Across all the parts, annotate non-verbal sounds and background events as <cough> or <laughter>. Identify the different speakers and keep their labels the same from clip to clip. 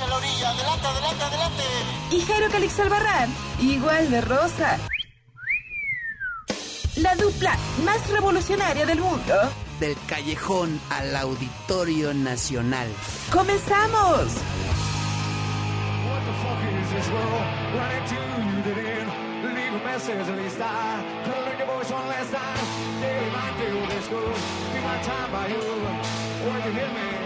Speaker 1: En la orilla. Adelante, adelante, adelante.
Speaker 2: Y Jairo Calix Albarrán, igual de rosa. La dupla más revolucionaria del mundo.
Speaker 3: Del callejón al Auditorio Nacional.
Speaker 2: ¡Comenzamos!
Speaker 4: What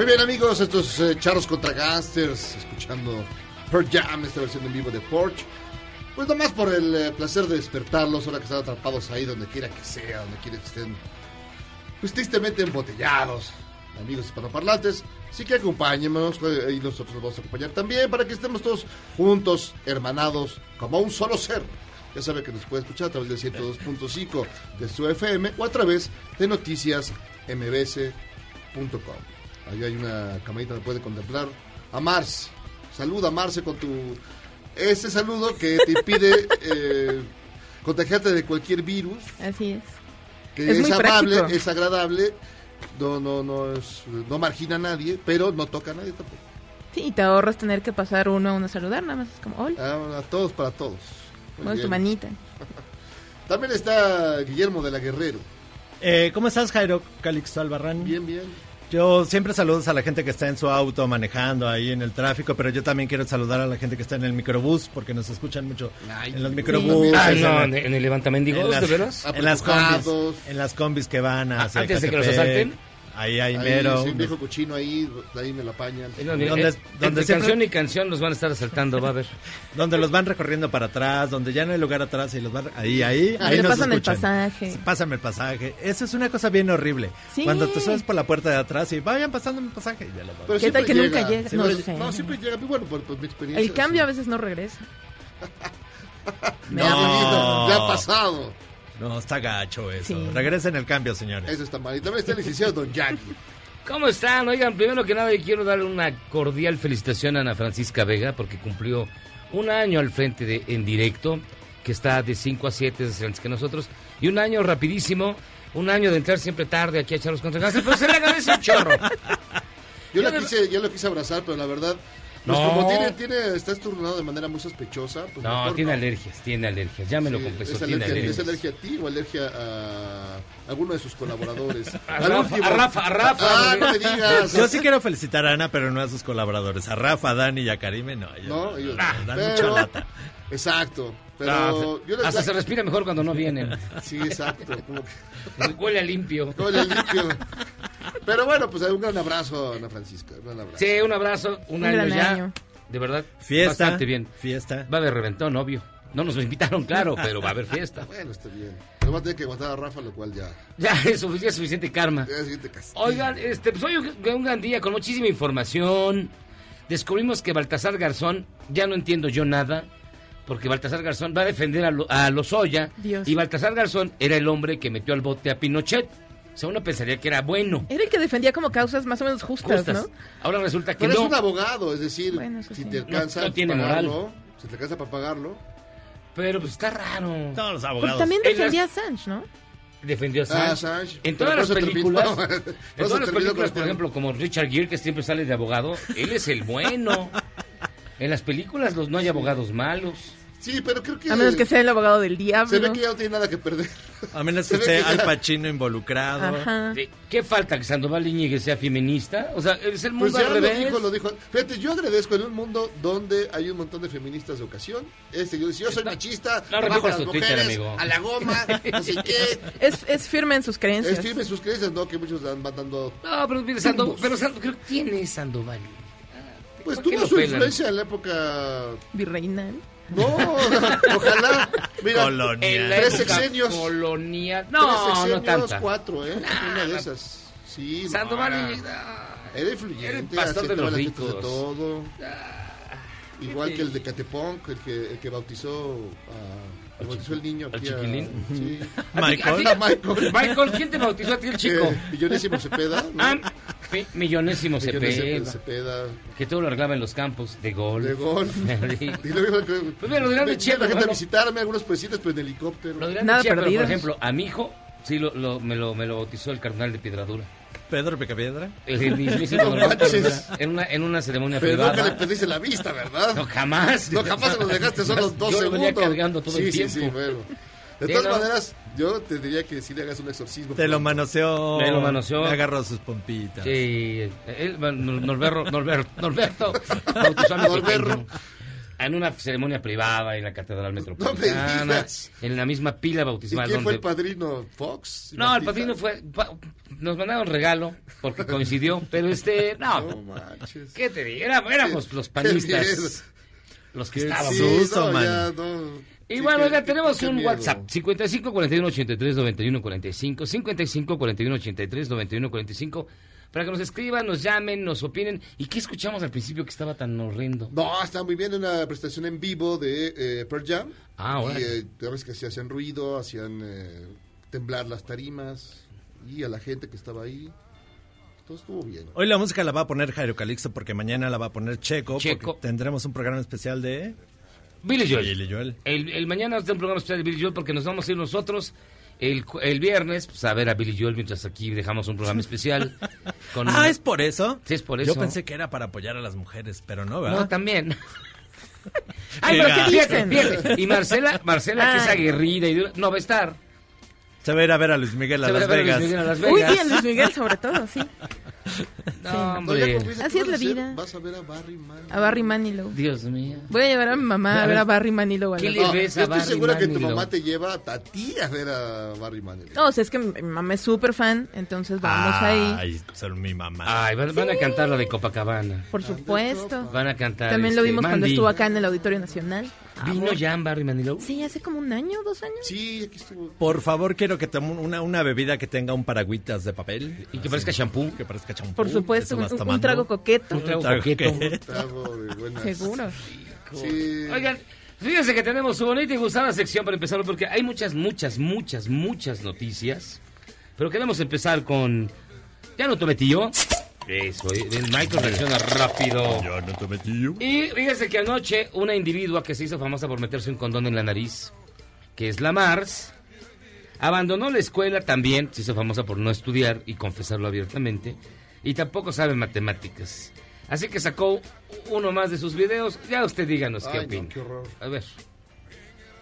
Speaker 5: Muy bien amigos, estos eh, charros contra gangsters, escuchando Pearl Jam, esta versión en vivo de Porch. Pues nomás por el eh, placer de despertarlos, ahora que están atrapados ahí donde quiera que sea, donde quiera que estén, pues tristemente embotellados, amigos hispanoparlantes. Así que acompáñenos eh, y nosotros los vamos a acompañar también para que estemos todos juntos, hermanados, como un solo ser. Ya sabe que nos puede escuchar a través del 102.5 de su FM o a través de noticias mbs.com. Ahí hay una camarita donde puede contemplar a Marce. Saluda a Marce con tu... Ese saludo que te impide <laughs> eh, contagiarte de cualquier virus,
Speaker 6: Así es.
Speaker 5: que
Speaker 6: Es
Speaker 5: es,
Speaker 6: muy
Speaker 5: amable,
Speaker 6: práctico.
Speaker 5: es agradable, no, no, no, es- no margina a nadie, pero no toca a nadie tampoco.
Speaker 6: Sí, y te ahorras tener que pasar uno a uno a saludar, nada más es como, hola,
Speaker 5: Ah, a todos para todos.
Speaker 6: Mueves tu manita. <laughs>
Speaker 5: También está Guillermo de la Guerrero.
Speaker 7: Eh, ¿Cómo estás, Jairo Calixto Albarrán?
Speaker 5: Bien, bien.
Speaker 7: Yo siempre saludos a la gente que está en su auto manejando ahí en el tráfico, pero yo también quiero saludar a la gente que está en el microbús porque nos escuchan mucho
Speaker 5: Ay,
Speaker 7: en los
Speaker 5: sí.
Speaker 7: microbuses.
Speaker 8: Ah,
Speaker 7: en
Speaker 8: no, en, en el levantamendigos,
Speaker 7: en las,
Speaker 8: ¿de veras?
Speaker 7: en las combis, en las combis que van hacia
Speaker 8: Antes de que los asalten.
Speaker 7: Ahí hay
Speaker 5: Ahí,
Speaker 7: mero.
Speaker 5: sí, un viejo cochino ahí, ahí me la apañan.
Speaker 8: Eh, no, mira,
Speaker 7: ¿Dónde-
Speaker 8: eh,
Speaker 7: dónde
Speaker 8: entre
Speaker 7: siempre-
Speaker 8: canción y canción los van a estar asaltando, va a ver. <laughs>
Speaker 7: donde los van recorriendo para atrás, donde ya no hay lugar atrás y los van ahí, ahí, ahí
Speaker 6: le
Speaker 7: nos
Speaker 6: pasan el
Speaker 7: escuchan.
Speaker 6: pasaje.
Speaker 7: Pásame el pasaje. Eso es una cosa bien horrible.
Speaker 6: Sí.
Speaker 7: Cuando te subes por la puerta de atrás y vayan pasando el pasaje y ya lo van.
Speaker 5: Pero
Speaker 6: ¿Qué tal
Speaker 5: siempre
Speaker 6: que nunca llega?
Speaker 5: Siempre-
Speaker 6: No sé.
Speaker 5: no, siempre llega. Bueno, por, por mi experiencia.
Speaker 6: El cambio a veces no regresa. Me
Speaker 5: Ya,
Speaker 6: da
Speaker 5: bonito, ya ha pasado.
Speaker 7: No, está gacho eso.
Speaker 6: Sí.
Speaker 7: Regresen el cambio, señores.
Speaker 5: Eso está mal. Y también está el licenciado Don Jackie.
Speaker 8: ¿Cómo están? Oigan, primero que nada yo quiero darle una cordial felicitación a Ana Francisca Vega porque cumplió un año al frente de En Directo, que está de 5 a 7 desde antes que nosotros, y un año rapidísimo, un año de entrar siempre tarde aquí a echar los contragastos, pero se le agradece un chorro.
Speaker 5: Yo la quise, ya lo quise abrazar, pero la verdad, pues
Speaker 8: No.
Speaker 5: como tiene, tiene, está estornado de manera muy sospechosa. Pues
Speaker 8: No,
Speaker 5: mejor
Speaker 8: tiene
Speaker 5: no.
Speaker 8: alergias, tiene alergias, ya me lo confesó,
Speaker 5: ¿es,
Speaker 8: tiene
Speaker 5: alergia,
Speaker 8: alergias.
Speaker 5: ¿Es alergia a ti o alergia a alguno de sus colaboradores? <laughs>
Speaker 8: A Rafa, a Rafa, a Rafa,
Speaker 5: Ah, no me digas.
Speaker 7: Yo sí quiero felicitar a Ana, pero no a sus colaboradores. A Rafa, a Dani y a Karime, no. ellos
Speaker 5: No,
Speaker 7: no,
Speaker 5: ellos
Speaker 7: no,
Speaker 5: no.
Speaker 7: dan
Speaker 5: Pero-
Speaker 7: mucha lata.
Speaker 5: Exacto. Pero
Speaker 8: No,
Speaker 5: yo les
Speaker 8: hasta se respira mejor cuando no vienen.
Speaker 5: Sí, exacto. Como que
Speaker 8: Huele a limpio.
Speaker 5: huele limpio. Pero bueno, pues un gran abrazo Ana Francisca. Un gran abrazo.
Speaker 8: Sí, un abrazo, un,
Speaker 6: Un
Speaker 8: año
Speaker 6: gran
Speaker 8: ya.
Speaker 6: año.
Speaker 8: De verdad,
Speaker 7: Fiesta.
Speaker 8: bastante bien.
Speaker 7: Fiesta.
Speaker 8: Va a haber reventón, obvio. No nos invitaron, claro, pero va a haber fiesta.
Speaker 5: Bueno, está bien. Pero va a tener que aguantar a Rafa, lo cual ya...
Speaker 8: Ya, es suficiente karma.
Speaker 5: ya es siguiente castigo.
Speaker 8: Oigan, este, pues hoy un, un gran día con muchísima información. Descubrimos que Baltasar Garzón, ya no entiendo yo nada, porque Baltasar Garzón va a defender a, Lo- a Lozoya.
Speaker 6: Dios.
Speaker 8: Y Baltasar Garzón era el hombre que metió al bote a Pinochet. O sea, uno pensaría que era bueno.
Speaker 6: Era el que defendía como causas más o menos justas,
Speaker 8: Justas.
Speaker 6: ¿no?
Speaker 8: Ahora resulta que
Speaker 5: Pero
Speaker 8: no.
Speaker 5: es un abogado, es decir,
Speaker 6: Bueno,
Speaker 5: si
Speaker 6: sí.
Speaker 5: te alcanza
Speaker 8: No- no tiene
Speaker 5: para
Speaker 8: moral.
Speaker 5: pagarlo, si te alcanza para pagarlo...
Speaker 8: Pero pues está raro.
Speaker 7: Todos los abogados.
Speaker 6: también
Speaker 8: En las-
Speaker 6: defendía a Assange, ¿no?
Speaker 8: Defendió a
Speaker 5: Ah,
Speaker 8: Assange.
Speaker 5: Assange.
Speaker 8: En
Speaker 5: Pero
Speaker 8: todas las películas,
Speaker 5: terminó- <laughs> por
Speaker 8: en todas las películas, por ejemplo, como Richard Gere, que siempre sale de abogado, él es el bueno. <laughs> En las películas los, no hay abogados malos.
Speaker 5: Sí, pero creo que...
Speaker 6: A menos que sea el abogado del diablo.
Speaker 5: Se ve que ya no tiene nada que perder.
Speaker 7: A menos que esté
Speaker 5: que
Speaker 7: Al
Speaker 5: ya-
Speaker 7: Pacino involucrado.
Speaker 6: Ajá.
Speaker 8: ¿Qué falta? ¿Que Sandoval Iñiguez sea feminista? O sea, es el
Speaker 5: Pues
Speaker 8: mundo
Speaker 5: ya
Speaker 8: al
Speaker 5: lo
Speaker 8: revés.
Speaker 5: dijo, lo dijo. Fíjate, yo agradezco en un mundo donde hay un montón de feministas de ocasión. Este, yo, si yo soy machista,
Speaker 8: no
Speaker 5: a las
Speaker 8: Twitter,
Speaker 5: mujeres,
Speaker 8: amigo.
Speaker 5: a la goma, sé qué. <laughs>
Speaker 6: Es, es firme en sus creencias.
Speaker 5: Es firme sus creencias, ¿no? Que muchos van dando...
Speaker 8: No, pero mire, Sandoval, pero Sandoval, creo que ¿quién es Sandoval?
Speaker 5: Pues
Speaker 8: ¿Por qué
Speaker 5: tuvo
Speaker 8: lo
Speaker 5: su
Speaker 8: pelan?
Speaker 5: influencia en la época...
Speaker 6: Virreinal.
Speaker 5: No, ojalá. Mira,
Speaker 7: Colonial.
Speaker 5: Tres sexenios.
Speaker 8: colonial.
Speaker 5: tres
Speaker 8: No, no
Speaker 5: sexenios,
Speaker 8: tanta.
Speaker 5: cuatro, ¿eh? Una de esas. Sí, no,
Speaker 8: Sandoval
Speaker 5: era-
Speaker 8: ah,
Speaker 5: Era influyente,
Speaker 8: Era de los
Speaker 5: fiestas de
Speaker 8: ricos.
Speaker 5: todo. Igual que el de Catepunk, el que, el que bautizó a, el bautizó el niño
Speaker 8: al
Speaker 5: aquí a-
Speaker 8: chiquilín.
Speaker 5: sí. <laughs>
Speaker 7: Michael.
Speaker 5: A Michael.
Speaker 8: Michael, ¿quién te bautizó a ti el chico?
Speaker 5: Eh, Millonésimo Cepeda. ¿no?
Speaker 8: Ah, mi- millonésimo
Speaker 5: Millonésimo
Speaker 8: Cepeda.
Speaker 5: Cepeda.
Speaker 8: Que todo lo arreglaba en los campos de golf.
Speaker 5: De gol.
Speaker 8: Sí. <laughs>
Speaker 5: Y luego,
Speaker 8: Pues mira, lo dirán de Chiapas,
Speaker 5: la gente a visitarme, algunos presidentes, pero en helicóptero.
Speaker 8: Lo dirán
Speaker 6: Nada
Speaker 8: de Chía, pero, por ejemplo, a mi hijo, sí, lo, lo- me, lo, me lo bautizó el cardenal de Piedradura.
Speaker 7: Pedro Picapiedra.
Speaker 8: El, mismísimo
Speaker 5: No
Speaker 8: en una, en una ceremonia
Speaker 5: Pero nunca le
Speaker 8: privada.
Speaker 5: perdiste la vista, ¿verdad?
Speaker 8: No, jamás.
Speaker 5: No, jamás se los dejaste solo dos
Speaker 8: Yo lo venía
Speaker 5: segundos.
Speaker 8: cargando todo
Speaker 5: sí,
Speaker 8: el
Speaker 5: sí,
Speaker 8: tiempo.
Speaker 5: sí, bueno. De
Speaker 8: Sí,
Speaker 5: todas
Speaker 8: no.
Speaker 5: maneras, yo te diría que si le hagas un exorcismo.
Speaker 7: Te lo manoseó.
Speaker 8: Me lo manoseó.
Speaker 7: Me agarró sus pompitas.
Speaker 8: Sí, él, Nor- Norberto, Norberto, Norberto
Speaker 5: Norberto.
Speaker 8: En una ceremonia privada en la Catedral Metropolitana.
Speaker 5: digas.
Speaker 8: en la misma pila
Speaker 5: ¿Y
Speaker 8: bautismal.
Speaker 5: quién fue
Speaker 8: donde-
Speaker 5: el padrino? ¿Fox?
Speaker 8: No, el padrino fue. Nos mandaron regalo porque coincidió, <laughs> pero este. No,
Speaker 5: No manches.
Speaker 8: ¿qué te digo? Era- éramos los
Speaker 5: Qué
Speaker 8: panistas. Los que
Speaker 7: Qué
Speaker 8: estábamos.
Speaker 5: Sí,
Speaker 7: susto,
Speaker 5: no,
Speaker 7: man.
Speaker 5: ya, no.
Speaker 8: Y
Speaker 5: Sí,
Speaker 8: bueno,
Speaker 5: qué-
Speaker 8: oiga,
Speaker 5: qué-
Speaker 8: tenemos
Speaker 5: qué
Speaker 8: un
Speaker 5: miedo.
Speaker 8: WhatsApp 55 41 83 91 45 55 41 83 91 45 para que nos escriban, nos llamen, nos opinen. ¿Y qué escuchamos al principio que estaba tan horrendo?
Speaker 5: No, está muy bien una presentación en vivo de eh, Pearl Jam.
Speaker 8: Ah,
Speaker 5: Y
Speaker 8: órale.
Speaker 5: eh, ya ves que sí hacían ruido, hacían eh, temblar las tarimas y a la gente que estaba ahí. Todo estuvo bien.
Speaker 7: Hoy la música la va a poner Jairo Calixto porque mañana la va a poner Checo.
Speaker 8: Checo.
Speaker 7: Porque tendremos un programa especial de
Speaker 8: Billy Joel.
Speaker 7: Billy Joel.
Speaker 8: El, el mañana está un programa especial de Billy Joel porque nos vamos a ir nosotros el, el viernes pues, a ver a Billy Joel mientras aquí dejamos un programa especial. <laughs> Con,
Speaker 7: Ah, ¿es por eso?
Speaker 8: Sí, es por
Speaker 7: Yo
Speaker 8: eso.
Speaker 7: pensé que era para apoyar a las mujeres, pero no, ¿verdad?
Speaker 8: No, también. <laughs> Ay, pero ¿qué dicen? Fíjate, Y Marcela, Marcela que es aguerrida y dura- no va a estar.
Speaker 7: Se va a ir a ver a Luis Miguel a
Speaker 8: Se
Speaker 7: Las
Speaker 8: a ver a Luis
Speaker 7: Vegas.
Speaker 8: Miguel a Las
Speaker 6: Uy,
Speaker 8: Vegas.
Speaker 6: sí, en Luis Miguel <laughs> sobre todo, sí.
Speaker 8: No,
Speaker 5: No, ya
Speaker 8: hombre.
Speaker 6: Así
Speaker 5: ¿qué
Speaker 6: es la vida.
Speaker 5: Vas a ver a Barry Manilow.
Speaker 6: A Barry Manilow.
Speaker 8: Dios mío.
Speaker 6: Voy a llevar a mi mamá a ver a Barry Manilow. a
Speaker 8: ¿Qué le ves
Speaker 5: yo
Speaker 8: a
Speaker 5: estoy segura que tu mamá te lleva a ti a ver a Barry Manilow.
Speaker 6: No, o sea, es que mi mamá es súper fan, entonces vamos ahí.
Speaker 7: Ay, son mi mamá.
Speaker 8: Ay, van, van a cantar la de Copacabana.
Speaker 6: Por supuesto.
Speaker 8: Van a cantar.
Speaker 6: También lo
Speaker 8: este,
Speaker 6: vimos cuando estuvo acá en el Auditorio Nacional.
Speaker 8: ¿Vino ya en Barry Manilow?
Speaker 6: Sí, hace como un año, dos años.
Speaker 5: Sí, aquí estuvo.
Speaker 7: Por favor, quiero que tome una, una bebida que tenga un paragüitas de papel.
Speaker 8: Y que parezca shampoo.
Speaker 7: Que parezca champú.
Speaker 6: Por supuesto, un, un trago coqueto.
Speaker 8: Un trago
Speaker 7: Trago
Speaker 8: coqueto.
Speaker 7: que-
Speaker 5: Trago de buenas.
Speaker 6: Seguro.
Speaker 5: Sí.
Speaker 8: Oigan, fíjense que tenemos su bonita y gustada sección para empezar porque hay muchas, muchas, muchas, muchas noticias. Pero queremos empezar con... ¿Ya no tomé tío? Eso, el Michael reacciona rápido.
Speaker 7: Yo no tomé tío.
Speaker 8: Y fíjense que anoche una individua que se hizo famosa por meterse un condón en la nariz, que es la Mars, abandonó la escuela también, se hizo famosa por no estudiar y confesarlo abiertamente, y tampoco sabe matemáticas. Así que sacó uno más de sus videos, ya usted díganos qué
Speaker 5: no,
Speaker 8: opina.
Speaker 5: qué horror.
Speaker 8: A ver.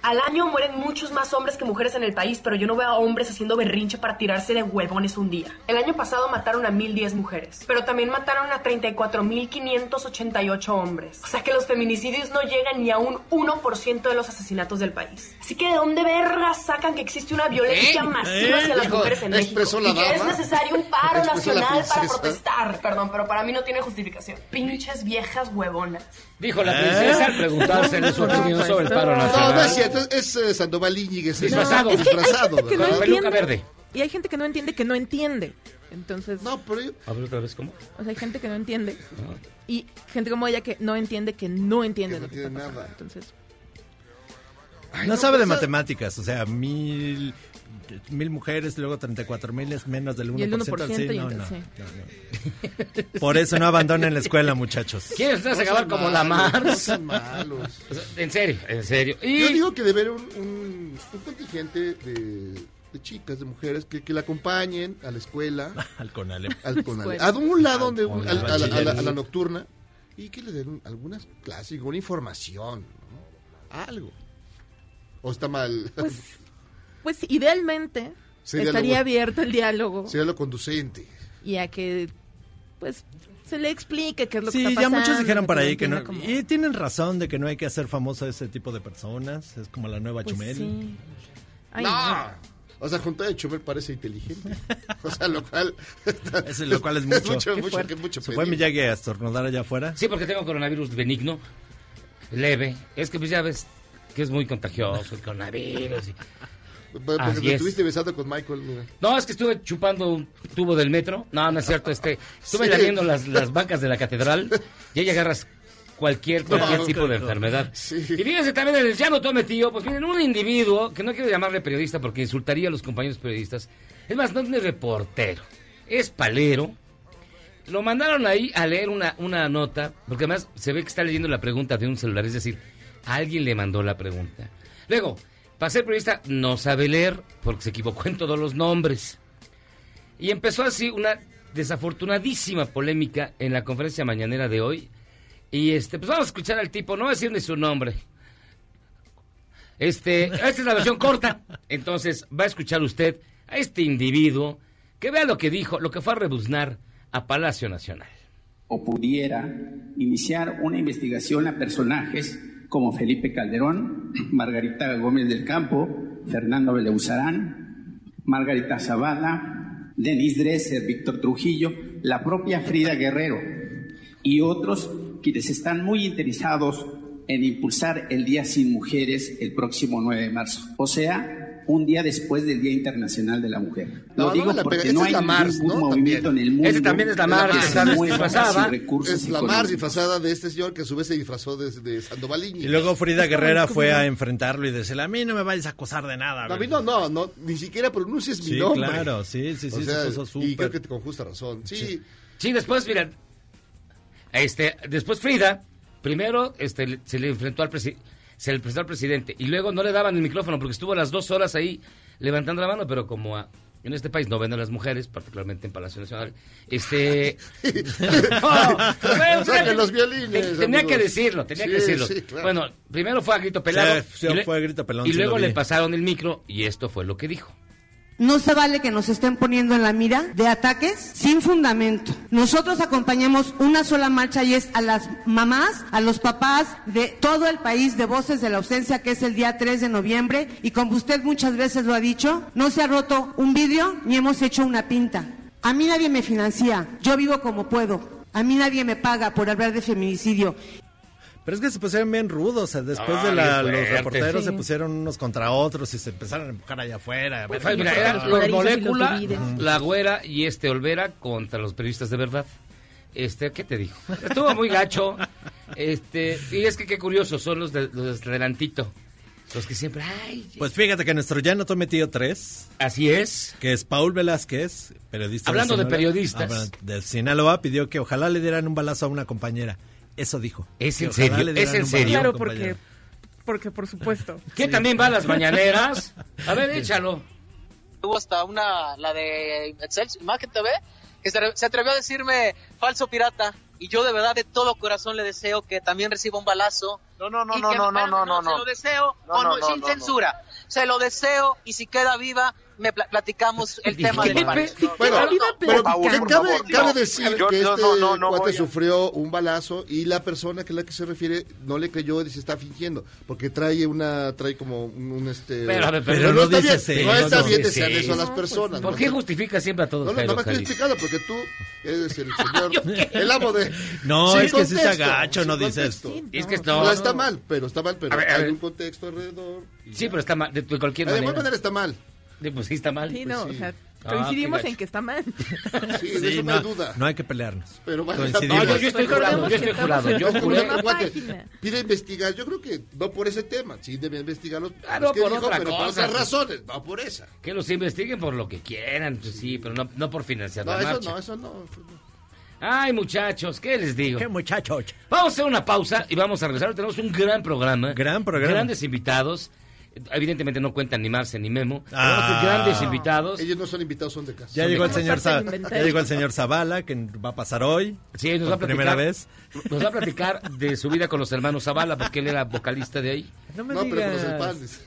Speaker 9: Al año mueren muchos más hombres que mujeres en el país, pero yo no veo a hombres haciendo berrinche para tirarse de huevones un día. El año pasado mataron a 1010 mujeres, pero también mataron a 34.588 hombres. O sea que los feminicidios no llegan ni a un 1% de los asesinatos del país. Así que ¿de dónde vergas sacan que existe una violencia
Speaker 5: ¿Eh?
Speaker 9: masiva hacia las
Speaker 5: Dijo,
Speaker 9: mujeres en México?
Speaker 5: la
Speaker 9: Y que es necesario un paro nacional para protestar. Perdón, pero para mí no tiene justificación. Pinches viejas huevonas.
Speaker 8: Dijo la princesa al preguntársele su opinión sobre el paro
Speaker 5: No,
Speaker 8: nacional.
Speaker 5: no es cierto, es, es, eh, Sandoval Íñiguez. es-
Speaker 8: Disfrazado.
Speaker 6: Es que hay
Speaker 5: disfrazado,
Speaker 6: gente que no
Speaker 8: verde.
Speaker 6: Y hay gente que no entiende que no entiende. Entonces,
Speaker 5: No, pero yo-
Speaker 8: A ver otra vez, ¿cómo?
Speaker 6: o sea, hay gente que no entiende. Y gente como ella que no entiende que no entiende
Speaker 5: Que no
Speaker 6: lo que está
Speaker 5: entiende
Speaker 6: pasando.
Speaker 5: nada.
Speaker 6: Entonces,
Speaker 5: Ay,
Speaker 7: No sabe de
Speaker 5: pues,
Speaker 7: matemáticas, o sea, mil, mil mujeres, luego 34 mil es menos del 1%.
Speaker 6: Y el 1%
Speaker 7: sí,
Speaker 6: y
Speaker 7: no, no,
Speaker 6: sí.
Speaker 7: no, no. <laughs> Por eso no abandonen la escuela, muchachos.
Speaker 8: ¿Quieres ustedes
Speaker 5: no
Speaker 8: acabar como la
Speaker 5: sean malos.
Speaker 8: O sea, En serio, en serio. Y
Speaker 5: Yo digo que debe haber un, un, un contingente de, de chicas, de mujeres que, que la acompañen a la escuela, <laughs>
Speaker 7: Al Conalep.
Speaker 5: al Conalep, a un lado donde a, la, a la- a la
Speaker 8: bachiller.
Speaker 5: nocturna y que le den un- algunas clases, alguna información, ¿no? algo. ¿O está mal?
Speaker 6: pues, <laughs> pues idealmente estaría abierto el diálogo
Speaker 5: Sería lo conducente.
Speaker 6: y a que, pues, se le explique qué es lo que
Speaker 7: Sí,
Speaker 6: está
Speaker 7: ya
Speaker 6: pasando.
Speaker 7: muchos dijeron por ahí que no.
Speaker 6: como-
Speaker 7: Y tienen razón de que no hay que hacer famoso a ese tipo de personas. Es como la nueva
Speaker 6: Pues
Speaker 7: Chumel.
Speaker 6: sí. Ay,
Speaker 5: no.
Speaker 6: no.
Speaker 5: O sea, junto a Chumel parece inteligente. <laughs> O sea, lo cual...
Speaker 7: Ese, lo cual es mucho. <laughs>
Speaker 5: mucho,
Speaker 6: Qué
Speaker 5: mucho,
Speaker 6: fuerte.
Speaker 5: que mucho
Speaker 7: Se fue. Miyagi a estornudar allá afuera.
Speaker 8: sí, porque tengo coronavirus benigno, leve. Es que pues ya ves que es muy contagioso el coronavirus. y-
Speaker 5: Porque
Speaker 8: Así
Speaker 5: te
Speaker 8: es.
Speaker 5: estuviste besando con Michael, mira.
Speaker 8: No, es que estuve chupando un tubo del metro. No, no es cierto. Este, estuve
Speaker 5: Sí.
Speaker 8: lamiendo las, las bancas de la catedral y ahí agarras cualquier, cualquier
Speaker 5: No,
Speaker 8: tipo de
Speaker 7: no.
Speaker 8: enfermedad.
Speaker 5: Sí.
Speaker 8: Y fíjense también en el Ya no tome tío, pues miren, un individuo, que no quiero llamarle periodista porque insultaría a los compañeros periodistas. Es más, no es reportero, es palero. Lo mandaron ahí a leer una, una nota, porque además se ve que está leyendo la pregunta de un celular, es decir, alguien le mandó la pregunta. Luego, para ser periodista no sabe leer porque se equivocó en todos los nombres. Y empezó así una desafortunadísima polémica en la conferencia mañanera de hoy. Y este, pues vamos a escuchar al tipo, no voy a decir ni su nombre. Este, esta es la versión corta. Entonces, va a escuchar usted a este individuo que vea lo que dijo, lo que fue a rebuznar a Palacio Nacional.
Speaker 10: o pudiera iniciar una investigación a personajes como Felipe Calderón, Margarita Gómez del Campo, Fernando Beleuzarán, Margarita Zavala, Denis Dresser, Víctor Trujillo, la propia Frida Guerrero y otros quienes están muy interesados en impulsar el Día Sin Mujeres el próximo 9 de marzo, o sea, un día después del Día Internacional de la Mujer.
Speaker 5: No,
Speaker 10: Lo
Speaker 5: no
Speaker 10: digo
Speaker 5: la
Speaker 10: porque no hay
Speaker 5: es la Mars,
Speaker 10: ningún
Speaker 5: ¿no?
Speaker 10: movimiento
Speaker 5: También.
Speaker 10: en el mundo
Speaker 8: Ese también es la Mars, disfrazada.
Speaker 5: Es la Mars disfrazada de este señor que a su vez se disfrazó de, de Sandoval.
Speaker 7: Y luego Frida Guerrera fue a enfrentarlo y decirle, a mí no me vayas a acosar de nada.
Speaker 5: No, a mí
Speaker 7: güey".
Speaker 5: no, no, no, ni siquiera pronuncies mi
Speaker 7: Sí,
Speaker 5: nombre.
Speaker 7: claro, sí, sí, sí,
Speaker 5: O sea,
Speaker 7: se puso
Speaker 5: y creo que con justa razón. Sí,
Speaker 8: Sí, después, mira, este, después Frida, primero este, se le enfrentó al presidente, se le presentó al presidente, y luego no le daban el micrófono porque estuvo las dos horas ahí levantando la mano, pero como a- en este país no ven a las mujeres, particularmente en Palacio Nacional, este... <laughs> no, bueno,
Speaker 5: Saquen los violines,
Speaker 8: te- tenía
Speaker 5: amigos.
Speaker 8: que decirlo, tenía
Speaker 5: Sí,
Speaker 8: que decirlo.
Speaker 5: sí, claro.
Speaker 8: Bueno, primero fue a grito pelado.
Speaker 7: Sí, sí,
Speaker 8: y, le-
Speaker 7: fue a grito pelón,
Speaker 8: y
Speaker 7: sí
Speaker 8: luego le pasaron el micro y esto fue lo que dijo.
Speaker 11: No se vale que nos estén poniendo en la mira de ataques sin fundamento. Nosotros acompañamos una sola marcha y es a las mamás, a los papás de todo el país de Voces de la Ausencia, que es el día 3 de noviembre. Y como usted muchas veces lo ha dicho, no se ha roto un vidrio ni hemos hecho una pinta. A mí nadie me financia, yo vivo como puedo. A mí nadie me paga por hablar de feminicidio.
Speaker 7: Pero es que se pusieron bien rudos, o sea, después
Speaker 8: Ah,
Speaker 7: de la,
Speaker 8: bien
Speaker 7: los reporteros
Speaker 6: Sí.
Speaker 7: se pusieron unos contra otros y se empezaron a empujar allá afuera.
Speaker 8: Pues, mira, eran
Speaker 6: los
Speaker 8: molécula, la güera y este Olvera contra los periodistas de verdad. Este, ¿qué te dijo? Estuvo muy gacho. Este, y es que qué curioso, son los de los de adelantito. Los que siempre, ay,
Speaker 7: Pues fíjate que nuestro ya tío 3,
Speaker 8: así es.
Speaker 7: que es Paul Velázquez, periodista
Speaker 8: Hablando de
Speaker 7: Sinaloa-
Speaker 8: periodistas.
Speaker 7: Ah, de Sinaloa, pidió que ojalá le dieran un balazo a una compañera. Eso dijo.
Speaker 8: ¿Es
Speaker 7: Que
Speaker 8: en serio? ¿Es en serio?
Speaker 6: Claro, porque, porque por supuesto. <laughs>
Speaker 8: ¿Qué también va a las mañaneras? A ver, échalo.
Speaker 12: Hubo hasta una, la de Excel, Imagen TV, que se, se atrevió a decirme falso pirata. y yo de verdad de todo corazón le deseo que también reciba un balazo.
Speaker 13: No, no, no,
Speaker 12: y
Speaker 13: no,
Speaker 12: que-
Speaker 13: no, no, no, no,
Speaker 12: Se
Speaker 13: no.
Speaker 12: lo deseo,
Speaker 13: No,
Speaker 12: o
Speaker 13: no,
Speaker 12: sin
Speaker 13: no, no.
Speaker 12: censura. Se lo deseo y si queda viva, me pla- platicamos el <laughs> tema del palazo.
Speaker 5: Bueno, pero cabe, decir que este cuate sufrió un balazo y la persona que es la que se refiere no le creyó y se está fingiendo porque trae una trae como un, un, este
Speaker 8: Pero, a ver, pero
Speaker 5: no,
Speaker 8: no
Speaker 5: está bien, no
Speaker 8: eso,
Speaker 5: está bien desear eso a las personas
Speaker 8: ¿Por qué justifica siempre a todos,
Speaker 5: no, no, no me estoy explicando porque tú eres el <laughs> señor el amo de
Speaker 7: No, es que sí está gacho, no dices.
Speaker 8: Es que
Speaker 5: No, está mal pero está mal pero hay un contexto alrededor
Speaker 8: Sí, pero está mal, de, de cualquier
Speaker 5: de
Speaker 8: manera.
Speaker 5: alguna manera está mal
Speaker 8: Pues sí, está mal.
Speaker 6: Sí, no, o sea,
Speaker 8: Ah,
Speaker 6: coincidimos en que está mal.
Speaker 5: sí, eso no, <laughs>
Speaker 7: no,
Speaker 5: hay duda
Speaker 7: no hay que pelearnos.
Speaker 5: Pero bueno,
Speaker 7: Coincidimos.
Speaker 8: No, yo, yo estoy jurado, yo estoy jurado. Yo juré.
Speaker 5: Pide investigar, yo creo que no por ese tema, sí debe investigarlos,
Speaker 8: Ah,
Speaker 5: los
Speaker 8: no,
Speaker 5: que
Speaker 8: por
Speaker 5: dijo,
Speaker 8: otra
Speaker 5: pero por otras
Speaker 8: pues.
Speaker 5: razones, no por esa.
Speaker 8: Que los investiguen por lo que quieran, pues sí, pero no, no por financiar
Speaker 5: No,
Speaker 8: la
Speaker 5: eso
Speaker 8: marcha.
Speaker 5: no, eso no.
Speaker 8: Ay, muchachos, ¿qué les digo?
Speaker 7: Qué muchachos.
Speaker 8: Vamos a hacer una pausa y vamos a regresar. Tenemos un gran programa.
Speaker 7: Gran programa.
Speaker 8: Grandes invitados. Evidentemente no cuentan ni Marce ni Memo.
Speaker 7: Ah.
Speaker 8: Tenemos grandes invitados.
Speaker 5: Ellos no son invitados, son de casa.
Speaker 7: Ya llegó el señor ya llegó el señor Zavala que va a pasar hoy.
Speaker 8: Sí, nos
Speaker 7: por
Speaker 8: va a platicar.
Speaker 7: primera vez.
Speaker 8: Nos va a platicar de su vida con los hermanos Zavala, porque él era vocalista de ahí.
Speaker 7: No me
Speaker 5: No, pero con los
Speaker 7: digas.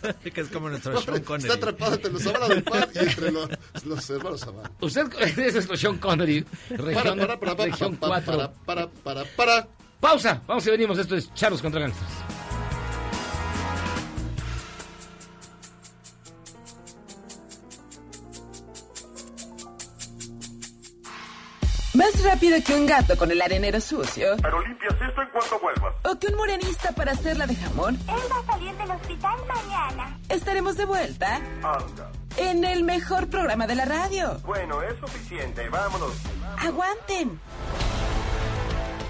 Speaker 5: pan. <laughs>
Speaker 7: que es como nuestro Sean Connery.
Speaker 5: Está atrapado entre los sábados del pan y entre los, los hermanos Zavala.
Speaker 8: Usted <laughs> es nuestro Sean Connery, región,
Speaker 5: Para, para, para, para,
Speaker 8: región
Speaker 5: para,
Speaker 8: 4.
Speaker 5: para, para, para, para.
Speaker 8: Pausa, vamos y venimos. Esto es Charlos contra Gangsters.
Speaker 2: Más rápido que un gato con el arenero sucio.
Speaker 14: Pero limpias esto en cuanto vuelvas.
Speaker 2: O que un morenista para hacerla de jamón.
Speaker 15: Él va a salir del hospital mañana.
Speaker 2: Estaremos de vuelta
Speaker 14: Anda.
Speaker 2: en el mejor programa de la radio.
Speaker 14: Bueno, es suficiente. Vámonos.
Speaker 2: ¡Aguanten!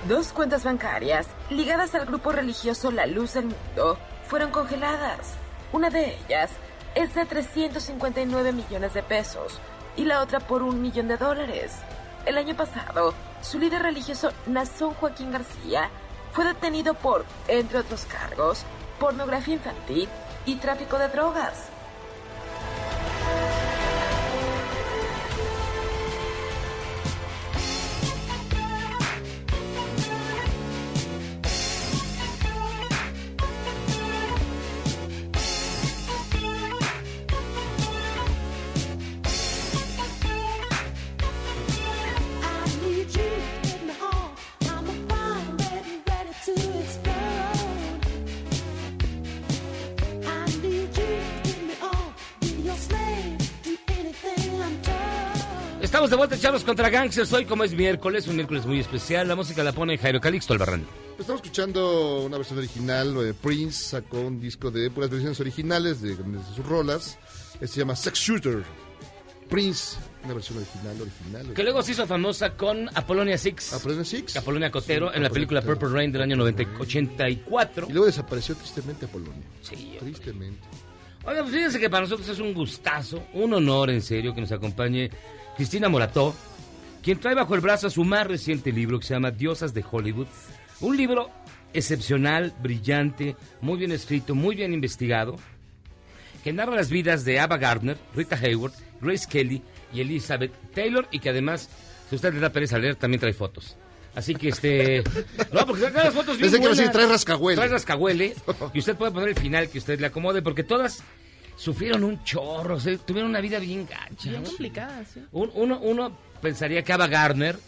Speaker 2: Dos cuentas bancarias ligadas al grupo religioso La Luz del Mundo fueron congeladas. Una de ellas es de 359 millones de pesos y la otra por un millón de dólares. El año pasado, su líder religioso Nazón Joaquín García fue detenido por, entre otros cargos, pornografía infantil y tráfico de drogas.
Speaker 8: Estamos de vuelta en Charlos contra Gangsters. Hoy, como es miércoles, un miércoles muy especial, la música la pone Jairo Calixto Albarrán.
Speaker 5: Estamos escuchando una versión original. eh, Prince sacó un disco de puras versiones originales de, de sus rolas. Este se llama Sex Shooter. Prince, una versión original, original.
Speaker 8: Que luego se hizo famosa con Apolonia Six.
Speaker 5: Apolonia Six.
Speaker 8: Apolonia Cotero
Speaker 5: Sí,
Speaker 8: en la película
Speaker 5: Cotero.
Speaker 8: Purple Rain del año 90 84.
Speaker 5: Y luego desapareció tristemente Apolonia.
Speaker 8: Sí,
Speaker 5: Tristemente.
Speaker 8: Oiga, pues fíjense que para nosotros es un gustazo, un honor en serio que nos acompañe Cristina Morató, quien trae bajo el brazo su más reciente libro que se llama Diosas de Hollywood. Un libro excepcional, brillante, muy bien escrito, muy bien investigado, que narra las vidas de Ava Gardner, Rita Hayward, Grace Kelly y Elizabeth Taylor y que además, si usted le da pereza leer, también trae fotos. Así que este... <laughs> No, porque saca las fotos bien
Speaker 5: Pensé que iba a decir,
Speaker 8: buenas.
Speaker 5: trae rascahuele.
Speaker 8: Trae rascahuele <laughs> y usted puede poner el final que usted le acomode porque todas sufrieron un chorro, o sea, tuvieron una vida bien gacha.
Speaker 6: Bien complicada, sí.
Speaker 8: Un- uno, uno pensaría que Ava Gardner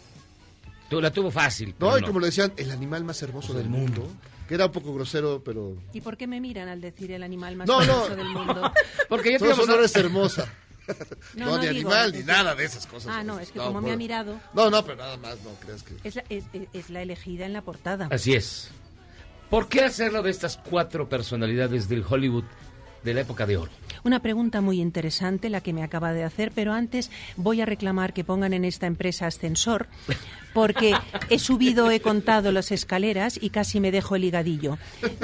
Speaker 8: la tuvo fácil.
Speaker 5: No, y como le decían, el animal más hermoso del mundo. Que era un poco grosero, pero.
Speaker 16: ¿Y por qué me miran al decir el animal más
Speaker 5: No, no.
Speaker 16: hermoso del mundo? <laughs>
Speaker 8: Porque
Speaker 5: Todos son eres hermosa. <laughs>
Speaker 16: No,
Speaker 5: No,
Speaker 16: no
Speaker 5: ni
Speaker 16: digo,
Speaker 5: animal, ni nada de esas cosas.
Speaker 16: Ah, no, es que
Speaker 5: No,
Speaker 16: como me ha mirado,
Speaker 5: No, no, pero nada más, no creas que.
Speaker 16: es la, es la elegida en la portada.
Speaker 8: Así es. ¿Por qué hacerlo de estas cuatro personalidades del Hollywood de la época de oro?
Speaker 16: Una pregunta muy interesante la que me acaba de hacer, pero antes voy a reclamar que pongan en esta empresa ascensor, porque he subido, he contado las escaleras y casi me dejo el higadillo.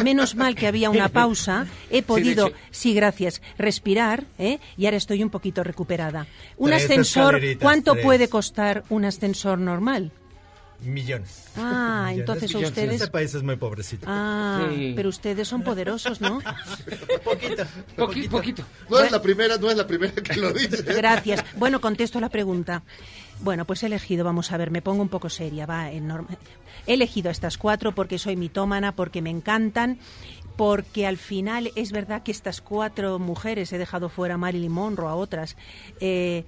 Speaker 16: Menos mal que había una pausa, he podido, sí, gracias, respirar, ¿eh? y ahora estoy un poquito recuperada. Un
Speaker 17: Tres
Speaker 16: ascensor, ¿cuánto
Speaker 17: tres.
Speaker 16: puede costar un ascensor normal?
Speaker 7: Millones.
Speaker 16: Ah,
Speaker 7: Millones.
Speaker 16: entonces
Speaker 7: Millones.
Speaker 16: ustedes-
Speaker 7: Este país es muy pobrecito.
Speaker 16: Ah,
Speaker 7: Sí.
Speaker 16: pero ustedes son poderosos, ¿no? <laughs>
Speaker 8: Poquito, poquito.
Speaker 5: No es la primera, no es la primera que lo dice. <laughs>
Speaker 16: Gracias. Bueno, contesto la pregunta. Bueno, pues he elegido, vamos a ver, me pongo un poco seria, va, enorme. He elegido a estas cuatro porque soy mitómana, porque me encantan, porque al final es verdad que estas cuatro mujeres, he dejado fuera a Marilyn Monroe, a otras, eh,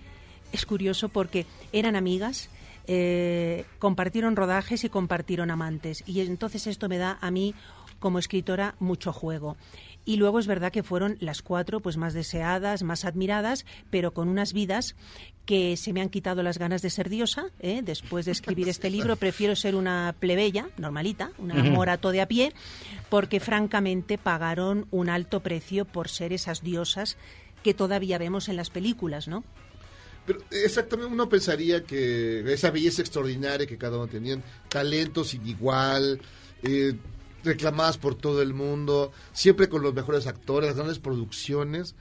Speaker 16: es curioso porque eran amigas, eh, compartieron rodajes y compartieron amantes. Y entonces esto me da a mí, como escritora, mucho juego. Y luego es verdad que fueron las cuatro pues más deseadas, más admiradas, pero con unas vidas que se me han quitado las ganas de ser diosa. ¿eh? Después de escribir <laughs> este libro prefiero ser una plebeya, normalita, una
Speaker 5: Ujú.
Speaker 16: morato de a pie, porque francamente pagaron un alto precio por ser esas diosas que todavía vemos en las películas, ¿no?
Speaker 5: Pero exactamente uno pensaría que esa belleza extraordinaria que cada uno tenían, talento sin igual, eh, reclamadas por todo el mundo, siempre con los mejores actores, las grandes producciones.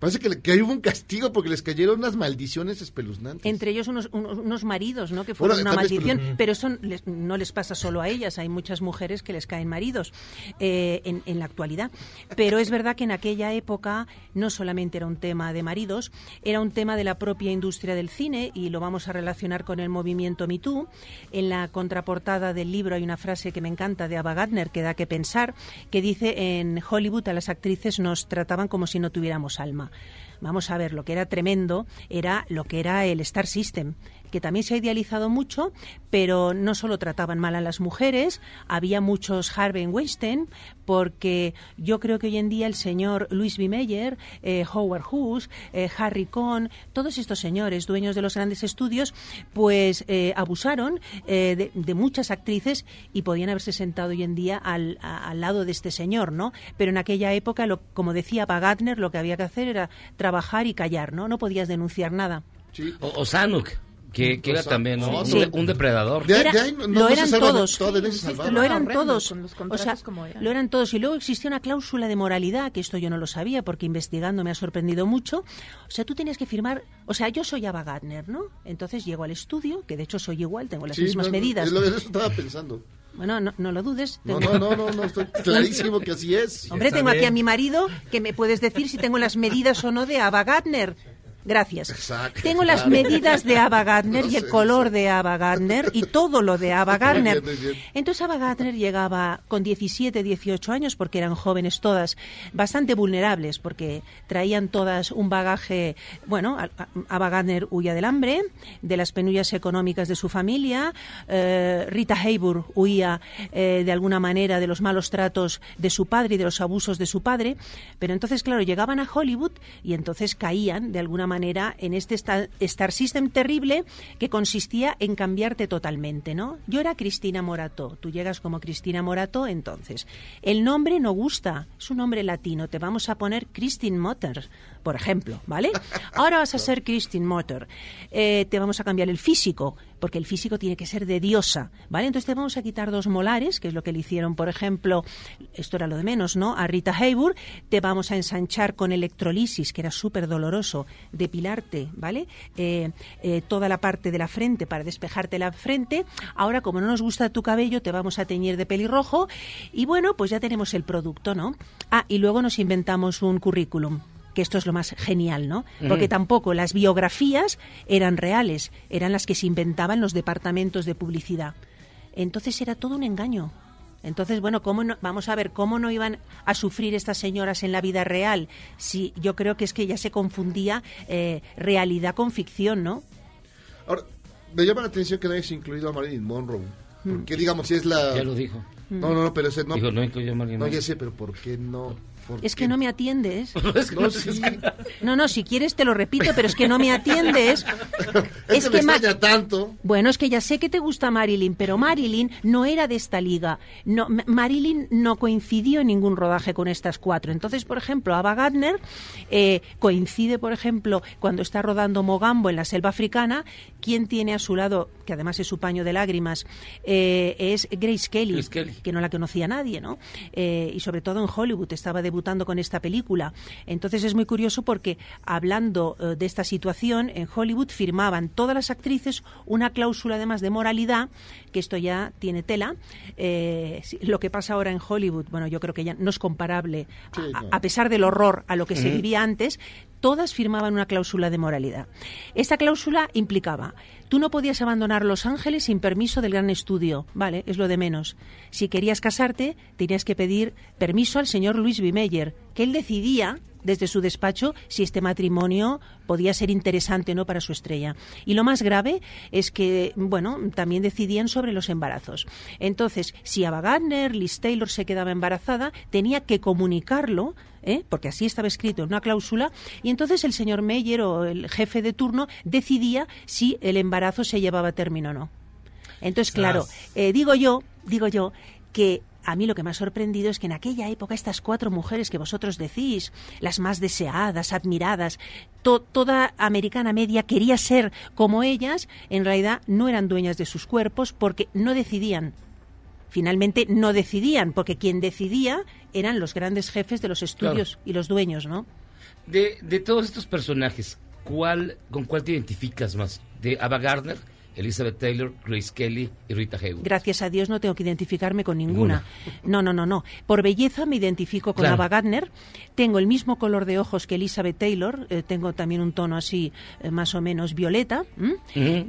Speaker 5: Parece que, le- que hubo un castigo porque les cayeron unas maldiciones espeluznantes.
Speaker 16: Entre ellos unos, unos, unos maridos, ¿no? Que fueron
Speaker 5: Bueno,
Speaker 16: una maldición.
Speaker 5: pero-
Speaker 16: Pero eso les- no les pasa solo a ellas. Hay muchas mujeres que les caen maridos eh, en, en la actualidad. Pero es verdad que en aquella época no solamente era un tema de maridos, era un tema de la propia industria del cine y lo vamos a relacionar con el movimiento Me Too. En la contraportada del libro hay una frase que me encanta de Ava Gardner que da que pensar, que dice en Hollywood a las actrices nos trataban como si no tuviéramos alma. Vamos a ver, lo que era tremendo era lo que era el Star System, que también se ha idealizado mucho, pero no solo trataban mal a las mujeres, había muchos Harvey Weinstein, porque yo creo que hoy en día el señor Louis B. Mayer, eh, Howard Hughes, eh, Harry Cohn, todos estos señores dueños de los grandes estudios, pues eh, abusaron de, muchas actrices y podían haberse sentado hoy en día al, al lado de este señor, ¿no? Pero en aquella época, lo, como decía Bagatner, lo que había que hacer era trabajar y callar, ¿no? No podías denunciar nada.
Speaker 8: O, o Sanuk, que, que era también un,
Speaker 5: Sí.
Speaker 8: un depredador.
Speaker 5: De-
Speaker 16: Era-
Speaker 5: de ahí no-
Speaker 16: lo
Speaker 5: no
Speaker 16: eran
Speaker 5: salvan,
Speaker 16: todos. Lo eran todos. O sea,
Speaker 6: como eran.
Speaker 16: lo eran todos. Y luego existía una cláusula de moralidad, que esto yo no lo sabía, porque investigando me ha sorprendido mucho. O sea, tú tenías que firmar. O sea, yo soy Ava Gardner, ¿no? Entonces llego al estudio, que de hecho soy igual, tengo las
Speaker 5: Sí,
Speaker 16: mismas
Speaker 5: no,
Speaker 16: medidas.
Speaker 5: es lo- Eso estaba pensando.
Speaker 16: Bueno, no, no lo dudes.
Speaker 5: No, no, no, no, estoy <laughs> clarísimo que así es.
Speaker 16: Hombre, tengo aquí a mi marido que me puedes decir si tengo las medidas o no de Ava Gardner. Gracias.
Speaker 5: Exacto,
Speaker 16: Tengo las medidas de Ava Gardner <laughs>
Speaker 5: No
Speaker 16: y el
Speaker 5: sé,
Speaker 16: color de Ava Gardner y todo lo de Ava Gardner. Entonces Ava Gardner llegaba con 17, 18 años porque eran jóvenes todas, bastante vulnerables porque traían todas un bagaje, bueno, Ava Gardner huía del hambre, de las penurias económicas de su familia, eh, Rita Hayworth huía eh, de alguna manera de los malos tratos de su padre y de los abusos de su padre, pero entonces claro, llegaban a Hollywood y entonces caían de alguna manera en este sta- Star System terrible que consistía en cambiarte totalmente, ¿no? Yo era Cristina Morato, tú llegas como Cristina Morato, entonces el nombre no gusta, es un nombre latino, te vamos a poner Christine Motter, por ejemplo, ¿vale? Ahora vas a ser Christine Motter, Eh, te vamos a cambiar el físico, porque el físico tiene que ser de diosa, ¿vale? Entonces te vamos a quitar dos molares, que es lo que le hicieron, por ejemplo, esto era lo de menos, ¿no? A Rita Hayworth, te vamos a ensanchar con electrolisis, que era súper doloroso, depilarte, ¿vale? Eh, eh, toda la parte de la frente para despejarte la frente. Ahora, como no nos gusta tu cabello, te vamos a teñir de pelirrojo y bueno, pues ya tenemos el producto, ¿no? Ah, y luego nos inventamos un currículum que esto es lo más genial, ¿no? Porque tampoco las biografías eran reales, eran las que se inventaban los departamentos de publicidad. Entonces era todo un engaño. Entonces, bueno, ¿cómo no- vamos a ver cómo no iban a sufrir estas señoras en la vida real. Si yo creo que es que ya se confundía eh, realidad con ficción, ¿no?
Speaker 5: Ahora, me llama la atención que no hayas incluido a Marilyn Monroe.
Speaker 16: Mm.
Speaker 5: Porque, digamos, si es la...
Speaker 8: Ya lo dijo.
Speaker 5: No, no, no, pero ese no...
Speaker 8: Dijo, no incluyó a Marilyn
Speaker 5: No,
Speaker 8: Monroe.
Speaker 5: ya sé, pero ¿por qué no? ¿Por
Speaker 16: Es que no me atiendes. <laughs>
Speaker 5: No, sí.
Speaker 16: No, no, si quieres te lo repito, pero es que no me atiendes. <laughs>
Speaker 5: Es que me tanto.
Speaker 16: Bueno, es que ya sé que te gusta Marilyn, pero Marilyn no era de esta liga. No, Marilyn no coincidió en ningún rodaje con estas cuatro. Entonces, por ejemplo, Ava Gardner eh, coincide, por ejemplo, cuando está rodando Mogambo en la selva africana. ¿Quién tiene a su lado, que además es su paño de lágrimas, eh, es Grace Kelly,
Speaker 8: Grace Kelly.
Speaker 16: que no la conocía nadie, ¿no? Eh, y sobre todo en Hollywood estaba debutando con esta película. Entonces es muy curioso porque hablando eh, de esta situación, en Hollywood firmaban todas las actrices una cláusula además de moralidad, que esto ya tiene tela. Eh, lo que pasa ahora en Hollywood, bueno, yo creo que ya no es comparable, a- a, pesar del horror a lo que se vivía antes, todas firmaban una cláusula de moralidad. Esta cláusula implicaba, tú no podías abandonar Los Ángeles sin permiso del gran estudio, vale, es lo de menos. Si querías casarte, tenías que pedir permiso al señor Luis B. Meyer, que él decidía desde su despacho si este matrimonio podía ser interesante o no para su estrella. Y lo más grave es que, bueno, también decidían sobre los embarazos. Entonces, si Ava Gardner, Liz Taylor se quedaba embarazada, tenía que comunicarlo ¿eh? porque así estaba escrito en una cláusula, y entonces el señor Meyer o el jefe de turno decidía si el embarazo se llevaba a término o no. Entonces, claro, eh, digo yo, digo yo que a mí lo que me ha sorprendido es que en aquella época estas cuatro mujeres que vosotros decís, las más deseadas, admiradas, to- toda americana media quería ser como ellas, en realidad no eran dueñas de sus cuerpos porque no decidían. Finalmente no decidían, porque quien decidía eran los grandes jefes de los estudios y los dueños, ¿no?
Speaker 8: De, de todos estos personajes, ¿cuál, ¿con cuál te identificas más? ¿De Ava Gardner, Elizabeth Taylor, Grace Kelly y Rita Hayworth?
Speaker 16: Gracias a Dios no tengo que identificarme con ninguna. No, no, no, no. Por belleza me identifico con
Speaker 8: Claro.
Speaker 16: Ava Gardner. Tengo el mismo color de ojos que Elizabeth Taylor. eh, tengo también un tono así, eh, más o menos violeta.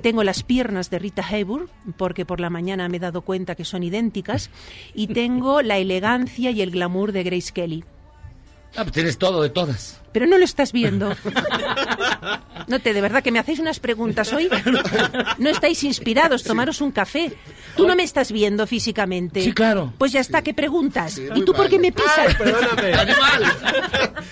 Speaker 16: Tengo las piernas de Rita Hayworth, porque por la mañana me he dado cuenta que son idénticas. Y tengo la elegancia y el glamour de Grace Kelly.
Speaker 8: Ah, pues tienes todo de todas.
Speaker 16: Pero no lo estás viendo. No te, de verdad que me hacéis unas preguntas hoy. No estáis inspirados, tomaros un café. Tú no me estás viendo físicamente.
Speaker 8: Sí, claro.
Speaker 16: Pues ya está, ¿qué preguntas? ¿Y
Speaker 5: muy
Speaker 16: tú por qué me pisas?
Speaker 7: Ay, perdóname.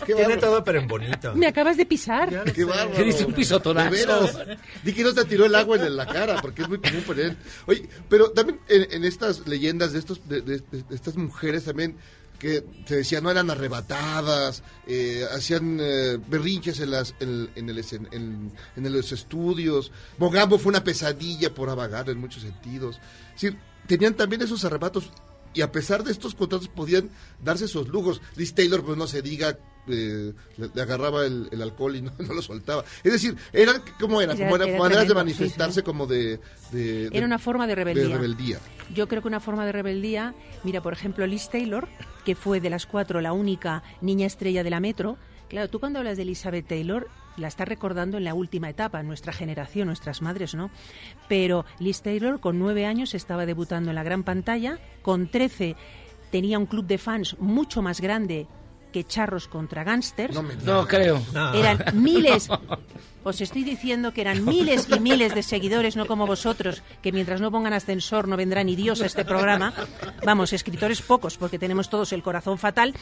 Speaker 5: Qué
Speaker 7: Tiene
Speaker 5: bárbaro.
Speaker 7: todo, pero en bonito.
Speaker 16: Me acabas de pisar.
Speaker 5: Qué bárbaro.
Speaker 8: Diste un pisotonazo.
Speaker 5: De veras. Di que no te tiró el agua en la cara, porque es muy común poner. Oye, pero también en, en estas leyendas de estos de, de- de estas mujeres también que se decía no eran arrebatadas, eh, hacían eh, berrinches en las en, el en, los estudios. Mogambo fue una pesadilla por avagar en muchos sentidos. Es tenían también esos arrebatos y a pesar de estos contratos podían darse esos lujos. Liz Taylor, pues no se diga, eh, le, le agarraba el, el alcohol y no, <laughs> no lo soltaba. Es decir, eran, ¿cómo eran?
Speaker 16: Era-
Speaker 5: Como eran
Speaker 16: era
Speaker 5: maneras de
Speaker 16: tremendo,
Speaker 5: manifestarse
Speaker 16: sí.
Speaker 5: como de, de- de-
Speaker 16: Era una forma de rebeldía.
Speaker 5: de rebeldía.
Speaker 16: Yo creo que una forma de rebeldía, mira, por ejemplo, Liz Taylor, que fue de las cuatro la única niña estrella de la Metro. Claro, tú cuando hablas de Elizabeth Taylor, la estás recordando en la última etapa, nuestra generación, nuestras madres, ¿no? Pero Liz Taylor, con nueve años, estaba debutando en la gran pantalla. Con trece tenía un club de fans mucho más grande que Charros contra Gangsters.
Speaker 5: No me digas.
Speaker 8: No creo.
Speaker 16: Eran miles. <laughs> Os estoy diciendo que eran miles y miles de seguidores, no como vosotros, que mientras no pongan ascensor no vendrá ni Dios a este programa. Vamos, escritores pocos, porque tenemos todos el corazón fatal.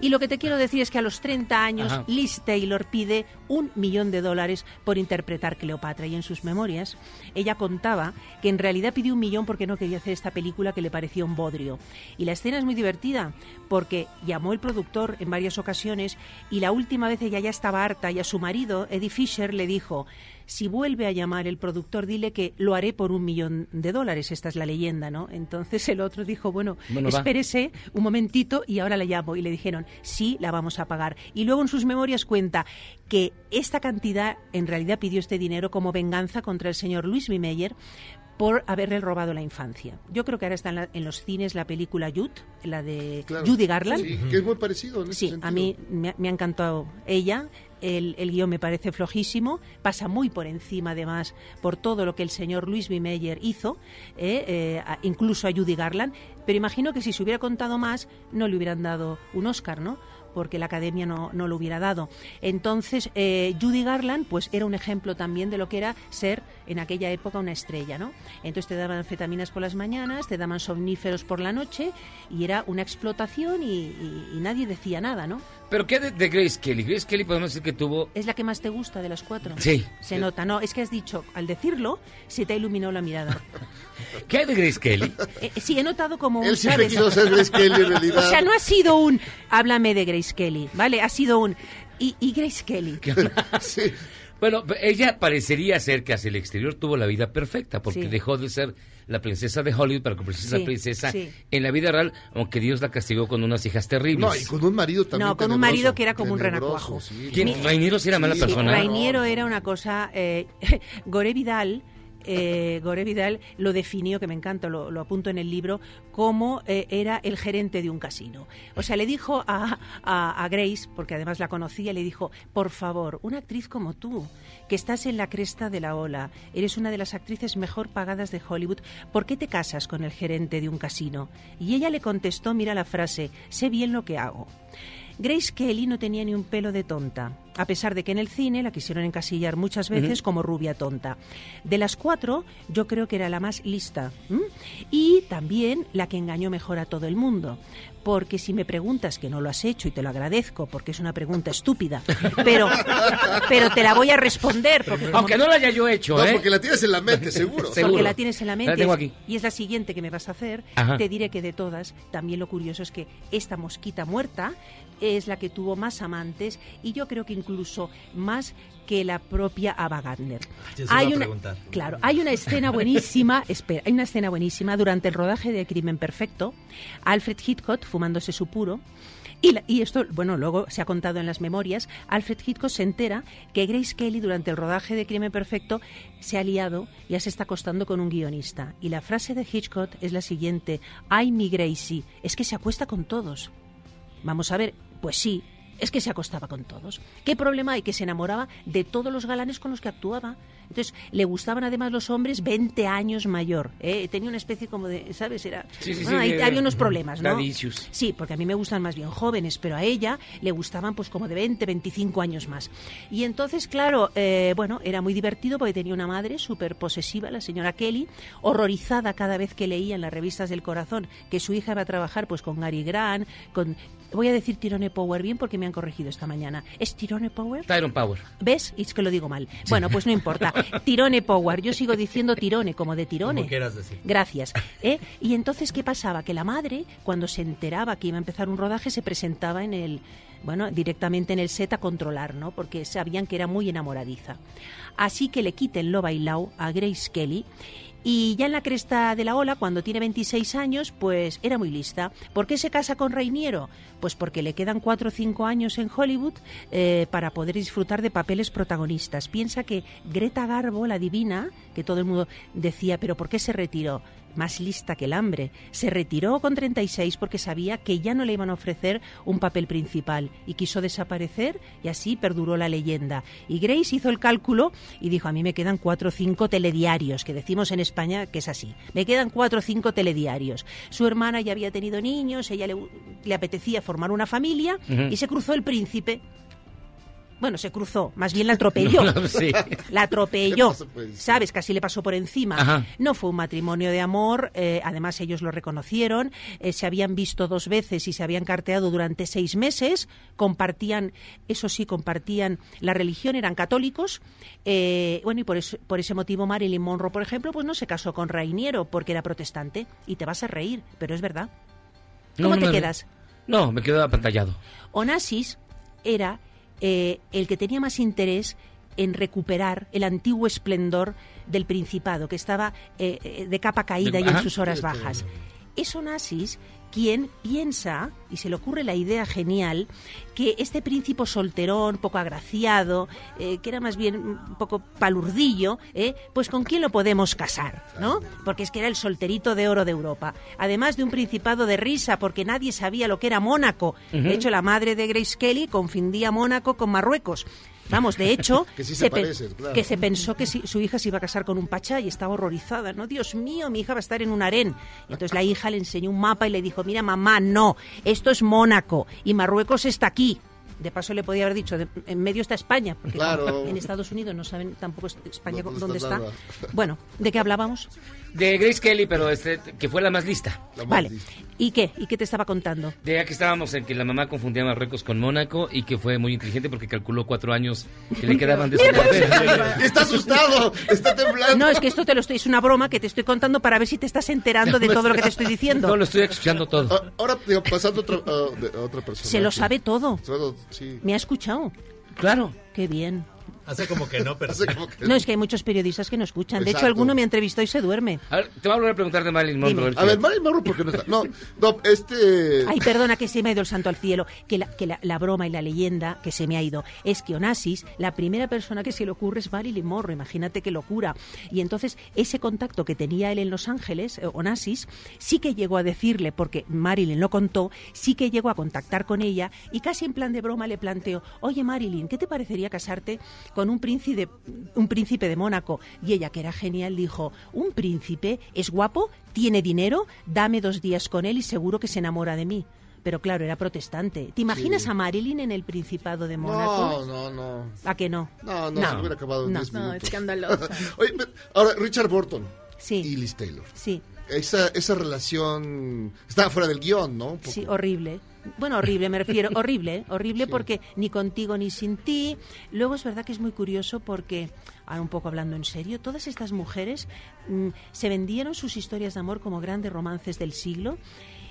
Speaker 16: Y lo que te quiero decir es que a los 30 años,
Speaker 8: Ajá.
Speaker 16: Liz Taylor pide un millón de dólares por interpretar Cleopatra. Y en sus memorias, ella contaba que en realidad pidió un millón porque no quería hacer esta película que le parecía un bodrio. Y la escena es muy divertida, porque llamó el productor en varias ocasiones y la última vez ella ya estaba harta y a su marido, Eddie Fisher, le dijo, si vuelve a llamar el productor, dile que lo haré por un millón de dólares. Esta es la leyenda, ¿no? Entonces el otro dijo, bueno,
Speaker 8: Bueno, va.
Speaker 16: espérese un momentito y ahora la llamo. Y le dijeron, sí, la vamos a pagar. Y luego en sus memorias cuenta que esta cantidad, en realidad pidió este dinero como venganza contra el señor Luis B. Meyer por haberle robado la infancia. Yo creo que ahora está en, la- en los cines la película Youth, la de
Speaker 5: Claro.
Speaker 16: Judy Garland.
Speaker 5: Sí, que es muy parecido en
Speaker 16: Sí, a mí me ha encantado ella. El, el guion me parece flojísimo, pasa muy por encima además por todo lo que el señor Luis B. Meyer hizo, eh, eh, incluso a Judy Garland, pero imagino que si se hubiera contado más no le hubieran dado un Oscar, ¿no? porque la academia no, no lo hubiera dado. Entonces, eh, Judy Garland, pues era un ejemplo también de lo que era ser en aquella época una estrella, ¿no? Entonces te daban anfetaminas por las mañanas, te daban somníferos por la noche y era una explotación y, y- y nadie decía nada, ¿no?
Speaker 8: ¿Pero qué de, de Grace Kelly? Grace Kelly podemos decir que tuvo...
Speaker 16: ¿Es la que más te gusta de las cuatro?
Speaker 8: Sí.
Speaker 16: Se nota, no, es que has dicho, al decirlo, se te ha iluminado la mirada. <laughs>
Speaker 8: ¿Qué hay de Grace Kelly?
Speaker 16: Eh, sí, he notado como
Speaker 5: Él siempre
Speaker 16: ¿sabes?
Speaker 5: quiso ser Grace Kelly en realidad.
Speaker 16: O sea, no ha sido un, háblame de Grace Kelly, ¿vale? Ha sido un, Y, y Grace Kelly. <laughs>
Speaker 8: Bueno, ella parecería ser que hacia el exterior tuvo la vida perfecta, porque
Speaker 16: Sí.
Speaker 8: dejó de ser la princesa de Hollywood para convertirse en
Speaker 16: Sí,
Speaker 8: la princesa
Speaker 16: sí.
Speaker 8: en la vida real, aunque Dios la castigó con unas hijas terribles.
Speaker 5: No, y con un marido también.
Speaker 16: No, con un marido que era como un renacuajo.
Speaker 5: sí.
Speaker 8: ¿Quién? ¿Rainiero sí era mala
Speaker 16: Sí,
Speaker 8: persona?
Speaker 16: Rainiero era una cosa. Eh, <laughs> Gore Vidal. Eh, Gore Vidal lo definió, que me encanta, lo, apunto en el libro, como eh, era el gerente de un casino. O sea, le dijo a- a Grace, porque además la conocía, le dijo, por favor, una actriz como tú, que estás en la cresta de la ola, eres una de las actrices mejor pagadas de Hollywood, ¿por qué te casas con el gerente de un casino? Y ella le contestó, mira la frase, sé bien lo que hago. Grace Kelly no tenía ni un pelo de tonta, a pesar de que en el cine la quisieron encasillar muchas veces como rubia tonta. De las cuatro, yo creo que era la más lista ¿m? y también la que engañó mejor a todo el mundo. Porque si me preguntas que no lo has hecho y te lo agradezco porque es una pregunta estúpida, pero, pero te la voy a responder. Porque como-
Speaker 8: Aunque no la haya yo hecho,
Speaker 5: No,
Speaker 8: ¿eh?
Speaker 5: porque la tienes en la mente, <laughs> seguro.
Speaker 16: porque la tienes en la mente
Speaker 8: La tengo aquí.
Speaker 16: y es la siguiente que me vas a hacer.
Speaker 8: Ajá.
Speaker 16: Te diré que de todas, también lo curioso es que esta mosquita muerta es la que tuvo más amantes y yo creo que incluso más que la propia Ava Gardner.
Speaker 7: Yo se
Speaker 16: Hay una, claro, hay una escena buenísima, <laughs> espera, hay una escena buenísima durante el rodaje de Crimen Perfecto, Alfred Hitchcock fumándose su puro y, la- y esto, bueno, luego se ha contado en las memorias, Alfred Hitchcock se entera que Grace Kelly durante el rodaje de Crimen Perfecto se ha liado, ya se está acostando con un guionista. Y la frase de Hitchcock es la siguiente, ay mi Gracie, es que se acuesta con todos. Vamos a ver, pues sí, es que se acostaba con todos. ¿Qué problema hay? Que se enamoraba de todos los galanes con los que actuaba. Entonces, le gustaban además los hombres 20 años mayor. ¿eh? Tenía una especie como de, ¿sabes? Era,
Speaker 8: Sí, sí,
Speaker 16: bueno,
Speaker 8: sí,
Speaker 16: ahí
Speaker 8: de-
Speaker 16: había unos problemas, ¿no?
Speaker 8: issues.
Speaker 16: Sí, porque a mí me gustan más bien jóvenes, pero a ella le gustaban pues como de 20, 25 años más. Y entonces, claro, eh, bueno, era muy divertido porque tenía una madre súper posesiva, la señora Kelly, horrorizada cada vez que leía en las revistas del corazón que su hija iba a trabajar pues con Gary Grant, con... Voy a decir Tyrone Power bien porque me han corregido esta mañana. ¿Es Tyrone Power?
Speaker 8: Tyron Power.
Speaker 16: ¿Ves? Es que lo digo mal. Bueno, pues no <laughs> importa. Tirone Power. Yo sigo diciendo tirone, como de tirone.
Speaker 7: Como quieras decir.
Speaker 16: Gracias. ¿eh? Y entonces, ¿qué pasaba? Que la madre, cuando se enteraba que iba a empezar un rodaje, se presentaba en el, bueno, directamente en el set a controlar, ¿no? Porque sabían que era muy enamoradiza. Así que le quiten lo bailao a Grace Kelly. Y ya en la cresta de la ola, cuando tiene 26 años, pues era muy lista. ¿Por qué se casa con Reiniero? Pues porque le quedan 4 o 5 años en Hollywood eh, para poder disfrutar de papeles protagonistas. Piensa que Greta Garbo, la divina, que todo el mundo decía, pero ¿por qué se retiró? Más lista que el hambre. Se retiró con 36 porque sabía que ya no le iban a ofrecer un papel principal y quiso desaparecer y así perduró la leyenda. Y Grace hizo el cálculo y dijo, a mí me quedan cuatro o cinco telediarios, que decimos en España que es así. Me quedan cuatro o cinco telediarios. Su hermana ya había tenido niños, ella le, le apetecía formar una familia y se cruzó el príncipe. Bueno, se cruzó, más bien la atropelló.
Speaker 8: No, <laughs> sí.
Speaker 16: La atropelló. ¿Sabes? Casi le pasó por encima.
Speaker 8: Ajá.
Speaker 16: No fue un matrimonio de amor, eh, además ellos lo reconocieron, eh, se habían visto dos veces y se habían carteado durante seis meses, compartían, eso sí, compartían la religión, eran católicos, eh, bueno, y por, eso- por ese motivo Marilyn Monroe, por ejemplo, pues no se casó con Rainiero porque era protestante, y te vas a reír, pero es verdad. ¿Cómo
Speaker 8: No,
Speaker 16: te quedas?
Speaker 8: No, me quedo apantallado.
Speaker 16: Onassis era eh, el que tenía más interés en recuperar el antiguo esplendor del Principado, que estaba eh, eh, de capa caída y en sus horas bajas. Es Onassis quien piensa, y se le ocurre la idea genial, que este príncipe solterón, poco agraciado, eh, que era más bien un poco palurdillo, eh, pues con quién lo podemos casar, ¿no? Porque es que era el solterito de oro de Europa. Además de un principado de risa, porque nadie sabía lo que era Mónaco. De hecho, la madre de Grace Kelly confundía Mónaco con Marruecos. Vamos, de hecho, <laughs>
Speaker 5: Que sí se
Speaker 16: pe-
Speaker 5: parecen, claro.
Speaker 16: que se pensó que si- su hija se iba a casar con un pachá y estaba horrorizada, ¿no? Dios mío, mi hija va a estar en un harén. Y entonces la hija le enseñó un mapa y le dijo, mira mamá, no, esto es Mónaco y Marruecos está aquí. De paso le podía haber dicho, de- en medio está España, porque
Speaker 5: Claro.
Speaker 16: en Estados Unidos no saben tampoco es- España
Speaker 5: ¿Dónde
Speaker 16: dónde
Speaker 5: está
Speaker 16: está.
Speaker 5: nada?
Speaker 16: Bueno, ¿de qué hablábamos?
Speaker 8: De Grace Kelly, pero este, que fue la más lista.
Speaker 16: Vale. ¿Y qué? ¿Y qué te estaba contando?
Speaker 8: De ya que estábamos en que la mamá confundía Marruecos con Mónaco y que fue muy inteligente porque calculó cuatro años que le quedaban de su. <laughs>
Speaker 5: Está asustado, está temblando.
Speaker 16: No, es que esto te lo estoy, es una broma que te estoy contando para ver si te estás enterando de todo lo que te estoy diciendo.
Speaker 8: No, lo estoy escuchando todo.
Speaker 5: Ah, Ahora, digo, pasando a otra, ah, de- a otra persona.
Speaker 16: Se lo sabe todo.
Speaker 5: Sí.
Speaker 16: ¿Me ha escuchado?
Speaker 8: Claro.
Speaker 16: Qué bien.
Speaker 7: Hace como que no, pero
Speaker 16: No, es que hay muchos periodistas que no escuchan. De hecho, alguno me entrevistó y se duerme.
Speaker 8: A ver, te voy a volver a preguntar de Marilyn Monroe.
Speaker 5: A ver, Marilyn Monroe, ¿por qué no está? No, no, este...
Speaker 16: Ay, perdona que se me ha ido el santo al cielo. Que, la, que la, la broma y la leyenda que se me ha ido es que Onassis, la primera persona que se le ocurre es Marilyn Monroe. Imagínate qué locura. Y entonces, ese contacto que tenía él en Los Ángeles, eh, Onassis, sí que llegó a decirle, porque Marilyn lo contó, sí que llegó a contactar con ella y casi en plan de broma le planteó: Oye, Marilyn, ¿qué te parecería casarte con un príncipe, un príncipe de Mónaco? Y ella, que era genial, dijo: ¿Un príncipe? ¿Es guapo? ¿Tiene dinero? Dame dos días con él y seguro que se enamora de mí. Pero claro, era protestante. ¿Te imaginas
Speaker 5: Sí.
Speaker 16: a Marilyn en el Principado de Mónaco?
Speaker 5: No, no, no.
Speaker 16: ¿A que no?
Speaker 5: No, no, se hubiera acabado en
Speaker 16: No.
Speaker 5: 10
Speaker 16: No,
Speaker 6: escandaloso. <laughs>
Speaker 5: Oye, ahora, Richard Burton
Speaker 16: Sí.
Speaker 5: y Liz Taylor.
Speaker 16: Sí.
Speaker 5: Esa, esa relación estaba fuera del guion, ¿no?
Speaker 16: Sí, horrible. Bueno, horrible, me refiero, horrible, ¿eh? horrible porque ni contigo ni sin ti. Luego es verdad que es muy curioso porque, ahora un poco hablando en serio, todas estas mujeres mm, se vendieron sus historias de amor como grandes romances del siglo.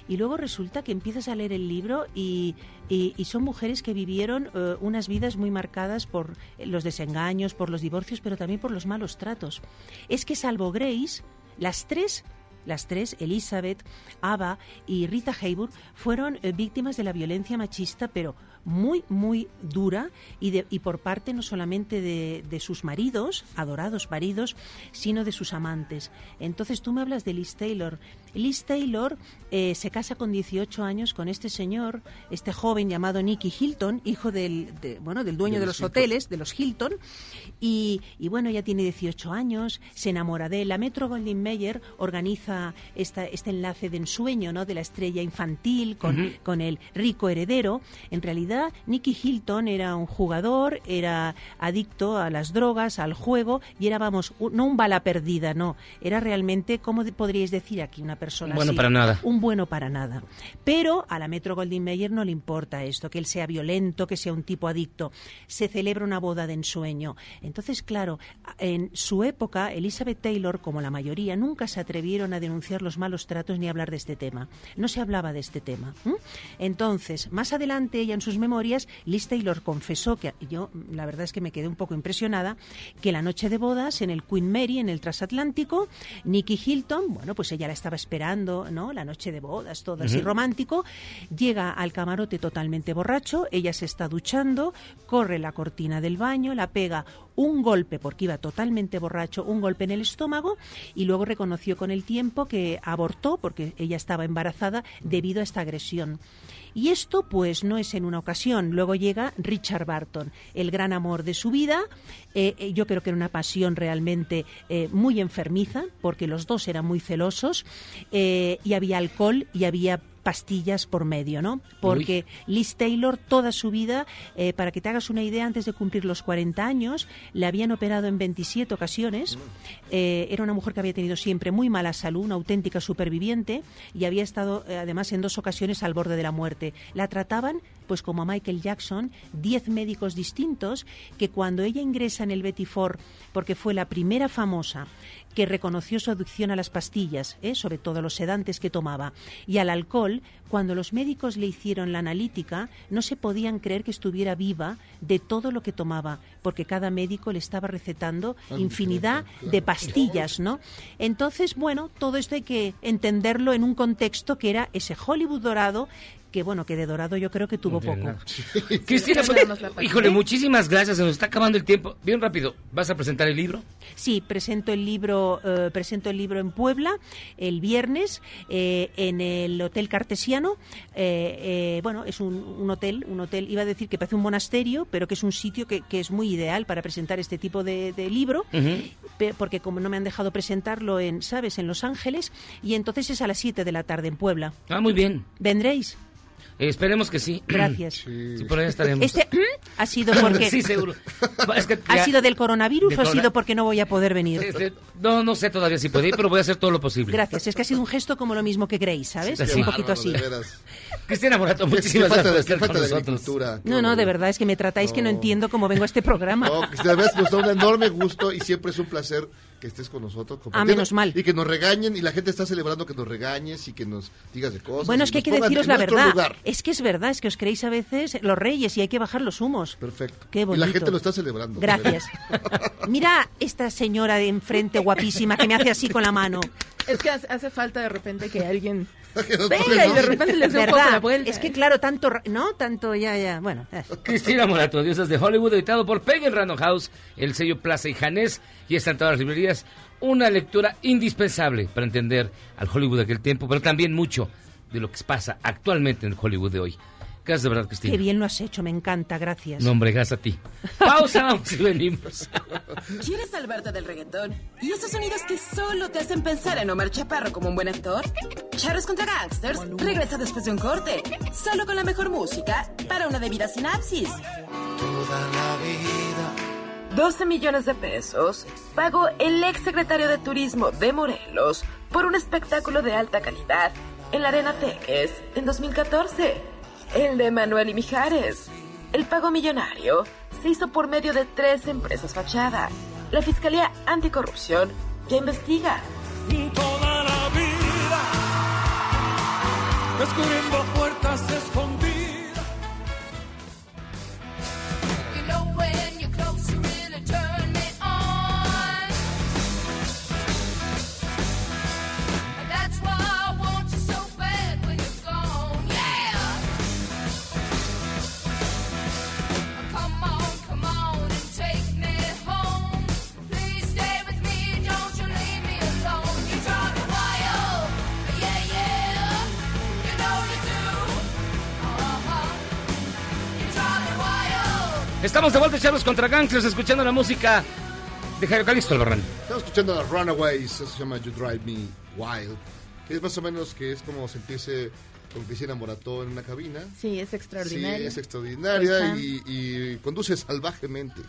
Speaker 16: Y luego resulta que empiezas a leer el libro y, y- y son mujeres que vivieron eh, unas vidas muy marcadas por los desengaños, por los divorcios, pero también por los malos tratos. Es que salvo Grace, las tres las tres, Elizabeth, Ava y Rita Hayworth, fueron eh, víctimas de la violencia machista, pero muy, muy dura y, de- y por parte no solamente de, de sus maridos, adorados maridos, sino de sus amantes. Entonces tú me hablas de Liz Taylor. Liz Taylor eh, se casa con 18 años con este señor, este joven llamado Nicky Hilton, hijo del, de- bueno, del dueño
Speaker 13: De los
Speaker 16: los hoteles, de los Hilton, y, y bueno, ella tiene 18 años, se enamora de él. La Metro Goldwyn Mayer organiza esta, este enlace de ensueño, ¿no? De la estrella infantil con, con el rico heredero. En realidad, Nicky Hilton era un jugador, era adicto a las drogas, al juego, y era, vamos, un- no un bala perdida, no. Era realmente, ¿cómo podríais decir aquí una persona
Speaker 8: Un bueno
Speaker 16: así?
Speaker 8: para nada.
Speaker 16: Un bueno para nada. Pero a la Metro Goldwyn Mayer no le importa esto, que él sea violento, que sea un tipo adicto. Se celebra una boda de ensueño. Entonces, claro, en su época, Elizabeth Taylor, como la mayoría, nunca se atrevieron a denunciar los malos tratos ni a hablar de este tema. No se hablaba de este tema. Entonces, más adelante, ella en sus memorias, Liz Taylor confesó que yo, la verdad es que me quedé un poco impresionada, que la noche de bodas en el Queen Mary, en el transatlántico, Nicky Hilton, bueno, pues ella la estaba esperando, ¿no? La noche de bodas, todo así romántico, llega al camarote totalmente borracho, ella se está duchando, corre la cortina del baño, la pega un golpe porque iba totalmente borracho, un golpe en el estómago y luego reconoció con el tiempo que abortó porque ella estaba embarazada debido a esta agresión. Y esto pues no es en una ocasión. Luego llega Richard Barton, el gran amor de su vida. Eh, eh, yo creo que era una pasión realmente eh, muy enfermiza porque los dos eran muy celosos eh, y había alcohol y había pastillas por medio, ¿no? Porque Liz Taylor toda su vida, eh, para que te hagas una idea, antes de cumplir los 40 años, le habían operado en 27 ocasiones. Eh, era una mujer que había tenido siempre muy mala salud, una auténtica superviviente, y había estado eh, además en dos ocasiones al borde de la muerte. La trataban pues como a Michael Jackson, 10 médicos distintos que cuando ella ingresa en el Betty Ford, porque fue la primera famosa que reconoció su adicción a las pastillas, ¿eh? sobre todo a los sedantes que tomaba, y al alcohol, cuando los médicos le hicieron la analítica, no se podían creer que estuviera viva de todo lo que tomaba, porque cada médico le estaba recetando
Speaker 13: Ah,
Speaker 16: infinidad de pastillas, ¿no? Entonces, bueno, todo esto hay que entenderlo en un contexto que era ese Hollywood dorado, que bueno, que de dorado yo creo que tuvo
Speaker 8: De
Speaker 16: poco. <laughs>
Speaker 8: Cristina, pues, híjole, muchísimas gracias. Se nos está acabando el tiempo. Bien rápido, ¿vas a presentar el libro?
Speaker 16: Sí, presento el libro, eh, presento el libro en Puebla el viernes eh, en el Hotel Cartesiano. Eh, bueno, es un, un hotel, un hotel, iba a decir que parece un monasterio, pero que es un sitio que, que es muy ideal para presentar este tipo de, de libro, porque como no me han dejado presentarlo en, sabes, en Los Ángeles, y entonces es a las 7 de la tarde en Puebla.
Speaker 8: Ah, muy bien.
Speaker 16: ¿Vendréis?
Speaker 8: Eh, esperemos que sí. <clears throat>
Speaker 16: Gracias.
Speaker 8: Sí, por ahí estaremos.
Speaker 16: Este <clears throat> ha sido porque <laughs>
Speaker 8: sí, seguro. <laughs> Es que
Speaker 16: ha sido del coronavirus
Speaker 8: de
Speaker 16: o ha sido porque no voy a poder venir.
Speaker 8: Este, no, no sé todavía si puede ir, pero voy a hacer todo lo posible.
Speaker 16: Gracias, es que ha sido un gesto como lo mismo que Grace, ¿sabes?
Speaker 8: Sí,
Speaker 16: un poquito así.
Speaker 8: Cristina Morato, muchísimas gracias
Speaker 5: de- falta de agricultura.
Speaker 16: No, no, de verdad es que me tratáis que no entiendo cómo vengo a este programa.
Speaker 5: No, Cristina, de verdad, nos da un enorme gusto y siempre es un placer que estés con nosotros.
Speaker 16: Ah, menos mal.
Speaker 5: Y que nos regañen y la gente está celebrando que nos regañes y que nos digas de cosas.
Speaker 16: Bueno,
Speaker 5: y
Speaker 16: es que hay que deciros la verdad.
Speaker 5: lugar.
Speaker 16: Es que es verdad, es que os creéis a veces los reyes y hay que bajar los humos.
Speaker 5: Perfecto.
Speaker 16: Qué
Speaker 5: Y
Speaker 16: bonito.
Speaker 5: la gente lo está celebrando.
Speaker 16: Gracias. Mira esta señora de enfrente guapísima que me hace así con la mano.
Speaker 6: Es que hace, falta de repente que alguien <laughs> venga y de repente les dé un poco la vuelta.
Speaker 16: Es que claro, tanto, no, tanto ya, ya, bueno.
Speaker 8: Cristina Morato, Diosas de Hollywood, editado por Penguin Random House, el sello Plaza y Janés, y está en todas las librerías. Una lectura indispensable para entender al Hollywood de aquel tiempo, pero también mucho de lo que pasa actualmente en el Hollywood de hoy. Gracias de verdad, Cristina.
Speaker 16: Qué bien lo has hecho, me encanta, gracias.
Speaker 8: No, hombre, gracias a ti. Pausa, <laughs> vamos y venimos.
Speaker 2: ¿Quieres salvarte del reggaetón? ¿Y esos sonidos que solo te hacen pensar en Omar Chaparro como un buen actor? Charros contra Gangsters regresa después de un corte, solo con la mejor música para una debida sinapsis.
Speaker 4: Toda la vida.
Speaker 2: 12 millones de pesos pagó el ex secretario de Turismo de Morelos por un espectáculo de alta calidad en la Arena Teques en 2014. El de Manuel y Mijares. El pago millonario se hizo por medio de tres empresas fachada. La Fiscalía Anticorrupción ya investiga.
Speaker 4: Toda la vida. Descubriendo
Speaker 8: Estamos de vuelta, Charlos contra Gangsters, escuchando la música de Jairo Calixto Albarrán.
Speaker 5: Estamos escuchando a Runaways, eso se llama You Drive Me Wild, que es más o menos que es como sentirse con Cristina Morató en una cabina.
Speaker 6: Sí, es extraordinaria.
Speaker 5: Sí, es extraordinaria y, y conduce salvajemente.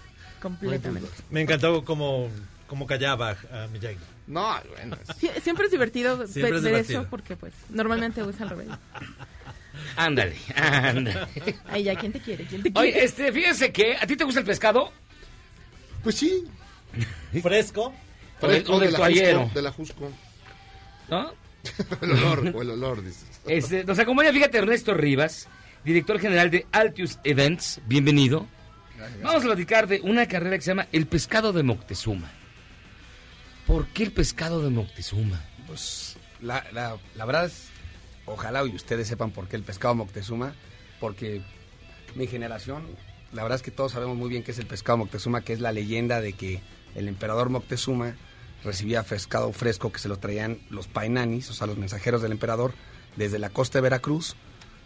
Speaker 6: Completamente.
Speaker 7: Me encantó cómo, cómo callaba a Miyagi.
Speaker 5: No, bueno.
Speaker 6: Sie- Siempre es divertido ver,
Speaker 7: Siempre es
Speaker 6: ver
Speaker 7: divertido.
Speaker 6: eso porque pues normalmente es al revés. <laughs>
Speaker 8: Ándale, ándale.
Speaker 6: Ay, ya, ¿quién te quiere? ¿Quién te quiere?
Speaker 8: Oye, este, fíjense que, ¿a ti te gusta el pescado?
Speaker 5: Pues sí.
Speaker 7: Fresco.
Speaker 8: O del, o
Speaker 5: de
Speaker 8: del
Speaker 5: la
Speaker 8: toallero.
Speaker 5: Jusco, de la Jusco.
Speaker 8: ¿No? <laughs>
Speaker 5: el olor, o el olor, dices.
Speaker 8: Este, nos acompaña, fíjate, Ernesto Rivas, director general de Altius Events. Bienvenido. Vamos a platicar de una carrera que se llama El Pescado de Moctezuma. ¿Por qué el pescado de Moctezuma?
Speaker 17: Pues la, la, la verdad es, ojalá y ustedes sepan por qué el pescado Moctezuma, porque mi generación, la verdad es que todos sabemos muy bien qué es el pescado Moctezuma, que es la leyenda de que el emperador Moctezuma recibía pescado fresco que se lo traían los painanis, o sea, los mensajeros del emperador, desde la costa de Veracruz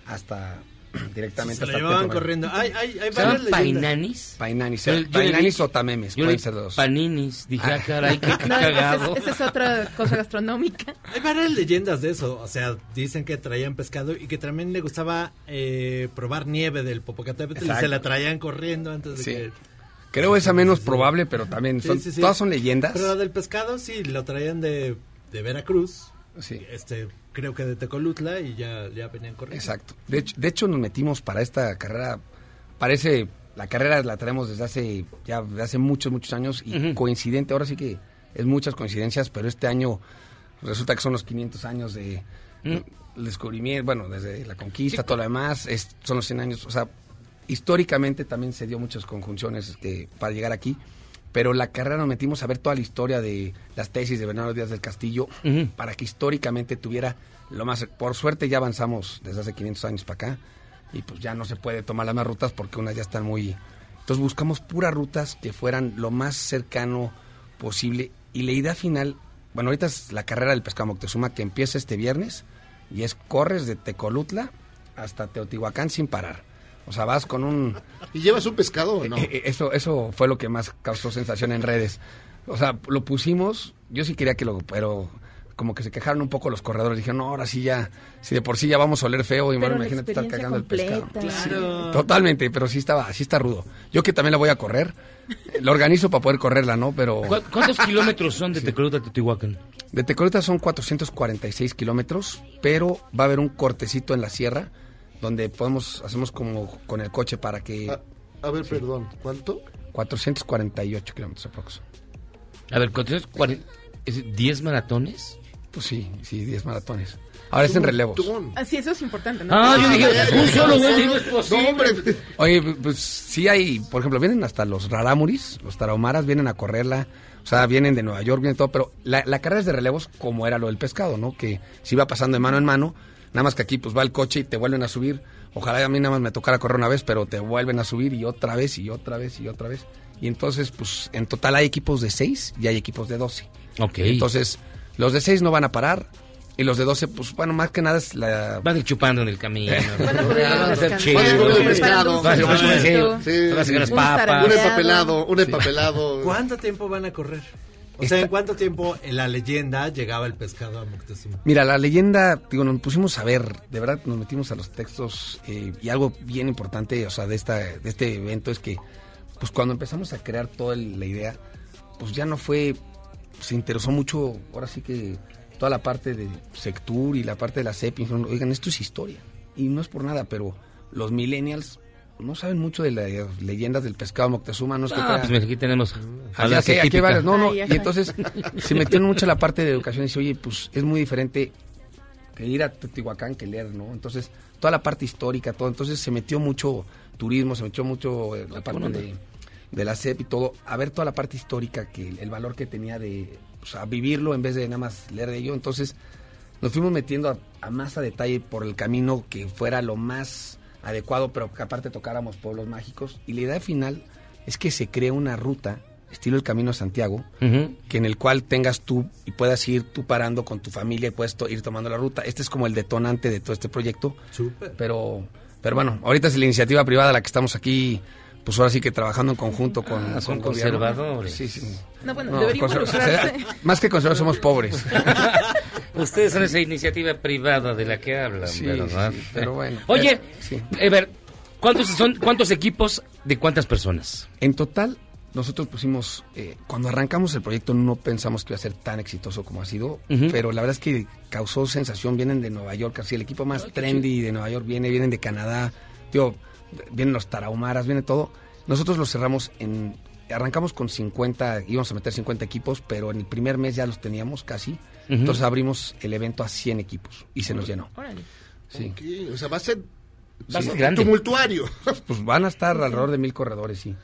Speaker 17: hasta <clears throat> directamente
Speaker 7: Se lo llevaban corriendo. Hay, hay, hay
Speaker 8: ¿Se llaman
Speaker 7: varias leyendas.
Speaker 8: painanis?
Speaker 17: Painanis,
Speaker 8: Yo- yo le
Speaker 17: painanis
Speaker 8: dije-
Speaker 17: o tamemes,
Speaker 8: yo le-
Speaker 17: pueden ser dos.
Speaker 8: Paninis. Dije, ah, caray, qué, qué <laughs>
Speaker 6: No, esa
Speaker 8: cagado.
Speaker 6: es, esa es otra cosa gastronómica. <laughs>
Speaker 7: Hay varias leyendas de eso. O sea, dicen que traían pescado y que también le gustaba eh, probar nieve del Popocatépetl y
Speaker 17: Exacto.
Speaker 7: se la traían corriendo antes de
Speaker 17: Sí.
Speaker 7: que...
Speaker 17: Creo esa menos probable, pero también
Speaker 7: Sí,
Speaker 17: son,
Speaker 7: sí, sí.
Speaker 17: todas son leyendas.
Speaker 7: Pero la del pescado sí, lo traían de, de Veracruz.
Speaker 17: Sí.
Speaker 7: Este, creo que de Tecolutla y ya, ya venían corriendo.
Speaker 17: Exacto. De hecho, de hecho, nos metimos para esta carrera. Parece, la carrera la traemos desde hace, ya desde hace muchos, muchos años y coincidente, ahora sí que es muchas coincidencias, pero este año resulta que son los 500 años de el descubrimiento, bueno, desde la conquista, todo lo demás, es- son los 100 años, o sea, históricamente también se dio muchas conjunciones este, para llegar aquí. Pero la carrera nos metimos a ver toda la historia de las tesis de Bernardo Díaz del Castillo para que históricamente tuviera lo más... Por suerte ya avanzamos desde hace 500 años para acá y pues ya no se puede tomar las más rutas porque unas ya están muy... Entonces buscamos puras rutas que fueran lo más cercano posible y la idea final, bueno, ahorita es la carrera del pescado Moctezuma que empieza este viernes y es corres de Tecolutla hasta Teotihuacán sin parar. O sea, vas con un...
Speaker 5: ¿Y llevas un pescado o no?
Speaker 17: Eh, eh, Eso, eso fue lo que más causó sensación en redes. O sea, lo pusimos, yo sí quería que lo, pero como que se quejaron un poco los corredores. Dijeron, no, ahora sí ya, si de por sí ya vamos a oler feo, y
Speaker 6: Pero
Speaker 17: bueno,
Speaker 6: la
Speaker 17: imagínate estar cagando el pescado.
Speaker 7: Claro.
Speaker 17: Totalmente, pero sí estaba, sí está rudo. Yo que también la voy a correr, lo organizo para poder correrla, ¿no? Pero
Speaker 8: ¿Cu- ¿Cuántos <laughs> kilómetros son de Tecolote a Teotihuacán?
Speaker 17: de Tecoleta son 446 kilómetros, pero va a haber un cortecito en la sierra donde podemos, hacemos como con el coche para que...
Speaker 5: A ver, perdón, ¿cuánto?
Speaker 17: 448 kilómetros aprox.
Speaker 8: A ver, ¿cuántos? Cuaren- es- ¿10 maratones?
Speaker 17: Pues sí, sí, 10 maratones. Ahora es en relevos.
Speaker 6: Así, eso es importante, ¿no?
Speaker 8: Ah, yo dije, un solo güey, no es posible.
Speaker 17: Oye, pues sí hay, por ejemplo, vienen hasta los rarámuris, los tarahumaras, vienen a correrla, o sea, vienen de Nueva York, vienen todo, pero la, la carrera es de relevos como era lo del pescado, ¿no? Que se iba pasando de mano en mano, nada más que aquí pues va el coche y te vuelven a subir. Ojalá a mí nada más me tocara correr una vez, pero te vuelven a subir y otra vez y otra vez y otra vez. Y entonces, pues en total hay equipos de 6 y hay equipos de 12.
Speaker 8: Ok.
Speaker 17: Entonces, los de 6 no van a parar y los de 12, pues bueno, más que nada es la...
Speaker 8: Van a ir chupando en el camino. <laughs>
Speaker 17: Van a poder ir
Speaker 8: Van a hacer
Speaker 17: descansando.
Speaker 8: chido.
Speaker 5: Van a comer pescado.
Speaker 8: Van a comer pescado.
Speaker 5: Sí.
Speaker 8: Van a sacar las
Speaker 5: Un
Speaker 8: papas.
Speaker 5: Un empapelado, un empapelado.
Speaker 7: ¿Cuánto tiempo van a correr? O sea, ¿en cuánto tiempo en la leyenda llegaba el pescado a Moctezuma?
Speaker 17: Mira, la leyenda, digo, nos pusimos a ver, de verdad nos metimos a los textos eh, y algo bien importante, o sea, de, esta, de este evento es que, pues cuando empezamos a crear toda la idea, pues ya no fue, se interesó mucho, ahora sí que toda la parte de Sectur y la parte de la CEP, y dijeron, oigan, esto es historia, y no es por nada, pero los millennials no saben mucho de las leyendas del pescado Moctezuma, no es que
Speaker 8: Ah, pues aquí tenemos a
Speaker 17: Ah,
Speaker 8: la
Speaker 17: sé, aquí varias. No, no,
Speaker 6: Ay,
Speaker 17: y entonces <laughs> se metió mucho la parte de educación y dice, oye, pues es muy diferente que ir a Teotihuacán que leer, ¿no? Entonces, toda la parte histórica, todo. Entonces se metió mucho turismo, se metió mucho eh, la parte de, de la CEP y todo, a ver toda la parte histórica, que el, el valor que tenía de, o sea, vivirlo en vez de nada más leer de ello. Entonces, nos fuimos metiendo a, a más a detalle por el camino que fuera lo más adecuado, pero que aparte tocáramos pueblos mágicos. Y la idea final es que se cree una ruta, estilo el Camino a Santiago, que en el cual tengas tú y puedas ir tú parando con tu familia y puedes to- ir tomando la ruta. Este es como el detonante de todo este proyecto. Pero, pero bueno, ahorita es la iniciativa privada la que estamos aquí, pues ahora sí que trabajando en conjunto con,
Speaker 8: Ah,
Speaker 17: con
Speaker 8: conservadores.
Speaker 17: Sí, sí.
Speaker 6: No, bueno,
Speaker 17: No,
Speaker 6: debería <laughs>
Speaker 17: más que conservadores somos pobres. <laughs> <laughs>
Speaker 8: Ustedes son esa iniciativa privada de la que hablan,
Speaker 17: Sí,
Speaker 8: ¿verdad?
Speaker 17: sí, pero bueno. <laughs>
Speaker 8: Oye,
Speaker 17: Eh, sí.
Speaker 8: a ver, ¿cuántos son cuántos equipos de cuántas personas?
Speaker 17: En total, nosotros pusimos, eh, cuando arrancamos el proyecto no pensamos que iba a ser tan exitoso como ha sido, pero la verdad es que causó sensación, vienen de Nueva York, así el equipo más trendy de Nueva York viene, vienen de Canadá, digo, vienen los tarahumaras, viene todo. Nosotros lo cerramos en, arrancamos con 50, íbamos a meter 50 equipos, pero en el primer mes ya los teníamos casi, entonces abrimos el evento a 100 equipos y se nos llenó. Sí.
Speaker 5: O sea, va a ser,
Speaker 17: Va a
Speaker 5: sí,
Speaker 17: ser grande.
Speaker 5: tumultuario. <laughs>
Speaker 17: Pues van a estar alrededor de mil corredores, sí.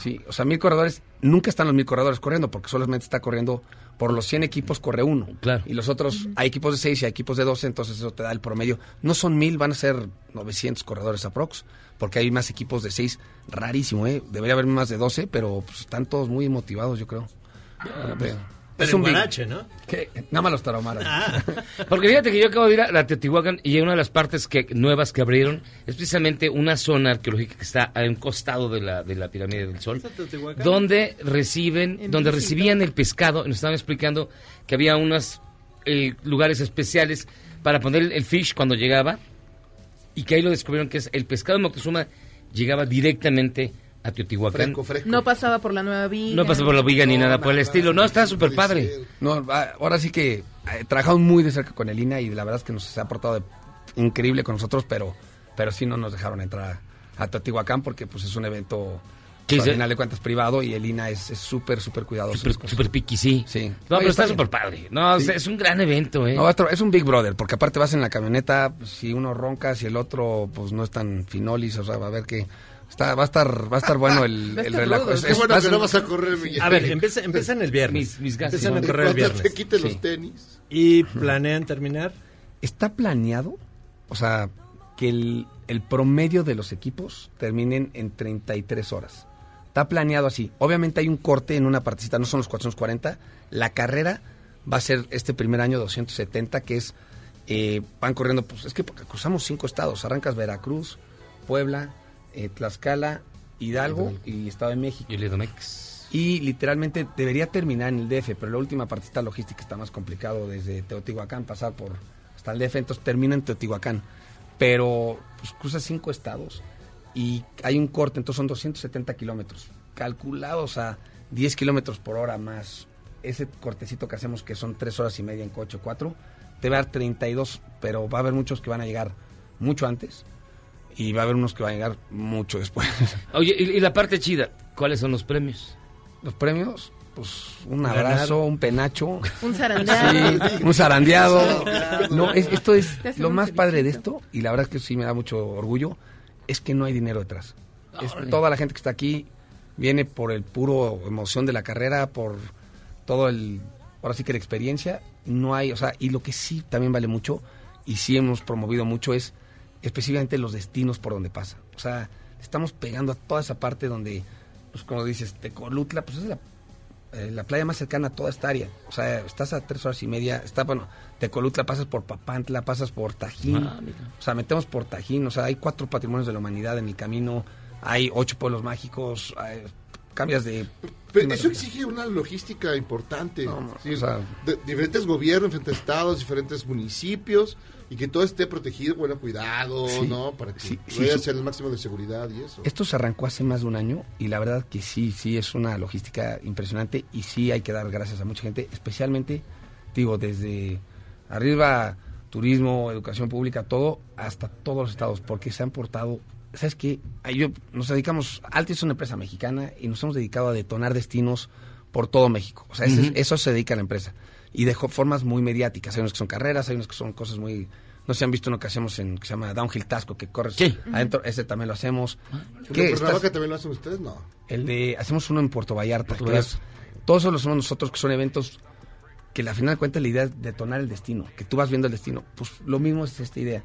Speaker 17: Sí, o sea, mil corredores, nunca están los mil corredores corriendo, porque solamente está corriendo por los 100 equipos, corre uno.
Speaker 8: Claro.
Speaker 17: Y los otros, hay equipos de 6 y hay equipos de 12, entonces eso te da el promedio. No son mil, van a ser 900 corredores aprox, porque hay más equipos de 6, rarísimo, ¿eh? Debería haber más de 12, pero pues, están todos muy motivados, yo creo.
Speaker 7: pues,
Speaker 17: Es
Speaker 7: pero en
Speaker 17: big-
Speaker 7: Guarache, ¿no?
Speaker 17: ¿Qué? Nada más los tarahumaras. <laughs>
Speaker 8: Porque fíjate que yo acabo de ir a la Teotihuacán y una de las partes que, nuevas que abrieron es precisamente una zona arqueológica que está a un costado de la, de la pirámide del Sol, donde reciben,
Speaker 7: En
Speaker 8: donde
Speaker 7: visita.
Speaker 8: recibían el pescado. Nos estaban explicando que había unos eh, lugares especiales para poner el fish cuando llegaba y que ahí lo descubrieron que es el pescado de Moctezuma llegaba directamente a Teotihuacán.
Speaker 6: No pasaba por la nueva viga.
Speaker 8: No pasó por la viga ni nada por el estilo. No, está súper padre.
Speaker 17: No, va- ahora sí que eh, trabajamos muy de cerca con el INA y la verdad es que nos ha portado de- increíble con nosotros, pero, pero sí no nos dejaron entrar a, a Teotihuacán porque pues es un evento
Speaker 8: Sí,
Speaker 17: pues,
Speaker 8: sí.
Speaker 17: al final de cuentas privado y el INA es es súper, súper cuidadoso.
Speaker 8: Súper super piqui, sí.
Speaker 17: Sí.
Speaker 8: No,
Speaker 17: Oye,
Speaker 8: pero está súper padre. No,
Speaker 17: Sí.
Speaker 8: es- es un gran evento, ¿eh?
Speaker 17: No, va a estar- es un Big Brother, porque aparte vas en la camioneta, pues, si uno ronca, si el otro pues no es tan finolis, o sea, va a ver que está, va a estar, va a estar bueno el, <laughs> el relajo.
Speaker 5: rudo. Qué bueno que no vas a correr, Miguel.
Speaker 7: A ver, empieza, empiezan el viernes.
Speaker 8: Mis- mis gases,
Speaker 7: empiezan a correr el viernes.
Speaker 5: te quiten los tenis.
Speaker 7: ¿Y planean terminar?
Speaker 17: Está planeado, o sea, que el, el promedio de los equipos terminen en 33 horas. Está planeado así. Obviamente hay un corte en una partecita, no son los 440. La carrera va a ser este primer año 270, que es, eh, van corriendo, pues es que cruzamos cinco estados. Arrancas Veracruz, Puebla, eh, Tlaxcala, Hidalgo y Estado de México.
Speaker 8: Y el Edomex.
Speaker 17: Y literalmente debería terminar en el DF, pero la última partita logística está más complicado desde Teotihuacán pasar por hasta el DF, entonces termina en Teotihuacán. Pero pues, cruza cinco estados y hay un corte, entonces son 270 kilómetros, calculados a 10 kilómetros por hora más ese cortecito que hacemos, que son tres horas y media en coche, cuatro, te va a dar 32, pero va a haber muchos que van a llegar mucho antes y va a haber unos que van a llegar mucho después. <laughs>
Speaker 8: Oye, y, y la parte chida, ¿cuáles son los premios?
Speaker 17: Los premios, pues un abrazo, un penacho.
Speaker 6: Un zarandeado.
Speaker 17: Sí, un zarandeado. No, es- esto es lo más padre de esto, y la verdad es que sí me da mucho orgullo, es que no hay dinero detrás. Es toda la gente que está aquí viene por el puro emoción de la carrera, por todo el, ahora sí que la experiencia, no hay, o sea, y lo que sí también vale mucho, y sí hemos promovido mucho es específicamente los destinos por donde pasa. O sea, estamos pegando a toda esa parte donde, pues como dices, Tecolutla, pues es la, eh, la playa más cercana a toda esta área. O sea, estás a tres horas y media, está, bueno, Tecolutla, pasas por Papantla, pasas por Tajín,
Speaker 8: Ah,
Speaker 17: o sea, metemos por Tajín, o sea, hay cuatro patrimonios de la humanidad en el camino, hay ocho pueblos mágicos, hay- cambias de...
Speaker 5: Pero eso exige una logística importante. Sí,
Speaker 17: o sea-
Speaker 5: de- diferentes gobiernos, diferentes estados, diferentes municipios y que todo esté protegido, bueno, cuidado,
Speaker 17: Sí,
Speaker 5: ¿no? Para que
Speaker 17: sí,
Speaker 5: vaya a
Speaker 17: sí.
Speaker 5: ser el máximo de seguridad y eso.
Speaker 17: Esto se arrancó hace más de un año y la verdad que sí, sí es una logística impresionante y sí hay que dar gracias a mucha gente, especialmente, digo, desde arriba, turismo, educación pública, todo, hasta todos los estados, porque se han portado, ¿sabes qué? Yo, nos dedicamos, Alti es una empresa mexicana y nos hemos dedicado a detonar destinos por todo México, o sea, eso se dedica a la empresa y de formas muy mediáticas, hay unas que son carreras, hay unas que son cosas muy... No sé si han visto uno que hacemos en que se llama Downhill Tasco, que corres adentro, ese también lo hacemos.
Speaker 5: ¿El
Speaker 17: ¿Qué?
Speaker 5: de
Speaker 17: Estás-
Speaker 5: Cuernavaca también lo hacen ustedes? No.
Speaker 17: el de hacemos uno en Puerto Vallarta,
Speaker 5: Puerto
Speaker 17: que es- todos eso lo hacemos nosotros que son eventos que al final de cuentas la idea es detonar el destino, que tú vas viendo el destino, pues lo mismo es esta idea.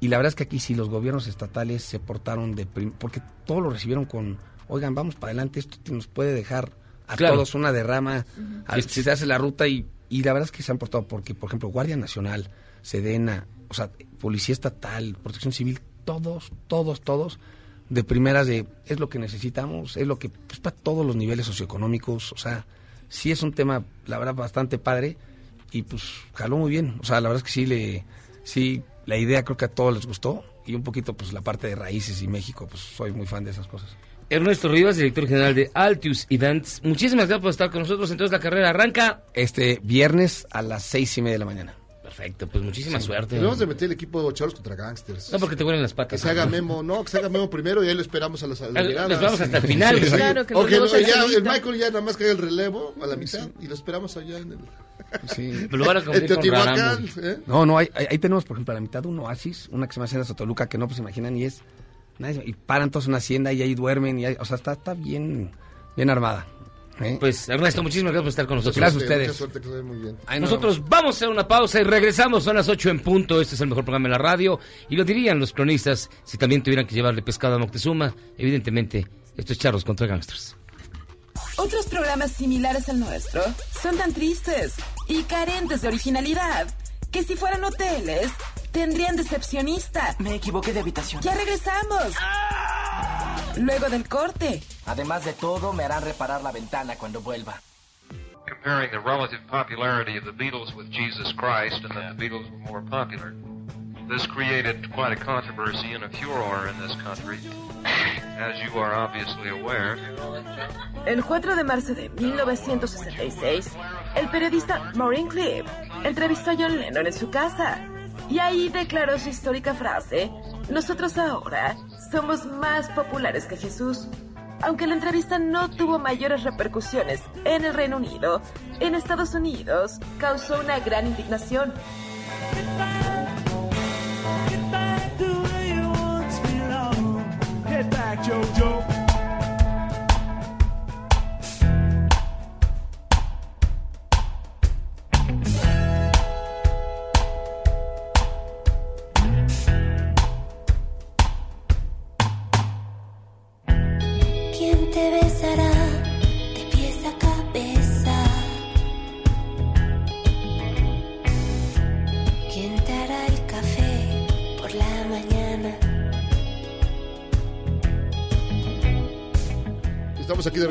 Speaker 17: Y la verdad es que aquí sí los gobiernos estatales se portaron de prim- porque todos lo recibieron con, oigan, vamos para adelante, esto nos puede dejar a
Speaker 8: Claro.
Speaker 17: todos una derrama, a ver si se hace la ruta y, y la verdad es que se han portado porque, por ejemplo, Guardia Nacional, Sedena, o sea, Policía Estatal, Protección Civil, todos, todos, todos, de primeras de, es lo que necesitamos, es lo que, pues para todos los niveles socioeconómicos, o sea, sí es un tema, la verdad, bastante padre y pues jaló muy bien, o sea, la verdad es que sí le, sí, la idea creo que a todos les gustó y un poquito pues la parte de raíces y México, pues soy muy fan de esas cosas.
Speaker 8: Ernesto Rivas, director general de Altius Events. Muchísimas gracias por estar con nosotros. Entonces la carrera arranca.
Speaker 17: Este viernes a las seis y media de la mañana.
Speaker 8: Perfecto, pues muchísima suerte.
Speaker 5: Debemos de meter el equipo Charlos contra Gangsters.
Speaker 8: No, porque te huelen las
Speaker 5: Que
Speaker 8: patas.
Speaker 5: se haga memo, no, que se haga memo primero y ahí lo esperamos a las, la
Speaker 8: Ah,
Speaker 5: llegada.
Speaker 8: les vamos hasta el final. Claro, que
Speaker 5: O
Speaker 8: nos
Speaker 5: que
Speaker 8: vemos
Speaker 5: no, ya, el Michael ya nada más cae el relevo a la mitad y lo esperamos allá en el...
Speaker 17: Sí. <laughs>
Speaker 8: Lo van a
Speaker 5: Teotihuacán. ¿eh?
Speaker 17: No, no, ahí, ahí- tenemos, por ejemplo, a la mitad un oasis, una que se llama Hacienda Sotoluca, que no pues imaginan, y es, y paran todos en una hacienda y ahí duermen, y o sea, está, está bien, bien armada. ¿Eh?
Speaker 8: Pues Ernesto, muchísimas gracias por estar con nosotros.
Speaker 17: Gracias a
Speaker 5: Mucha
Speaker 17: ustedes.
Speaker 5: suerte, que se ve muy bien.
Speaker 17: Ahí nos
Speaker 8: Nosotros vamos a hacer una pausa y regresamos. Son las 8 en punto. Este es el mejor programa de la radio. Y lo dirían los cronistas si también tuvieran que llevarle pescado a Moctezuma. Evidentemente, esto es Charros contra Gangsters.
Speaker 2: Otros programas similares al nuestro son tan tristes y carentes de originalidad que si fueran hoteles tendrían decepcionista.
Speaker 18: Me equivoqué de habitación.
Speaker 2: Ya regresamos. Luego del corte.
Speaker 18: Además de todo, me harán reparar la ventana cuando vuelva.
Speaker 19: comparing the relative popularity of the Beatles with Jesus Christ and that the Beatles were more popular. This created quite a controversy and a furor in this country, as you are obviously aware.
Speaker 2: El 4 de marzo de 1966, el periodista Maureen Cliff entrevistó a John Lennon en su casa y ahí declaró su histórica frase, nosotros ahora somos más populares que Jesús. Aunque la entrevista no tuvo mayores repercusiones en el Reino Unido, en Estados Unidos causó una gran indignación.
Speaker 4: Get back, Jojo.
Speaker 13: ¿Quién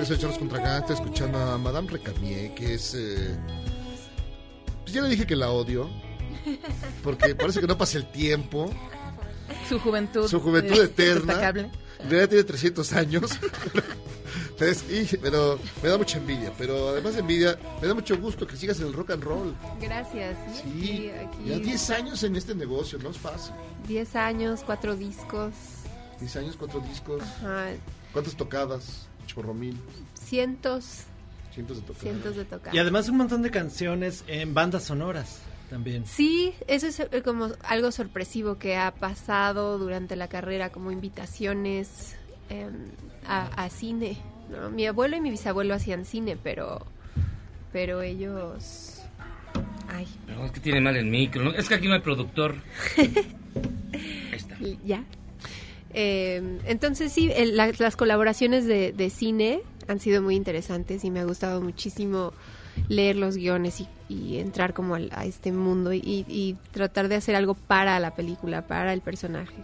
Speaker 5: regreso de Charlos contra Gangsters, escuchando a Madame Recamier, que es... eh, Pues ya le dije que la odio, porque parece que no pasa el tiempo.
Speaker 6: Su juventud.
Speaker 5: Su juventud
Speaker 6: es
Speaker 5: eterna.
Speaker 6: destacable.
Speaker 5: En realidad tiene 300 años. <laughs> pero, es- y- pero me da mucha envidia. Pero además de envidia, me da mucho gusto que sigas en el rock and roll.
Speaker 20: Gracias.
Speaker 5: Sí,
Speaker 20: aquí
Speaker 5: ya 10 años en este negocio, no es fácil.
Speaker 20: 10 años, cuatro discos,
Speaker 5: 10 años, 4 discos.
Speaker 20: ajá,
Speaker 5: ¿Cuántas tocadas? Chorro mil.
Speaker 20: cientos,
Speaker 5: Cientos de tocadas.
Speaker 20: cientos de tocadas.
Speaker 7: Y además un montón de canciones en bandas sonoras también.
Speaker 20: Sí, eso es eh, como algo sorpresivo que ha pasado durante la carrera, como invitaciones em, a, a cine. ¿no? Mi abuelo y mi bisabuelo hacían cine, pero, pero ellos... Ay,
Speaker 8: No, es que tiene mal el micro. ¿no? Es que aquí no hay productor. <laughs>
Speaker 20: y ya. Eh, entonces sí, el- la- las colaboraciones de, de cine han sido muy interesantes y me ha gustado muchísimo leer los guiones y, y entrar como al- a este mundo y, y tratar de hacer algo para la película, para el personaje.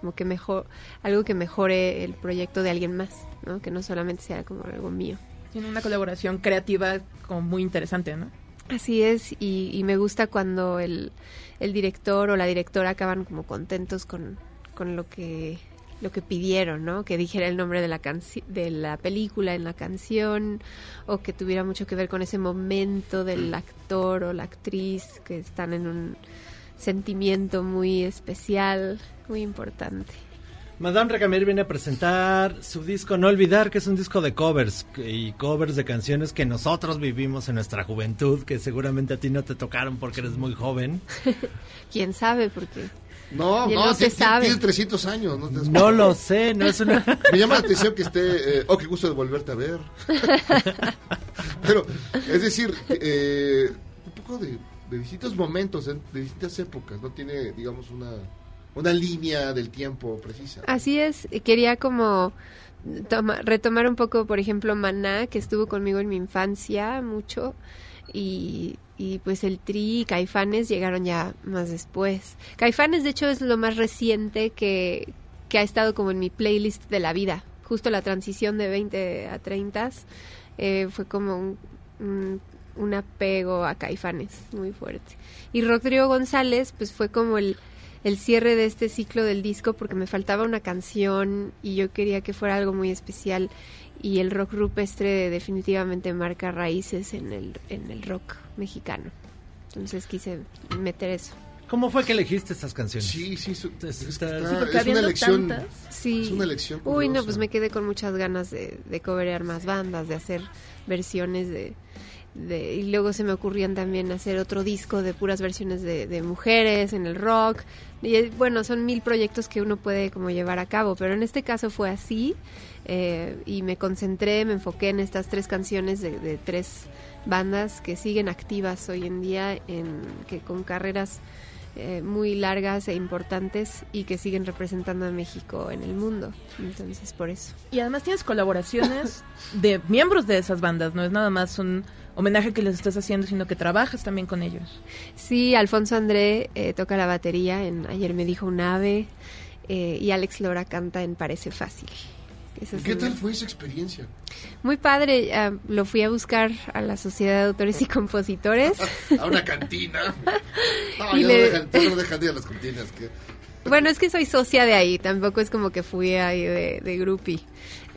Speaker 20: Como que mejor, algo que mejore el proyecto de alguien más, ¿no? Que no solamente sea como algo mío.
Speaker 6: Tiene una colaboración creativa como muy interesante, ¿no?
Speaker 20: Así es, y, y me gusta cuando el, el director o la directora acaban como contentos con, con lo que lo que pidieron, ¿no? Que dijera el nombre de la de la película en la canción o que tuviera mucho que ver con ese momento del actor o la actriz que están en un sentimiento muy especial, muy importante.
Speaker 7: Madame Recamier viene a presentar su disco No Olvidar, que es un disco de covers y covers de canciones que nosotros vivimos en nuestra juventud, que seguramente a ti no te tocaron porque eres muy joven. <laughs>
Speaker 20: ¿Quién sabe? Porque
Speaker 5: No, no,
Speaker 20: no se sabe.
Speaker 5: tiene 300 años. No, te-
Speaker 7: No lo sé, no es una...
Speaker 5: Me llama la atención que esté... eh, oh, qué gusto de volverte a ver. <laughs> Pero, es decir, eh, un poco de, de distintos momentos, de, de distintas épocas. No tiene, digamos, una, una línea del tiempo precisa.
Speaker 20: Así es, quería como toma- retomar un poco, por ejemplo, Maná, que estuvo conmigo en mi infancia mucho, y, y pues el Tri y Caifanes llegaron ya más después. Caifanes, de hecho, es lo más reciente que, que ha estado como en mi playlist de la vida. Justo la transición de 20 a 30 eh, fue como un, un, apego a Caifanes muy fuerte. Y Rodrigo González, pues fue como el, el cierre de este ciclo del disco porque me faltaba una canción y yo quería que fuera algo muy especial y el rock rupestre definitivamente marca raíces en el, en el rock mexicano. Entonces quise meter eso.
Speaker 7: ¿Cómo fue que elegiste estas canciones?
Speaker 5: Sí, sí, su-
Speaker 7: Es-
Speaker 5: es, que
Speaker 7: está-
Speaker 5: está- es una elección.
Speaker 7: tantas.
Speaker 20: Sí.
Speaker 5: Es una elección.
Speaker 20: Uy, no, pues me quedé con muchas ganas de, de coverear más bandas, de hacer versiones de, de... Y luego se me ocurrían también hacer otro disco de puras versiones de, de mujeres en el rock. Y eh, bueno, son mil proyectos que uno puede como llevar a cabo, pero en este caso fue así. Eh, y me concentré, me enfoqué en estas tres canciones de, de tres bandas que siguen activas hoy en día, en, que con carreras eh, muy largas e importantes y que siguen representando a México en el mundo. Entonces, por eso.
Speaker 6: Y además tienes colaboraciones de miembros de esas bandas, no es nada más un homenaje que les estás haciendo, sino que trabajas también con ellos.
Speaker 20: Sí, Alfonso André eh, toca la batería en Ayer me dijo un ave eh, y Alex Lora canta en Parece Fácil. Esas
Speaker 5: ¿Qué tal fue esa experiencia?
Speaker 20: Muy padre, ah, lo fui a buscar a la Sociedad de Autores y Compositores. <laughs>
Speaker 5: A una cantina. <laughs> No,
Speaker 20: Y le-
Speaker 5: no dejan, no dejan de ir a las cantinas.
Speaker 20: Bueno, es que soy socia de ahí, tampoco es como que fui ahí de, de groupie.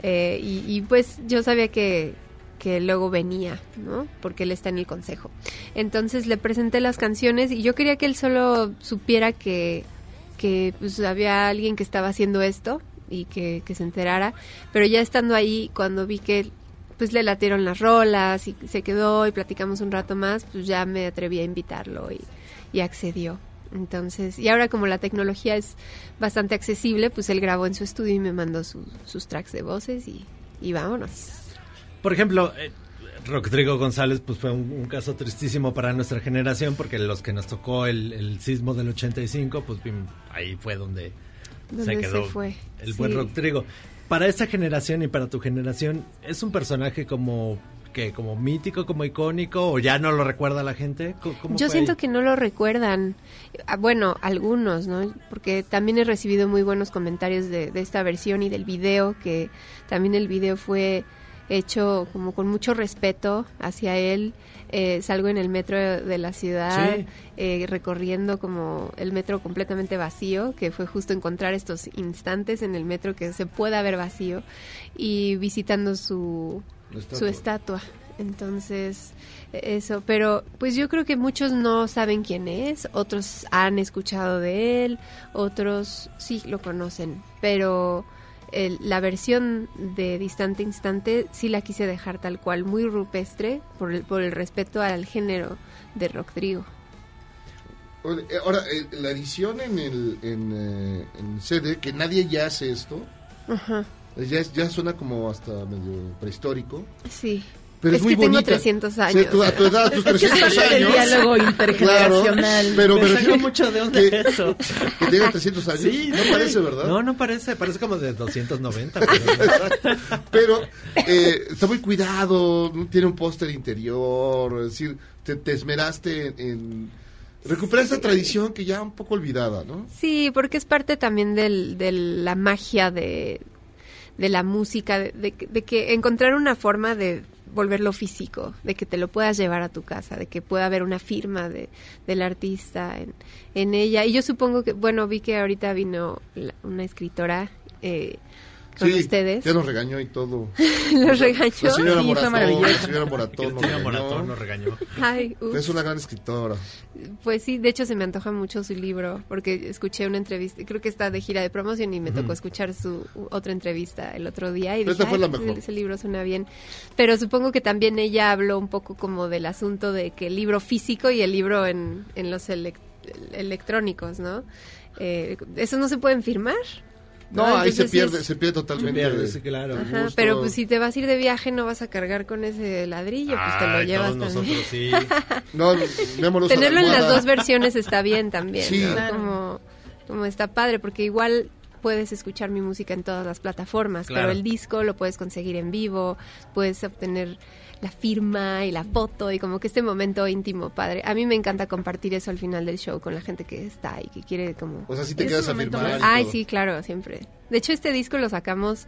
Speaker 20: Eh, y, y, pues yo sabía que, que luego venía, ¿no? Porque él está en el consejo. Entonces le presenté las canciones y yo quería que él solo supiera que, que pues había alguien que estaba haciendo esto y que, que se enterara. Pero ya estando ahí, cuando vi que pues le latieron las rolas y se quedó y platicamos un rato más, pues ya me atreví a invitarlo y, y accedió. Entonces, y ahora como la tecnología es bastante accesible, pues él grabó en su estudio y me mandó su- sus tracks de voces y, y vámonos.
Speaker 7: Por ejemplo, eh, Rodrigo González pues fue un, un caso tristísimo para nuestra generación porque los que nos tocó el, el sismo del 85, pues ahí fue donde, Se
Speaker 20: se
Speaker 7: quedó
Speaker 20: fue,
Speaker 7: el
Speaker 20: sí.
Speaker 7: buen Rodrigo. Para esta generación y para tu generación, ¿es un personaje como que como mítico, como icónico o ya no lo recuerda la gente? ¿Cómo- cómo
Speaker 20: Yo siento
Speaker 7: ahí?
Speaker 20: que no lo recuerdan. Ah, Bueno, algunos, ¿no? Porque también he recibido muy buenos comentarios de, de esta versión y del video, que también el video fue hecho como con mucho respeto hacia él. Eh, salgo en el metro de la ciudad,
Speaker 7: Sí.
Speaker 20: eh, recorriendo como el metro completamente vacío, que fue justo encontrar estos instantes en el metro que se pueda ver vacío, y visitando su,
Speaker 5: estatua.
Speaker 20: su estatua. Entonces, eso, pero pues yo creo que muchos no saben quién es, otros han escuchado de él, otros sí lo conocen, pero el- la versión de Distante Instante sí la quise dejar tal cual, muy rupestre, por el, por el respeto al género de.
Speaker 5: Oye, eh, Ahora, eh, la edición en el en, eh, en CD, que nadie ya hace esto,
Speaker 20: Ajá,
Speaker 5: ya, ya suena como hasta medio prehistórico.
Speaker 20: sí.
Speaker 5: Pero es,
Speaker 20: es
Speaker 5: muy
Speaker 20: que tengo
Speaker 5: bonita.
Speaker 20: 300
Speaker 5: Sí,
Speaker 20: años.
Speaker 5: tú- a tu edad, tus <laughs>
Speaker 6: Es que
Speaker 5: 300
Speaker 6: es el
Speaker 5: años.
Speaker 6: diálogo intergeneracional.
Speaker 5: Claro, pero
Speaker 7: Me
Speaker 5: refiero
Speaker 7: mucho de onda
Speaker 5: que-
Speaker 7: eso. <laughs>
Speaker 5: Que tenga 300 años.
Speaker 7: Sí,
Speaker 5: no
Speaker 7: sí.
Speaker 5: parece, ¿verdad?
Speaker 7: No, no parece, parece como de 290. <laughs> pero-
Speaker 5: Pero eh, está muy cuidado, tiene un póster interior, es decir, te, te esmeraste en, en recuperar esa tradición que ya un poco olvidada, ¿no?
Speaker 20: Sí, porque es parte también del, de la magia de, de la música, de, de que- de que encontrar una forma de volverlo físico, de que te lo puedas llevar a tu casa, de que pueda haber una firma de, del artista en, en ella. Y yo supongo que, bueno, vi que ahorita vino la- una escritora eh, con
Speaker 5: Sí,
Speaker 20: ustedes.
Speaker 5: ya nos regañó y todo. <laughs>
Speaker 20: ¿Los regañó?
Speaker 5: La señora
Speaker 20: Sí, fue
Speaker 5: Moratón,
Speaker 20: maravilloso.
Speaker 5: la señora Moratón nos regañó.
Speaker 7: Moratón nos regañó.
Speaker 20: Ay.
Speaker 5: Es una gran escritora.
Speaker 20: Pues sí, de hecho se me antoja mucho su libro, porque escuché una entrevista, creo que está de gira de promoción y me tocó escuchar su otra entrevista el otro día y
Speaker 5: Esta
Speaker 20: dije,
Speaker 5: fue la
Speaker 20: "Ay,
Speaker 5: mejor".
Speaker 20: ese libro suena bien. Pero supongo que también ella habló un poco como del asunto de que el libro físico y el libro en, en los elec- electrónicos, ¿no? Eh, ¿Eso no se pueden firmar?
Speaker 5: No,
Speaker 20: ¿no?
Speaker 5: ahí se pierde,
Speaker 20: es-
Speaker 5: se pierde totalmente.
Speaker 7: Se pierde, sí, claro.
Speaker 20: Ajá, pero pues si te vas a ir de viaje no vas a cargar con ese ladrillo, pues te lo
Speaker 7: Ay,
Speaker 20: llevas
Speaker 7: todos
Speaker 20: también.
Speaker 7: nosotros sí. <laughs>
Speaker 5: No, la
Speaker 20: Tenerlo en las dos versiones está bien también,
Speaker 5: Sí.
Speaker 20: ¿no?
Speaker 5: Claro.
Speaker 20: Como, como está padre, porque igual puedes escuchar mi música en todas las plataformas,
Speaker 7: Claro.
Speaker 20: pero el disco lo puedes conseguir en vivo, puedes obtener la firma y la foto y como que este momento íntimo padre. A mí me encanta compartir eso al final del show con la gente que está y que quiere como...
Speaker 5: O sea, sí te quedas a firmar.
Speaker 20: Ay,
Speaker 5: todo.
Speaker 20: sí, claro, siempre. De hecho, este disco lo sacamos,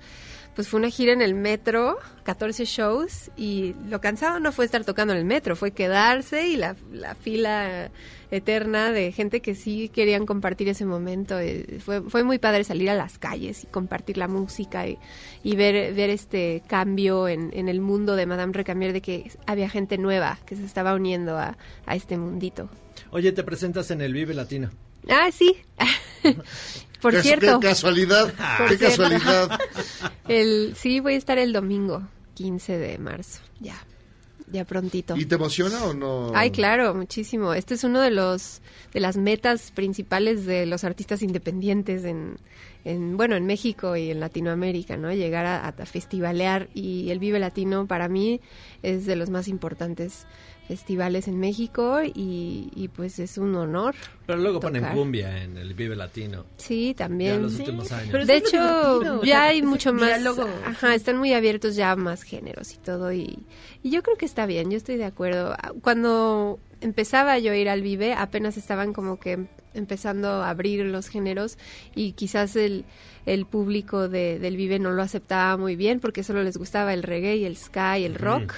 Speaker 20: pues fue una gira en el metro, 14 shows, y lo cansado no fue estar tocando en el metro, fue quedarse y la, la fila eterna de gente que sí querían compartir ese momento. Eh, Fue, fue muy padre salir a las calles y compartir la música y, y ver, ver este cambio en, en el mundo de Madame Recamier, de que había gente nueva que se estaba uniendo a, a este mundito.
Speaker 7: Oye, te presentas en el Vive Latino.
Speaker 20: Ah, sí. <laughs> Por
Speaker 5: Qué-
Speaker 20: cierto.
Speaker 5: Qué casualidad, <laughs>
Speaker 20: Por
Speaker 5: qué
Speaker 20: cierto.
Speaker 5: casualidad. <laughs>
Speaker 20: El, sí, voy a estar el domingo, 15 de marzo. Ya, ya prontito.
Speaker 5: ¿Y te emociona o no?
Speaker 20: Ay, claro, muchísimo. Este es uno de los de las metas principales de los artistas independientes en, en bueno, en México y en Latinoamérica, ¿no? Llegar a, a festivalear y el Vive Latino para mí es de los más importantes festivales en México y, y pues es un honor.
Speaker 7: Pero luego ponen cumbia en el Vive Latino.
Speaker 20: Sí,
Speaker 7: Ya
Speaker 20: también.
Speaker 7: los últimos años.
Speaker 6: pero
Speaker 20: de hecho, ya
Speaker 6: sea,
Speaker 20: hay mucho más.
Speaker 6: diálogo.
Speaker 20: Ajá, están muy abiertos ya a más géneros y todo. Y, y yo creo que está bien, yo estoy de acuerdo. Cuando empezaba yo a ir al Vive, apenas estaban como que empezando a abrir los géneros y quizás el, el público de, del Vive no lo aceptaba muy bien porque solo les gustaba el reggae y el ska y el rock.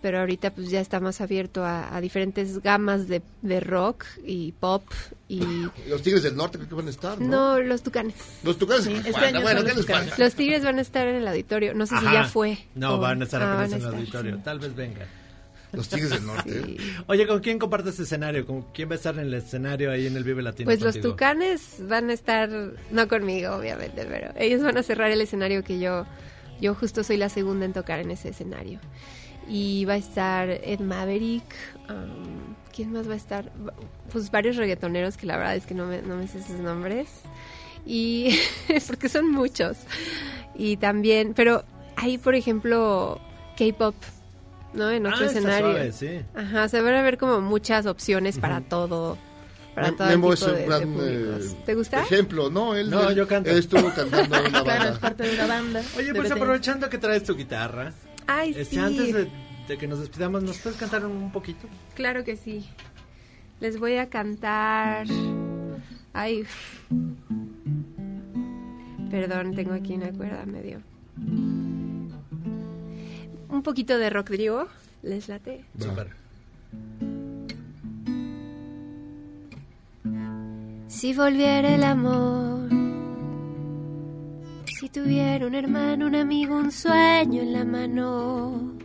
Speaker 20: Pero ahorita pues ya está más abierto a, a diferentes gamas de, de rock y pop y... <laughs>
Speaker 5: Los Tigres del Norte creo que van a estar, ¿no?
Speaker 20: No, los tucanes.
Speaker 5: Los Tucanes.
Speaker 6: Sí, este
Speaker 5: bueno,
Speaker 6: año
Speaker 5: bueno,
Speaker 6: son
Speaker 5: ¿qué
Speaker 6: los Tucanes.
Speaker 20: Tigres van a estar en el auditorio. No sé si ya fue.
Speaker 7: No,
Speaker 20: o-
Speaker 7: van a estar
Speaker 20: Ah,
Speaker 7: apenas en el
Speaker 20: estar,
Speaker 7: auditorio.
Speaker 20: sí.
Speaker 7: Tal vez venga.
Speaker 5: Los Tigres del Norte.
Speaker 20: Sí.
Speaker 7: Oye, ¿con quién compartes escenario? ¿Con quién va a estar en el escenario ahí en el Vive Latino?
Speaker 20: Pues los? Tucanes van a estar, no conmigo, obviamente, pero ellos van a cerrar el escenario que yo, yo justo soy la segunda en tocar en ese escenario. Y va a estar Ed Maverick, um, ¿quién más va a estar? Pues varios reggaetoneros que la verdad es que no me, no me sé sus nombres. Y <laughs> porque son muchos. Y también, pero hay, por ejemplo, K-pop, ¿no? En otro
Speaker 7: Ah,
Speaker 20: escenario.
Speaker 7: suave, sí.
Speaker 20: Ajá, se van a ver como muchas opciones para todo. Para todo
Speaker 5: Memo
Speaker 20: tipo
Speaker 5: es un
Speaker 20: de,
Speaker 5: gran eh,
Speaker 20: ¿Te gusta?
Speaker 5: ejemplo, ¿no? Él,
Speaker 7: No,
Speaker 5: él-
Speaker 7: yo canto.
Speaker 5: él estuvo cantando en una <laughs>
Speaker 6: Claro, es
Speaker 5: banda.
Speaker 6: parte de una banda.
Speaker 7: Oye, pues aprovechando que traes tu guitarra,
Speaker 20: Ay,
Speaker 7: este,
Speaker 20: sí.
Speaker 7: antes de, de que nos despidamos, ¿nos puedes cantar un poquito?
Speaker 20: Claro que sí. Les voy a cantar. Ay. Perdón, tengo aquí una cuerda medio. un poquito de rock griego. ¿Les late?
Speaker 7: Súper.
Speaker 20: Si volviera el amor, si tuviera un hermano, un amigo, un sueño en la mano,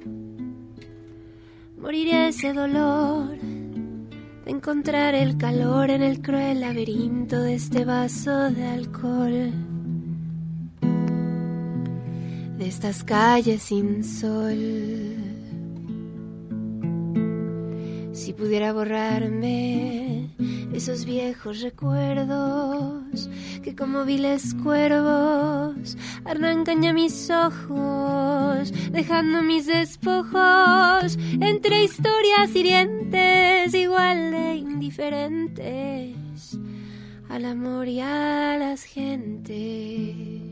Speaker 20: moriría ese dolor de encontrar el calor en el cruel laberinto de este vaso de alcohol, de estas calles sin sol. Si pudiera borrarme esos viejos recuerdos que como viles cuervos arrancan ya mis ojos, dejando mis despojos entre historias hirientes igual de indiferentes al amor y a las gentes.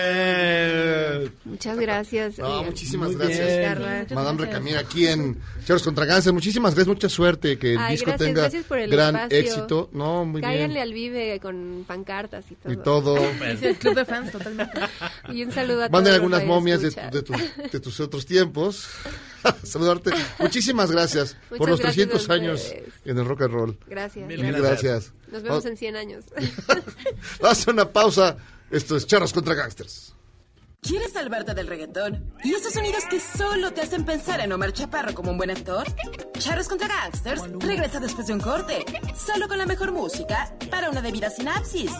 Speaker 5: Eh.
Speaker 20: Muchas gracias.
Speaker 5: No, muchísimas
Speaker 20: Muy
Speaker 5: gracias.
Speaker 20: bien.
Speaker 5: Madame
Speaker 20: gracias.
Speaker 5: Recamier aquí en Charles contra Cáncer. Muchísimas gracias, mucha suerte, que el
Speaker 20: Ay,
Speaker 5: disco
Speaker 20: gracias,
Speaker 5: tenga
Speaker 20: gracias por el
Speaker 5: gran
Speaker 20: espacio.
Speaker 5: éxito. No, muy
Speaker 20: Cáiganle
Speaker 5: bien.
Speaker 20: al Vive con pancartas y todo.
Speaker 5: Y todo.
Speaker 6: Es el club de fans, totalmente. <laughs>
Speaker 20: Y un saludo a
Speaker 5: Manden
Speaker 20: todos
Speaker 5: algunas
Speaker 20: los
Speaker 5: momias de, de tu- de tus otros tiempos. <laughs> Saludarte. Muchísimas gracias por
Speaker 20: Muchas
Speaker 5: los
Speaker 20: gracias
Speaker 5: 300
Speaker 20: a
Speaker 5: años en el rock and roll.
Speaker 20: Gracias.
Speaker 5: Mil gracias.
Speaker 20: Nos vemos en 100 años. <laughs>
Speaker 5: Vamos a hacer una pausa. Esto es Charros contra Gangsters.
Speaker 2: ¿Quieres salvarte del reggaetón? ¿Y esos sonidos que solo te hacen pensar en Omar Chaparro como un buen actor? Charros contra Gangsters regresa después de un corte, solo con la mejor música para una debida sinapsis.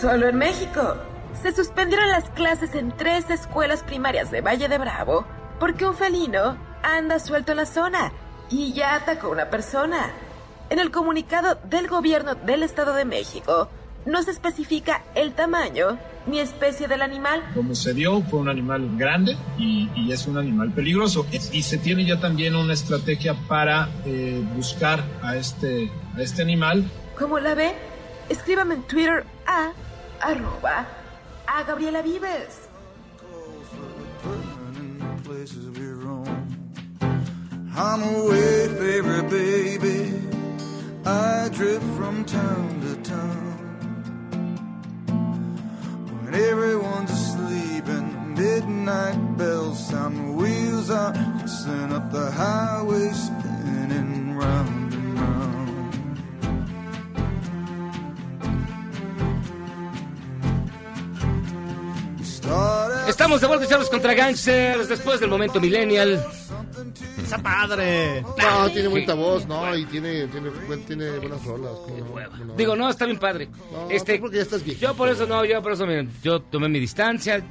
Speaker 2: Solo en México. Se suspendieron las clases en tres escuelas primarias de Valle de Bravo porque un felino anda suelto en la zona y ya atacó a una persona. En el comunicado del gobierno del Estado de México no se especifica el tamaño ni especie del animal.
Speaker 21: Como se dio, fue un animal grande y, y es un animal peligroso. Y se tiene ya también una estrategia para eh, buscar a este, a este animal.
Speaker 2: ¿Cómo la ve? Escríbame en Twitter a arroba a Gabriela Vives.
Speaker 22: I'm baby. I drift from town to town. When everyone's asleep and midnight bells sound, the wheels are sent up the highway, spinning round and round.
Speaker 8: Estamos de vuelta, Charlos contra Gangsters, después del momento millennial.
Speaker 7: ¡Está padre!
Speaker 5: No, tiene bonita voz, no, y tiene, tiene, tiene buenas rolas.
Speaker 8: Digo, no, está bien padre. este,
Speaker 5: porque ya estás viejito.
Speaker 8: Yo por eso no, yo por eso miren, yo tomé mi distancia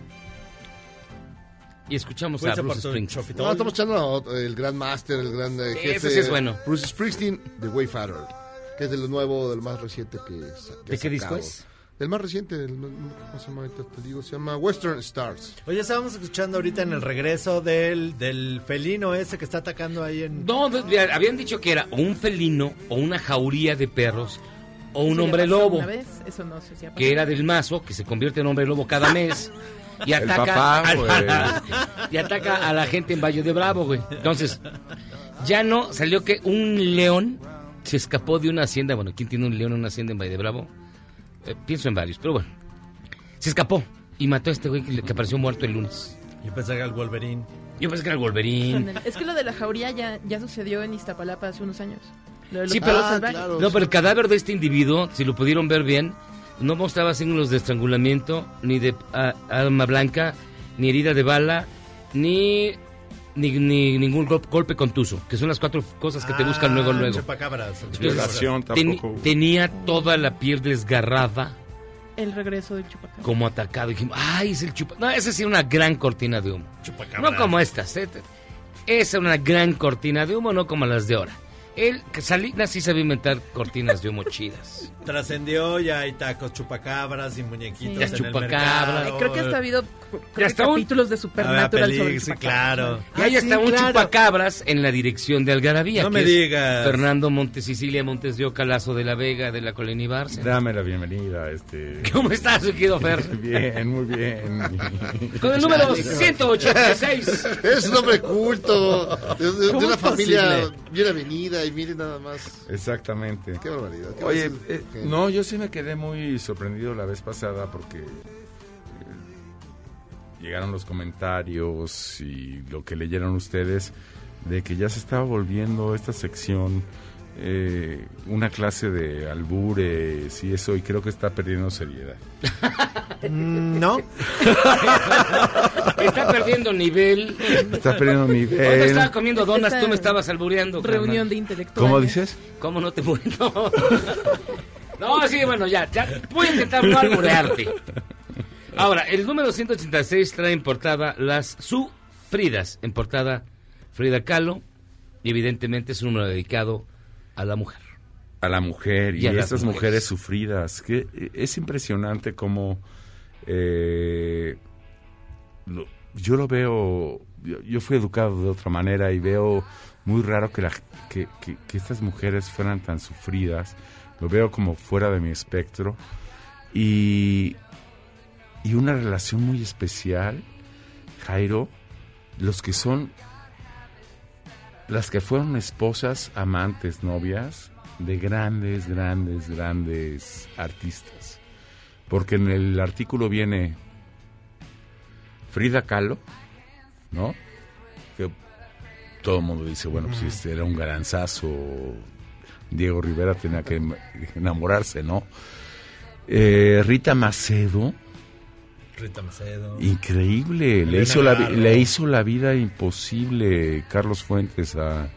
Speaker 8: y escuchamos a
Speaker 5: Fuiste
Speaker 8: Bruce Springsteen.
Speaker 5: No, estamos echando el gran master, el gran eh,
Speaker 8: Sí,
Speaker 5: jefe.
Speaker 8: ese sí es bueno.
Speaker 5: Bruce Springsteen, The Wayfarer, que es de lo nuevo, de lo más reciente que, que
Speaker 8: ¿De qué disco es?
Speaker 5: Del más reciente, no- ¿cómo se llama ahorita? Te digo, se llama Western Stars.
Speaker 7: Oye, estábamos escuchando ahorita en el regreso del, del felino ese que está atacando ahí en...
Speaker 8: No, habían dicho que era o un felino o una jauría de perros o un
Speaker 6: Eso
Speaker 8: hombre lobo
Speaker 6: una vez, Eso no sé si ha
Speaker 8: que era del mazo que se convierte en hombre lobo cada mes <laughs> y
Speaker 23: El
Speaker 8: ataca
Speaker 23: papá,
Speaker 8: a,
Speaker 23: güey. <laughs>
Speaker 8: y ataca a la gente en Valle de Bravo, güey. Entonces, ya no salió que un león se escapó de una hacienda. Bueno, ¿quién tiene un león en una hacienda en Valle de Bravo? Eh, pienso en varios, pero bueno. Se escapó y mató a este güey que, le- que apareció muerto el lunes.
Speaker 7: Yo pensé que era el Wolverine.
Speaker 8: Yo pensé que era el Wolverine.
Speaker 6: Es que lo de la jauría ya, ya sucedió en Iztapalapa hace unos años. Lo de los
Speaker 8: Sí, pero,
Speaker 6: salvajes.
Speaker 8: no, pero el cadáver de este individuo, si lo pudieron ver bien, no mostraba signos de estrangulamiento, ni de ah, arma blanca, ni herida de bala, ni, ni, ni ningún gol- golpe contuso, que son las cuatro cosas que te buscan luego,
Speaker 7: Ah,
Speaker 8: luego.
Speaker 7: chupacabras.
Speaker 8: Tenía toda la piel desgarrada,
Speaker 6: El regreso del chupacabra.
Speaker 8: como atacado. Dijimos, ay, es el chupa... No, esa sí era una gran cortina de humo.
Speaker 7: Chupacabras.
Speaker 8: No como estas. ¿eh? Esa era una gran cortina de humo, no como las de ahora. Él, que Salinas sí sabía inventar cortinas de humo chidas. <laughs>
Speaker 7: Trascendió, ya hay tacos chupacabras y muñequitos
Speaker 8: Ya
Speaker 7: en el
Speaker 8: chupacabras.
Speaker 7: mercado.
Speaker 6: Creo que hasta ha habido creo
Speaker 8: un-
Speaker 6: capítulos de Supernatural
Speaker 7: Ah,
Speaker 6: sobre
Speaker 7: peli-
Speaker 6: el
Speaker 7: sí, claro.
Speaker 8: Y hay
Speaker 7: Ah,
Speaker 8: hasta
Speaker 7: sí,
Speaker 8: un
Speaker 7: claro.
Speaker 8: chupacabras en la dirección de Algarabía.
Speaker 7: No
Speaker 8: que
Speaker 7: me
Speaker 8: es
Speaker 7: digas.
Speaker 8: Fernando Montes Sicilia, Montes de Oca, Lazo de la Vega, de la Colina.
Speaker 23: Dame la bienvenida, este. <laughs>
Speaker 8: ¿Cómo estás, querido Fer?
Speaker 23: Bien, muy bien. <laughs>
Speaker 8: Con el número 186.
Speaker 5: Es un hombre culto, de, de- de
Speaker 7: ¿Cómo
Speaker 5: una familia bien avenida. Frida y mire nada más.
Speaker 23: Exactamente.
Speaker 5: Qué barbaridad. ¿Qué
Speaker 23: Oye, eh, no, yo sí me quedé muy sorprendido la vez pasada porque eh, llegaron los comentarios y lo que leyeron ustedes de que ya se estaba volviendo esta sección eh, una clase de albures y eso y creo que está perdiendo seriedad. <laughs>
Speaker 7: No. <laughs>
Speaker 8: Está perdiendo nivel.
Speaker 23: Está perdiendo nivel.
Speaker 8: Cuando estaba comiendo donas,
Speaker 6: Esta
Speaker 8: tú me estabas albureando.
Speaker 6: Reunión
Speaker 8: carnal.
Speaker 6: de intelectuales.
Speaker 23: ¿Cómo dices?
Speaker 8: ¿Cómo no te? No. <laughs> No, sí, bueno, ya, ya. Voy a intentar no alburearte. Ahora, el número 186 trae en portada las sufridas. En portada, Frida Kahlo. Y evidentemente es un número dedicado a la mujer.
Speaker 23: a la mujer y,
Speaker 8: Y a
Speaker 23: estas
Speaker 8: mujeres.
Speaker 23: mujeres sufridas. Que eh, es impresionante cómo eh, lo- yo lo veo. Yo, yo fui educado de otra manera y veo muy raro que, la, que, que- que estas mujeres fueran tan sufridas. Lo veo como fuera de mi espectro y y una relación muy especial, Jairo, los que son las que fueron esposas, amantes, novias de grandes, grandes, grandes artistas. Porque en el artículo viene Frida Kahlo, ¿no? Que todo el mundo dice, bueno, pues este era un garanzazo, Diego Rivera tenía que enamorarse, ¿no? Eh, Rita Macedo,
Speaker 7: Rita Macedo.
Speaker 23: Increíble, le hizo, la,
Speaker 7: Garro.
Speaker 23: le hizo la vida imposible Carlos Fuentes a,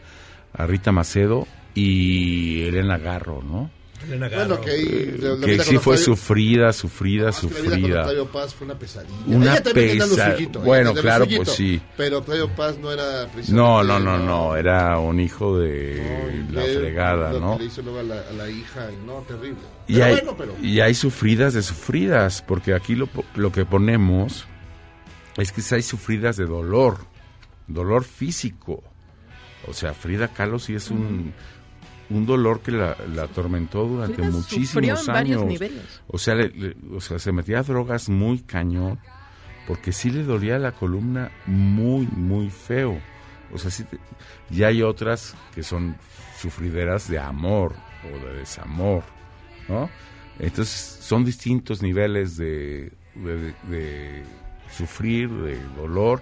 Speaker 23: a Rita Macedo y Elena Garro, ¿no?
Speaker 7: Elena
Speaker 5: Bueno, que ahí, la- la
Speaker 23: que sí fue
Speaker 5: Octavio-
Speaker 23: sufrida, sufrida,
Speaker 5: Es que la vida con
Speaker 23: sufrida.
Speaker 5: Octavio Paz fue una pesadilla.
Speaker 23: Una
Speaker 5: Ella también tenía lo
Speaker 23: pesa-
Speaker 5: suyito, ella
Speaker 23: bueno, claro,
Speaker 5: suyito,
Speaker 23: pues sí.
Speaker 5: Pero Octavio Paz no era.
Speaker 23: No, no, no, no, era un hijo de la
Speaker 5: Él,
Speaker 23: fregada,
Speaker 5: lo
Speaker 23: ¿no?
Speaker 5: que le hizo luego a la, a la hija, no, terrible.
Speaker 23: Y hay,
Speaker 5: bueno, pero...
Speaker 23: y hay sufridas de sufridas, porque aquí lo, lo que ponemos es que hay sufridas de dolor, dolor físico. O sea, Frida Kahlo sí es un, un dolor que la, la atormentó durante
Speaker 6: Frida
Speaker 23: muchísimos años. O sea, le- le- o sea, se metía a drogas muy cañón, porque sí le dolía la columna muy, muy feo. O sea, sí te- y hay otras que son sufrideras de amor o de desamor, ¿no? Entonces, son distintos niveles de, de- de sufrir, de dolor,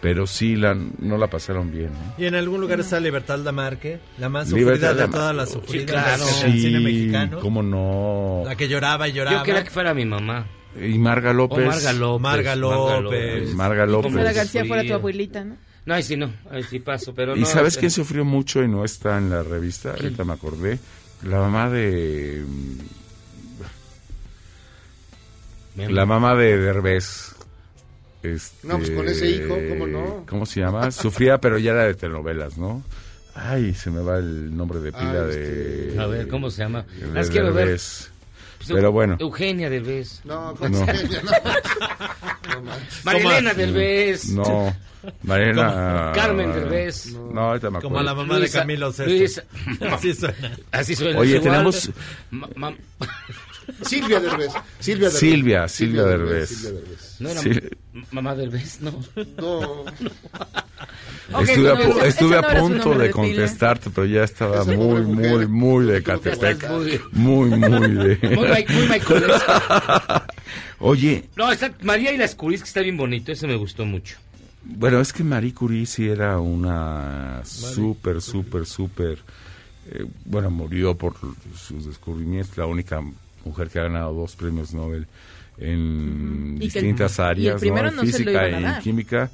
Speaker 23: pero sí la, no la pasaron bien, ¿no?
Speaker 7: Y en algún lugar está Libertad Lamarque, la más
Speaker 23: Libertad
Speaker 7: sufrida de todas las
Speaker 23: Sí,
Speaker 7: sufridas
Speaker 8: claro.
Speaker 7: del del cine
Speaker 23: Sí,
Speaker 7: mexicano.
Speaker 23: cómo no.
Speaker 7: La que lloraba y lloraba.
Speaker 8: Yo quería que fuera mi mamá.
Speaker 23: Y Marga López.
Speaker 8: O Marga López.
Speaker 7: Marga López.
Speaker 23: Marga López.
Speaker 6: Sara García fuera tu abuelita, ¿no?
Speaker 8: No, ahí sí no, ahí sí paso, pero
Speaker 23: ¿Y
Speaker 8: no.
Speaker 23: sabes quién sufrió mucho y no está en la revista? Ahorita me acordé. La mamá de...
Speaker 8: Memo.
Speaker 23: La mamá de Derbez. Este,
Speaker 5: No, pues con ese hijo, ¿cómo no?
Speaker 23: ¿Cómo se llama? <laughs> Sufría, pero ya era de telenovelas, ¿no? Ay, se me va el nombre de pila
Speaker 5: Ah,
Speaker 23: de...
Speaker 8: A ver, ¿cómo se llama?
Speaker 23: de
Speaker 8: Las quiero ver.
Speaker 23: Derbez.
Speaker 8: Pues,
Speaker 23: Pero bueno.
Speaker 8: Eugenia Derbez.
Speaker 5: No, con
Speaker 23: No.
Speaker 5: ella, <laughs> no. No manches.
Speaker 8: Marilena Derbez.
Speaker 23: No, Mariana...
Speaker 8: Carmen Derbez.
Speaker 23: No, ahorita me acuerdo.
Speaker 7: Como la mamá de
Speaker 8: Luisa-
Speaker 7: Camilo Sesto.
Speaker 8: Luisa- <laughs>
Speaker 7: Así suena.
Speaker 8: Así suena.
Speaker 23: Oye, tenemos-
Speaker 8: Ma- ma-
Speaker 5: Silvia Derbez. Silvia Derbez.
Speaker 23: Silvia, Silvia Derbez.
Speaker 5: Silvia Derbez.
Speaker 8: No era m- mamá Derbez, no.
Speaker 5: No.
Speaker 8: Ok,
Speaker 23: estuve a,
Speaker 8: no, no,
Speaker 23: estuve a
Speaker 6: no
Speaker 23: punto de
Speaker 6: de
Speaker 23: contestarte, pero ya estaba
Speaker 5: Esa
Speaker 23: muy, muy, muy de Catepec. <laughs>
Speaker 8: muy-
Speaker 23: Muy, de...
Speaker 8: Muy, Mike- muy.
Speaker 23: Oye,
Speaker 8: No, está María y las Curis, que está bien bonito, ese me gustó mucho.
Speaker 23: Bueno, es que Marie Curie sí era una súper, súper, súper... eh, bueno, murió por sus descubrimientos, la única mujer que ha ganado dos premios Nobel en
Speaker 6: Y que el-
Speaker 23: distintas
Speaker 6: y el
Speaker 23: áreas, En física y
Speaker 6: dar.
Speaker 23: química.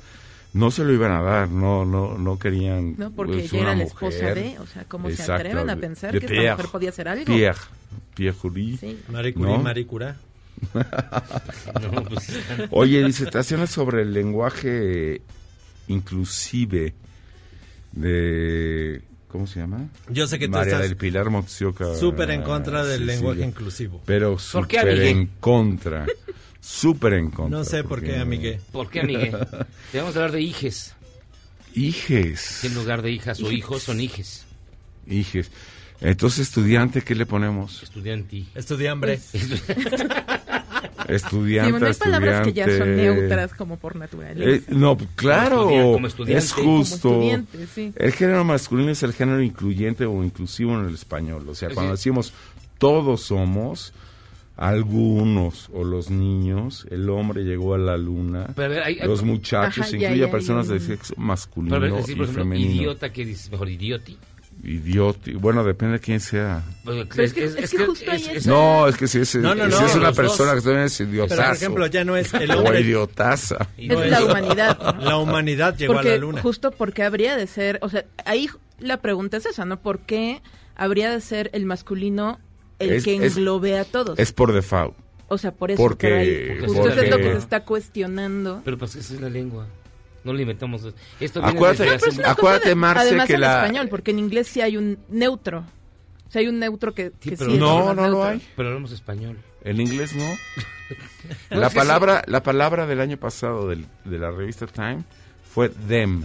Speaker 23: No se lo iban a dar, no, no, no querían.
Speaker 6: No, porque
Speaker 23: pues,
Speaker 6: ella era la esposa
Speaker 23: mujer.
Speaker 6: de, o sea, ¿cómo se atreven a pensar
Speaker 23: de
Speaker 6: que esta
Speaker 23: Pierre,
Speaker 6: mujer podía hacer algo?
Speaker 23: Pierre, Pierre Curie.
Speaker 6: Sí.
Speaker 7: Marie Curie,
Speaker 23: ¿No?
Speaker 7: Marie Curie.
Speaker 8: No, pues, <laughs>
Speaker 23: Oye, disertaciones sobre el lenguaje inclusive de... ¿Cómo se llama?
Speaker 7: Yo sé que tú
Speaker 23: María
Speaker 7: estás
Speaker 23: del Pilar Moxioca.
Speaker 7: súper en contra del
Speaker 23: Cecilia.
Speaker 7: lenguaje inclusivo.
Speaker 23: Pero
Speaker 8: ¿Por qué,
Speaker 23: súper
Speaker 8: amigue?
Speaker 23: en contra. Súper en contra.
Speaker 7: No sé por qué, amigue.
Speaker 8: ¿Por qué, amigue? <laughs> Debemos hablar de hijes.
Speaker 23: Hijes.
Speaker 8: En lugar de hijas o hijos, son hijes.
Speaker 23: Hijes. Entonces, estudiante, ¿qué le ponemos?
Speaker 8: Estudiante.
Speaker 7: Estudiambre.
Speaker 23: Estudiante, <laughs>
Speaker 6: Sí, bueno, hay palabras que ya son
Speaker 23: estudiante.
Speaker 6: neutras como por naturaleza.
Speaker 23: Eh, no, claro,
Speaker 8: como estudiante.
Speaker 23: es justo.
Speaker 6: Como estudiante, sí.
Speaker 23: El género masculino es el género incluyente o inclusivo en el español. O sea,
Speaker 8: Sí.
Speaker 23: cuando decimos todos somos, algunos o los niños, el hombre llegó a la luna,
Speaker 8: Pero a ver, hay-
Speaker 23: los muchachos,
Speaker 6: Ajá, ya,
Speaker 23: incluye
Speaker 6: ya,
Speaker 23: a personas
Speaker 6: ya.
Speaker 23: de sexo
Speaker 8: Pero,
Speaker 23: masculino
Speaker 8: a ver, decir,
Speaker 23: y
Speaker 8: por ejemplo,
Speaker 23: femenino.
Speaker 8: idiota, ¿qué dices? Mejor idioti.
Speaker 23: Idiota. Bueno, depende de quién sea.
Speaker 8: Pero
Speaker 6: es que- es que justo ahí es-
Speaker 23: No, es que si es,
Speaker 7: No, no,
Speaker 23: si
Speaker 7: no,
Speaker 23: es una
Speaker 7: dos.
Speaker 23: persona que también es idiotazo.
Speaker 7: Pero, por ejemplo, ya no es el
Speaker 23: O
Speaker 7: hombre.
Speaker 23: idiotaza.
Speaker 7: No
Speaker 6: Es la humanidad. ¿no? <laughs>
Speaker 7: La humanidad llegó
Speaker 6: porque
Speaker 7: a la luna.
Speaker 6: justo porque habría de ser, o sea, ahí la pregunta es esa, ¿no? ¿Por qué habría de ser el masculino el
Speaker 23: Es-
Speaker 6: que
Speaker 23: es-
Speaker 6: englobe a todos?
Speaker 23: Es por default.
Speaker 6: o sea, por eso,
Speaker 23: porque-
Speaker 6: pero ahí justo
Speaker 23: porque-
Speaker 6: eso es lo que se está cuestionando.
Speaker 8: Pero pues esa es la lengua. No le inventamos. Esto viene
Speaker 23: Acuérdate-
Speaker 8: desde
Speaker 6: Pero
Speaker 8: hace
Speaker 6: es una
Speaker 8: mucho-
Speaker 6: cosa
Speaker 23: acuérdate,
Speaker 6: de-
Speaker 23: Marce,
Speaker 6: además
Speaker 23: que
Speaker 6: en
Speaker 23: la-
Speaker 6: español, porque en inglés sí hay un neutro. O sea, hay un neutro que, que
Speaker 8: pero
Speaker 6: sí es
Speaker 23: no, no lo hay.
Speaker 8: Pero hablamos español.
Speaker 23: El inglés no. <laughs>
Speaker 8: No,
Speaker 23: la
Speaker 8: que
Speaker 23: palabra, la palabra del año pasado del- de la revista Time fue them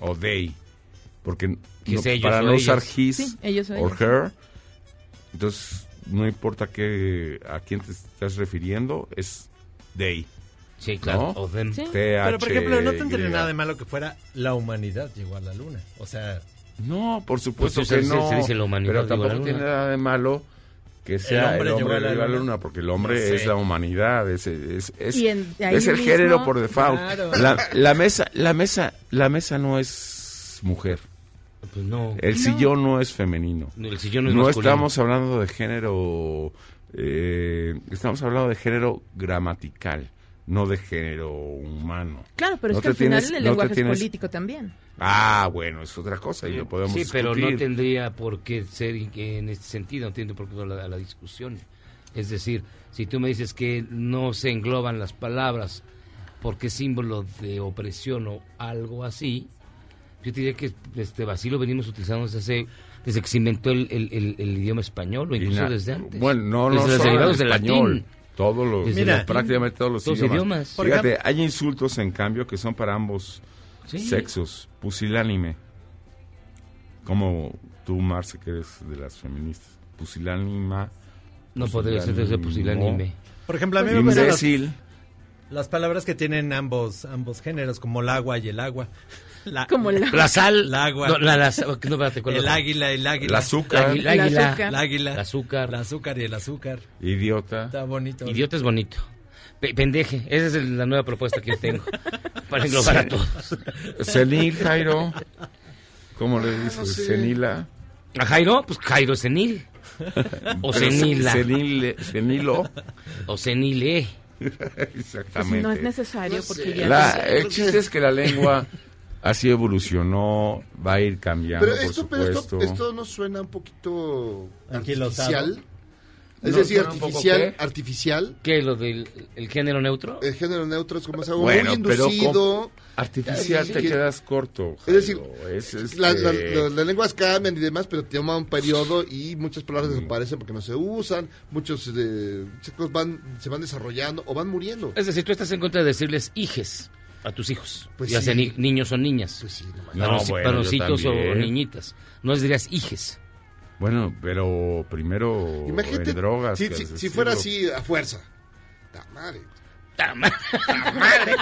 Speaker 23: o they, porque
Speaker 8: Que
Speaker 23: no-
Speaker 8: ellos
Speaker 23: para no usar his
Speaker 6: Sí, ellos o
Speaker 23: or her, entonces no importa qué a quién te estás refiriendo, es they.
Speaker 8: Sí, claro.
Speaker 23: ¿no?
Speaker 6: Sí.
Speaker 7: Pero, por ejemplo, no tendría nada de malo que fuera la humanidad llegó a la luna. O sea,
Speaker 23: No, por supuesto
Speaker 8: Pues sí,
Speaker 23: que
Speaker 8: se-
Speaker 23: no.
Speaker 8: se dice la humanidad
Speaker 23: pero tampoco
Speaker 8: luna.
Speaker 23: tiene nada de malo que sea el
Speaker 7: hombre
Speaker 23: hombre,
Speaker 7: llegó a la
Speaker 23: que llegó a la
Speaker 7: luna.
Speaker 23: porque el hombre
Speaker 7: No sé.
Speaker 23: es la humanidad, es, es, es,
Speaker 6: en-
Speaker 23: el
Speaker 6: mismo-
Speaker 23: género por default.
Speaker 7: Claro.
Speaker 23: La, la mesa, la mesa, la mesa no es mujer.
Speaker 8: Pues no.
Speaker 23: El sillón no es femenino.
Speaker 8: No, el sillón no es
Speaker 23: no
Speaker 8: masculino.
Speaker 23: estamos hablando de género, eh, estamos hablando de género gramatical, no de género humano.
Speaker 6: Claro, pero
Speaker 23: No
Speaker 6: es que al final
Speaker 23: tienes-
Speaker 6: el
Speaker 23: no
Speaker 6: lenguaje
Speaker 23: tienes-
Speaker 6: es político también.
Speaker 23: Ah, bueno, es otra cosa y lo podemos
Speaker 8: Sí, pero no tendría por qué ser en este sentido, no entiendo por qué no la, la discusión. Es decir, si tú me dices que no se engloban las palabras porque es símbolo de opresión o algo así, yo te diría que este así lo venimos utilizando desde hace desde que se inventó el, el- el- el idioma español o incluso desde antes.
Speaker 23: Bueno, no,
Speaker 8: Desde
Speaker 23: no
Speaker 8: los derivados
Speaker 23: el
Speaker 8: del
Speaker 23: español.
Speaker 8: latín.
Speaker 23: Todos los, prácticamente todos los
Speaker 8: todos
Speaker 23: idiomas. Fíjate,
Speaker 7: ejemplo-
Speaker 23: hay insultos en cambio que son para ambos
Speaker 8: Sí.
Speaker 23: sexos. Pusilánime. Como tú, Marce, que eres de las feministas. Pusilánima.
Speaker 8: No podría ser desde pusilánime.
Speaker 7: por ejemplo, a mí me gustan las,
Speaker 23: Imbécil.
Speaker 7: las palabras que tienen ambos ambos géneros, como el agua y el agua. La,
Speaker 6: Como la-
Speaker 8: La sal,
Speaker 7: El agua.
Speaker 8: no, la, la- no, espérate, ¿cuál
Speaker 7: el águila, el águila.
Speaker 23: El azúcar.
Speaker 8: Águila,
Speaker 6: El
Speaker 8: águila.
Speaker 7: El águila.
Speaker 8: el azúcar.
Speaker 7: El azúcar y el azúcar.
Speaker 23: Idiota.
Speaker 7: Está bonito.
Speaker 8: Idiota es bonito. Pe- pendeje, esa es la nueva propuesta que yo tengo <laughs> para englobar a todos.
Speaker 23: Senil, Jairo. ¿Cómo le dices? Senila.
Speaker 8: ¿A Jairo? Pues Jairo senil. O
Speaker 23: Pero
Speaker 8: senila.
Speaker 23: senile- senilo.
Speaker 8: O senile. <laughs>
Speaker 23: Exactamente.
Speaker 6: No es necesario porque ya...
Speaker 23: La- el chiste es que la lengua así evolucionó, va a ir cambiando,
Speaker 5: Pero
Speaker 23: por
Speaker 5: esto, pero esto, esto nos suena un poquito artificial. Es
Speaker 23: ¿No
Speaker 5: decir, artificial,
Speaker 23: qué?
Speaker 5: artificial.
Speaker 8: ¿Qué? ¿Lo del el género neutro?
Speaker 5: El género neutro es como es algo
Speaker 23: Bueno,
Speaker 5: muy
Speaker 23: pero
Speaker 5: inducido.
Speaker 23: Artificial te
Speaker 5: que-
Speaker 23: quedas corto.
Speaker 5: Es decir.
Speaker 23: Es, este,
Speaker 5: la- la- la- las lenguas cambian y demás, pero toma un periodo y muchas palabras desaparecen porque no se usan, muchos eh, cosas van, se van desarrollando o van muriendo.
Speaker 8: Es decir, tú estás en contra de decirles hijes a tus hijos.
Speaker 5: Pues
Speaker 8: ya
Speaker 5: sí.
Speaker 8: sean ni- niños o niñas.
Speaker 5: Pues sí.
Speaker 23: No,
Speaker 8: Varoci-
Speaker 23: bueno,
Speaker 8: o niñitas. No les dirías hijes.
Speaker 23: Bueno, pero primero
Speaker 5: Imagínate
Speaker 23: en drogas.
Speaker 5: si, si- si fuera así a fuerza. Ta madre.
Speaker 8: Ta ma-
Speaker 23: Madre.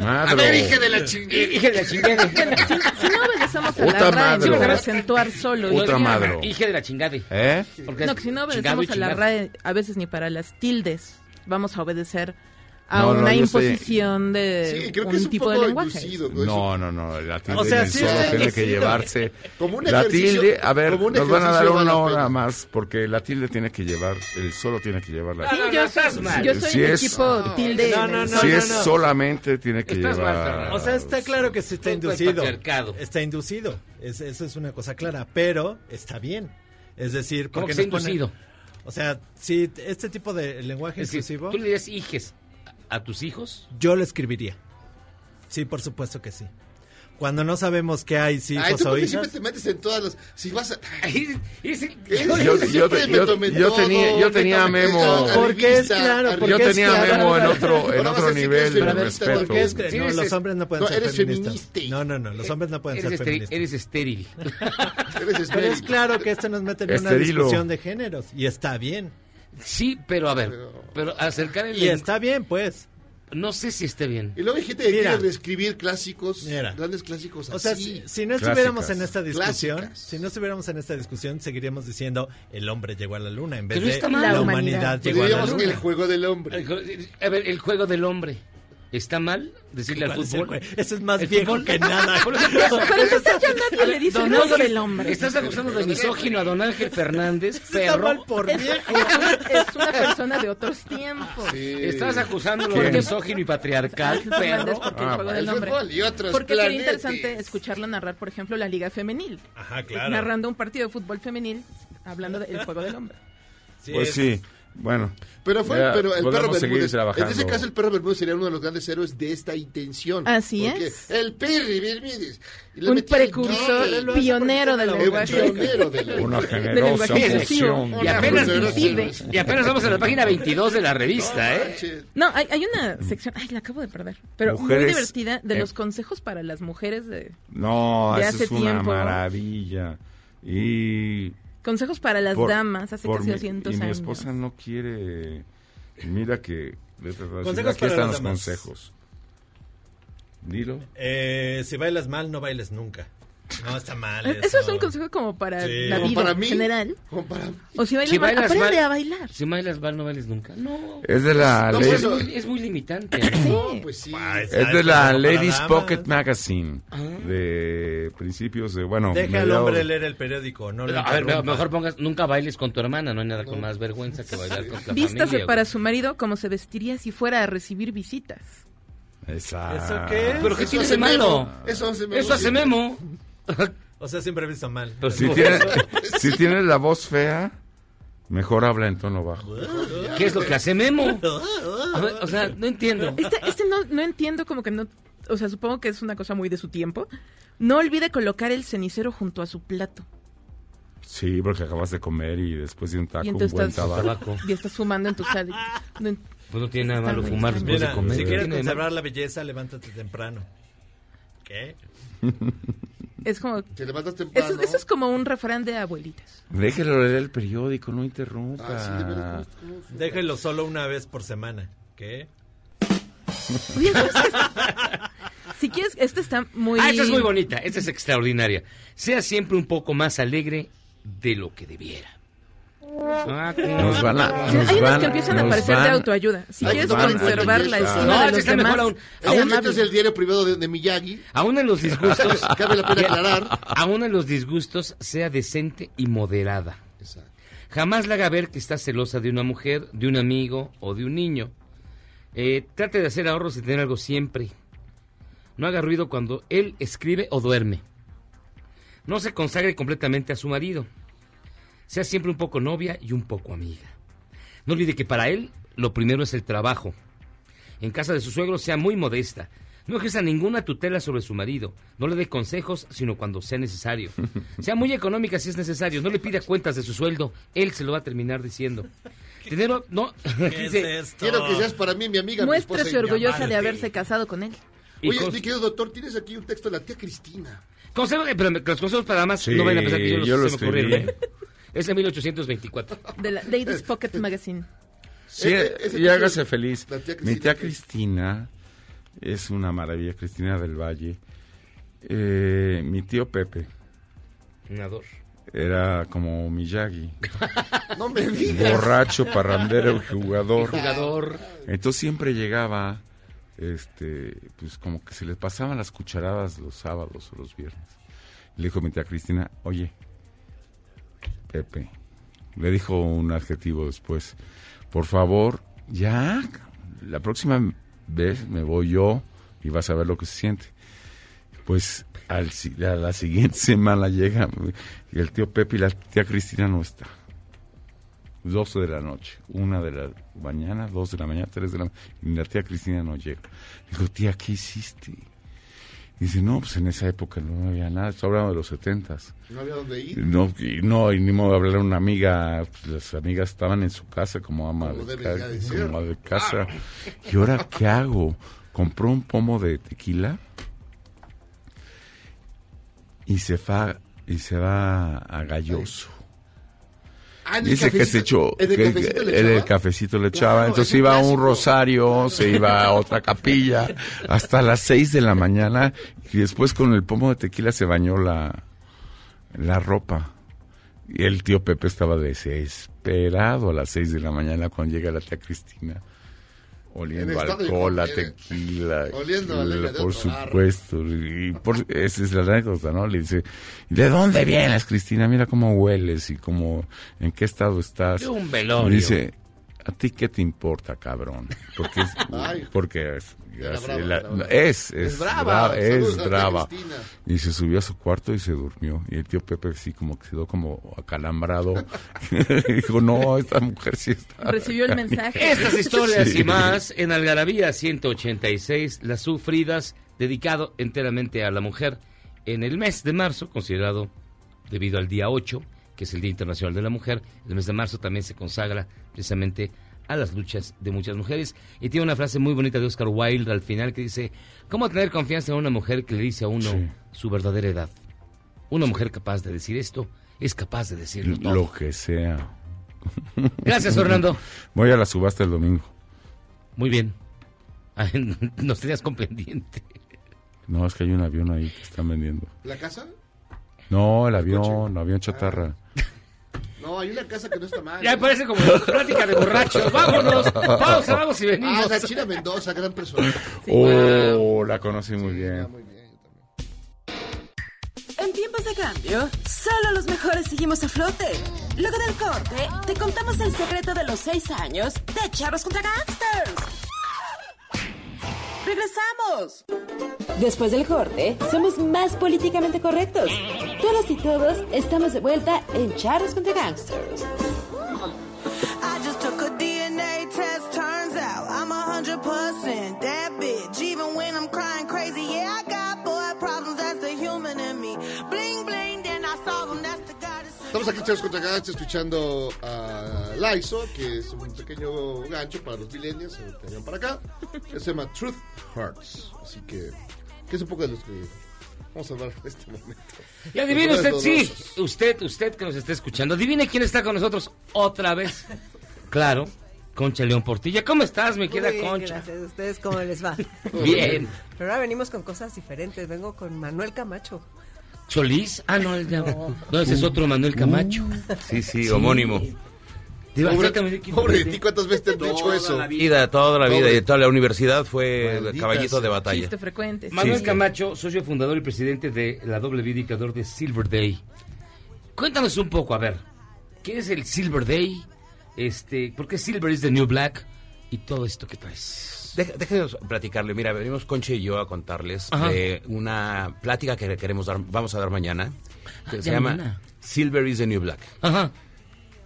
Speaker 5: A ver, hija de la chingada.
Speaker 8: Hije de la chingada.
Speaker 6: Bueno, si, si no obedecemos a
Speaker 23: Otra
Speaker 6: la RAE,
Speaker 23: madre.
Speaker 6: no para acentuar solo.
Speaker 23: Otra madre.
Speaker 8: Hije de la chingada.
Speaker 23: ¿Eh?
Speaker 8: Porque
Speaker 6: No, que si no
Speaker 8: chingado
Speaker 6: obedecemos a la. RAE, a veces ni para las tildes, vamos a obedecer a
Speaker 23: No, no,
Speaker 6: una
Speaker 23: sé.
Speaker 6: imposición de
Speaker 5: Sí, creo que
Speaker 6: un
Speaker 5: es un
Speaker 6: tipo de
Speaker 5: poco
Speaker 6: lenguaje.
Speaker 5: inducido. ¿no?
Speaker 23: No, no, no. La tilde
Speaker 7: O sea,
Speaker 23: en el
Speaker 7: sí
Speaker 23: tiene que llevarse.
Speaker 5: Como un
Speaker 23: La tilde, a ver, nos van a dar una hora más, porque la tilde tiene que llevar, el solo tiene que llevar la
Speaker 6: Sí,
Speaker 23: tilde.
Speaker 6: yo,
Speaker 8: estás
Speaker 6: soy-
Speaker 8: mal.
Speaker 6: yo soy
Speaker 23: Si
Speaker 6: del
Speaker 23: es-
Speaker 6: equipo tilde.
Speaker 7: No, no,
Speaker 6: el-
Speaker 7: no,
Speaker 23: si
Speaker 7: no,
Speaker 23: es
Speaker 7: no.
Speaker 23: solamente, tiene que
Speaker 8: Estás mal,
Speaker 23: llevar.
Speaker 8: Fernando.
Speaker 7: O sea, está claro que sí está
Speaker 8: el
Speaker 7: inducido. Está inducido. Es, eso es una cosa clara. Pero está bien. Es decir,
Speaker 8: ¿Cómo
Speaker 7: porque nos pone-
Speaker 8: inducido?
Speaker 7: O sea, si este tipo de lenguaje inclusivo,
Speaker 8: ¿tú le dirías hijes a tus hijos?
Speaker 7: yo lo escribiría. Sí, por supuesto que sí. Cuando no sabemos qué hay,
Speaker 5: Ay,
Speaker 7: hijos o hijas.
Speaker 5: siempre te metes en todas las... Si vas a...
Speaker 8: Ay, ese-
Speaker 23: Yo, tenía, yo Memo.
Speaker 5: todo,
Speaker 7: Porque es
Speaker 5: arribista,
Speaker 7: claro,
Speaker 5: arribista.
Speaker 7: porque
Speaker 23: Yo
Speaker 7: es
Speaker 23: tenía
Speaker 7: claro.
Speaker 23: Memo en otro, en nivel de respeto.
Speaker 7: Porque es que
Speaker 8: Sí,
Speaker 7: no, los hombres no pueden
Speaker 5: no,
Speaker 7: ser
Speaker 5: eres
Speaker 7: feministas.
Speaker 5: feminista.
Speaker 7: No, no, no, los hombres no pueden
Speaker 8: eres,
Speaker 7: ser
Speaker 8: esteri-
Speaker 7: feministas.
Speaker 8: eres estéril. <laughs>
Speaker 7: Pero es claro que esto nos mete en una discusión de géneros y está bien.
Speaker 8: Sí, pero a ver, pero acercar el...
Speaker 7: Y está bien, pues.
Speaker 8: No sé si esté bien.
Speaker 5: Y luego hay gente que
Speaker 7: Mira.
Speaker 5: quiere reescribir clásicos,
Speaker 7: Mira.
Speaker 5: grandes clásicos
Speaker 7: O sea,
Speaker 5: así.
Speaker 7: si, si no estuviéramos en esta
Speaker 5: Clásicas.
Speaker 7: discusión, si no estuviéramos en esta discusión, seguiríamos diciendo el hombre llegó a la luna en vez
Speaker 8: Pero
Speaker 7: de la,
Speaker 8: La
Speaker 7: humanidad,
Speaker 8: humanidad.
Speaker 7: llegó a la luna.
Speaker 5: el juego del hombre.
Speaker 8: El A ver, el juego del hombre. ¿Está mal decirle al
Speaker 7: ¿Cuál es el
Speaker 8: fútbol?
Speaker 7: Eso es más
Speaker 8: ¿El
Speaker 7: viejo
Speaker 8: fútbol?
Speaker 7: que nada. <laughs>
Speaker 6: Pero entonces ya nadie <laughs> le dice
Speaker 8: Don
Speaker 6: el juego
Speaker 8: Ángel,
Speaker 6: del hombre.
Speaker 8: Estás acusando de misógino a don Ángel Fernández, <laughs>
Speaker 7: Está
Speaker 8: perro.
Speaker 7: mal por
Speaker 6: Es,
Speaker 7: viejo.
Speaker 6: es una, es una persona de otros tiempos.
Speaker 8: Estás acusándolo de misógino y patriarcal, perro.
Speaker 6: porque el
Speaker 23: Ah,
Speaker 6: juego
Speaker 5: el
Speaker 6: del hombre.
Speaker 5: fútbol y otros
Speaker 6: Porque sería interesante escucharlo narrar, por ejemplo, la Liga Femenil.
Speaker 7: Ajá, claro.
Speaker 6: Narrando un partido de fútbol femenil, hablando del juego del hombre.
Speaker 7: Sí,
Speaker 23: Pues
Speaker 7: es-
Speaker 23: sí, bueno.
Speaker 5: Pero fue,
Speaker 23: Ya
Speaker 5: pero el perro Bermúdez. En ese caso, el perro Bermúdez sería uno de los grandes héroes de esta intención.
Speaker 6: Así
Speaker 5: Porque
Speaker 6: es.
Speaker 5: El perro Bermúdez.
Speaker 6: Un
Speaker 5: el
Speaker 6: precursor,
Speaker 5: gol.
Speaker 6: pionero del
Speaker 5: El
Speaker 6: lenguaje.
Speaker 5: pionero del <laughs>
Speaker 23: Una generosa función.
Speaker 8: Y apenas, y apenas vamos a la página 22 de la revista, ¿eh?
Speaker 6: No, hay, hay una sección, ay, la acabo de perder, pero muy
Speaker 23: Mujeres,
Speaker 6: divertida de
Speaker 23: eh,
Speaker 6: los consejos para las mujeres de
Speaker 23: No,
Speaker 6: de
Speaker 23: eso
Speaker 6: hace
Speaker 23: es una
Speaker 6: tiempo.
Speaker 23: maravilla. Y
Speaker 6: consejos para las
Speaker 23: por-
Speaker 6: damas hace casi
Speaker 23: mi-
Speaker 6: 200
Speaker 23: y mi
Speaker 6: años.
Speaker 23: esposa no quiere. Mira que. de verdad,
Speaker 7: Consejos
Speaker 23: aquí
Speaker 7: para
Speaker 23: están
Speaker 7: las
Speaker 23: los
Speaker 7: damas.
Speaker 23: consejos. Dilo.
Speaker 7: Eh, si bailas mal, no bailes nunca. No, está mal.
Speaker 6: Eh, Eso es un consejo como para
Speaker 7: Sí.
Speaker 6: la
Speaker 7: Como
Speaker 6: vida
Speaker 5: para
Speaker 6: en
Speaker 5: mí.
Speaker 6: general.
Speaker 5: Como para-
Speaker 6: O si bailas,
Speaker 8: Si
Speaker 6: mal,
Speaker 8: bailas
Speaker 6: aprende
Speaker 8: mal-
Speaker 6: a bailar.
Speaker 8: Si bailas mal, no bailes nunca. No.
Speaker 23: Es de la
Speaker 5: No,
Speaker 23: ley-
Speaker 8: Es muy, es muy limitante. <coughs> ¿no?
Speaker 6: Sí.
Speaker 5: Pues sí.
Speaker 7: Ah,
Speaker 23: Es de la Ladies. Pocket Magazine
Speaker 8: Ah.
Speaker 23: de principios de bueno
Speaker 7: Deja al hombre leer el periódico, no lo
Speaker 8: A ver, mejor pongas, nunca bailes con tu hermana, no hay nada con más vergüenza que bailar con la <laughs>
Speaker 6: Vístase
Speaker 8: familia.
Speaker 6: para
Speaker 8: güey.
Speaker 6: su marido como se vestiría si fuera a recibir visitas.
Speaker 23: Exacto.
Speaker 7: ¿Eso qué?
Speaker 8: ¿Pero qué tiene
Speaker 5: hace
Speaker 8: de malo?
Speaker 5: Eso hace Memo.
Speaker 8: Eso hace Memo. <laughs>
Speaker 7: O sea, siempre he visto mal.
Speaker 23: Si tienes, <laughs> si tienes la voz fea, mejor habla en tono bajo.
Speaker 8: ¿Qué es lo que hace Memo? <laughs> O sea, no entiendo.
Speaker 6: Este, este no, no entiendo como que no... O sea, supongo que es una cosa muy de su tiempo. No olvide colocar el cenicero junto a su plato.
Speaker 23: Sí, porque acabas de comer y después de un taco,
Speaker 6: y
Speaker 23: un buen
Speaker 6: estás,
Speaker 23: tabaco.
Speaker 6: Y estás fumando en tu sal. No
Speaker 8: Pues no tiene nada malo fumar después de comer.
Speaker 7: si
Speaker 8: ¿Qué
Speaker 7: quieres conservar la belleza, levántate temprano. ¿Qué? <laughs>
Speaker 6: es como...
Speaker 5: Te levantas temprano.
Speaker 6: Eso, eso es como un refrán de abuelitas.
Speaker 23: Déjelo leer el periódico, no interrumpa.
Speaker 5: Ah, sí, de verdad, ¿cómo- cómo-
Speaker 7: Déjelo solo una vez por semana. ¿Qué? <laughs>
Speaker 6: Oye, ¿sabes qué? si quieres, esta está muy...
Speaker 8: Ah, esta es muy bonita, esta es extraordinaria. Sea siempre un poco más alegre de lo que debiera.
Speaker 23: Nos van a-
Speaker 6: Sí,
Speaker 23: nos
Speaker 6: hay unas que empiezan a aparecer de autoayuda. Si quieres conservar la
Speaker 5: No,
Speaker 6: estima
Speaker 8: no,
Speaker 6: de los
Speaker 8: mejor
Speaker 6: demás,
Speaker 8: aún.
Speaker 5: Aún este es el diario privado de, de Miyagi.
Speaker 8: Aún en los disgustos, <laughs>
Speaker 5: Cabe la pena aclarar.
Speaker 8: aún en los disgustos, sea decente y moderada. Jamás le haga ver que está celosa de una mujer, de un amigo o de un niño. Eh, trate de hacer ahorros y tener algo siempre. No haga ruido cuando él escribe o duerme. No se consagre completamente a su marido. Sea siempre un poco novia y un poco amiga. No olvide que para él lo primero es el trabajo. En casa de su suegro sea muy modesta. No ejerza ninguna tutela sobre su marido. No le dé consejos, sino cuando sea necesario. <laughs> Sea muy económica si es necesario. No le pida cuentas de su sueldo. Él se lo va a terminar diciendo. Dinero, no. <laughs>
Speaker 7: ¿Qué es esto?
Speaker 5: Quiero que seas para mí mi amiga.
Speaker 6: Muéstrese orgullosa de haberse casado con él.
Speaker 8: y
Speaker 5: Oye, mi querido doctor, tienes aquí un texto de la tía Cristina.
Speaker 8: consejo- eh, pero los consejos para damas
Speaker 23: Sí,
Speaker 8: no vayan a pensar que yo los
Speaker 23: yo lo
Speaker 8: se me ocurrieron. ¿eh? Es de 1824.
Speaker 6: De la Ladies Pocket Magazine.
Speaker 23: Sí,
Speaker 5: Ese- ese
Speaker 23: y hágase
Speaker 5: es
Speaker 23: feliz.
Speaker 5: tía
Speaker 23: Mi tía
Speaker 5: Cristina.
Speaker 23: Es una maravilla, Cristina del Valle. Eh, mi tío Pepe
Speaker 8: Nador.
Speaker 23: era como Miyagi, <laughs>
Speaker 5: No me digas.
Speaker 23: borracho, parrandero y jugador.
Speaker 8: Jugador.
Speaker 23: Entonces siempre llegaba, este, pues como que se le pasaban las cucharadas los sábados o los viernes. Le dijo mi tía Cristina, oye, Pepe, le dijo un adjetivo después, por favor, ya, la próxima vez me voy yo y vas a ver lo que se siente. Pues al, a la siguiente <laughs> semana llega y el tío Pepe y la tía Cristina no está. 12 de la noche, una de la mañana, dos de la mañana, tres de la mañana, y la tía Cristina no llega. Digo, tía, ¿qué hiciste? Dice, no, pues en esa época no había nada, estoy hablando de los setentas.
Speaker 5: No había dónde ir.
Speaker 23: No, y no, y ni modo de hablar a una amiga, pues, las amigas estaban en su casa como ama
Speaker 5: Como
Speaker 23: de, ca-
Speaker 5: de
Speaker 23: como de casa. ¿Y ahora qué hago? Compró un pomo de tequila y se va, y se va a Galloso.
Speaker 5: Ah,
Speaker 23: Dice que se echó,
Speaker 5: ¿en el cafecito le
Speaker 23: el
Speaker 5: echaba?
Speaker 23: cafecito le echaba,
Speaker 5: Claro,
Speaker 23: entonces iba a un rosario, se iba a otra capilla, hasta las seis de la mañana, y después con el pomo de tequila se bañó la, la ropa. Y el tío Pepe estaba desesperado a las seis de la mañana cuando llega la tía Cristina.
Speaker 5: En
Speaker 23: Oliendo alcohol, a tequila.
Speaker 5: Oliendo a
Speaker 23: y-
Speaker 5: leña de
Speaker 23: por supuesto. Y por, esa es la anécdota, ¿no? Le dice, ¿de dónde vienes, Cristina? Mira cómo hueles y cómo, en qué estado estás.
Speaker 8: De un velorio.
Speaker 23: Y dice, ¿a ti qué te importa, cabrón? Porque <laughs> porque es,
Speaker 5: Era
Speaker 23: es-
Speaker 5: brava,
Speaker 23: la- es, es,
Speaker 5: Es brava.
Speaker 23: bra- es brava. Y se subió a su cuarto y se durmió. Y el tío Pepe sí como que quedó como acalambrado. <laughs> <laughs> Dijo, no, esta mujer sí está.
Speaker 6: Recibió el mensaje.
Speaker 8: Estas historias
Speaker 23: Sí.
Speaker 8: y más en Algarabía 186, las sufridas, dedicado enteramente a la mujer en el mes de marzo, considerado debido al día 8, que es el Día Internacional de la Mujer. El mes de marzo también se consagra precisamente a las luchas de muchas mujeres. Y tiene una frase muy bonita de Oscar Wilde al final que dice, ¿cómo tener confianza en una mujer que le dice a uno
Speaker 23: Sí.
Speaker 8: su verdadera edad? Una mujer capaz de decir esto es capaz de decirlo todo.
Speaker 23: Lo que sea.
Speaker 8: Gracias, Fernando.
Speaker 23: Voy a la subasta el domingo.
Speaker 8: Muy bien. <laughs> Nos tenías con pendiente.
Speaker 23: No, es que hay un avión ahí que están vendiendo.
Speaker 5: ¿La casa?
Speaker 23: No, el avión, el avión chatarra.
Speaker 5: No, hay una casa que no está mal.
Speaker 8: Ya parece como plática de borrachos. Vámonos. Pausa, vamos y venimos.
Speaker 5: Ah, la China Mendoza, gran persona.
Speaker 23: Oh, la conocí muy bien.
Speaker 2: En tiempos de cambio, solo los mejores seguimos a flote. Luego del corte, te contamos el secreto de los seis años de Charros contra Gangsters. ¡Regresamos! Después del corte, somos más políticamente correctos. Todas y todos estamos de vuelta en Charros contra Gangsters.
Speaker 5: Estamos aquí, chavos contra Gats, escuchando a Laiso, que es un pequeño gancho para los millennials eh, que vengan para acá. que se llama Truth Hurts. Así que, que es un poco de los que vamos a hablar en este momento.
Speaker 8: Y adivine usted, sí, usted, usted que nos está escuchando, adivine quién está con nosotros otra vez. Claro, Concha León Portilla. ¿Cómo estás, mi querida Concha?
Speaker 24: gracias. ¿Ustedes cómo les va?
Speaker 8: Bien.
Speaker 24: Pero ahora venimos con cosas diferentes. Vengo con Manuel Camacho.
Speaker 8: ¿Solís? Ah, no, el de- no, ese es otro Manuel Camacho.
Speaker 25: Sí, sí, homónimo.
Speaker 5: Pobre,
Speaker 8: exactamente, ¿quién
Speaker 5: pobre de ti, ¿cuántas veces te han dicho eso?
Speaker 25: La vida, toda la vida
Speaker 5: Pobre.
Speaker 25: y toda la universidad fue
Speaker 5: Maldita
Speaker 25: caballito de batalla.
Speaker 6: Frecuente.
Speaker 8: Manuel
Speaker 25: sí.
Speaker 8: Camacho, socio fundador y presidente de la doble vida y creador de Silver Day. Cuéntanos un poco, a ver, ¿qué es el Silver Day? Este, ¿Por qué Silver is the New Black? Y todo esto que traes.
Speaker 25: Deja- Déjenos platicarle. Mira, venimos Concha y yo a contarles de una plática que queremos dar, vamos a dar mañana, que
Speaker 8: Ah,
Speaker 25: se
Speaker 8: ya
Speaker 25: llama
Speaker 8: mañana.
Speaker 25: Silver is the New Black.
Speaker 8: Ajá.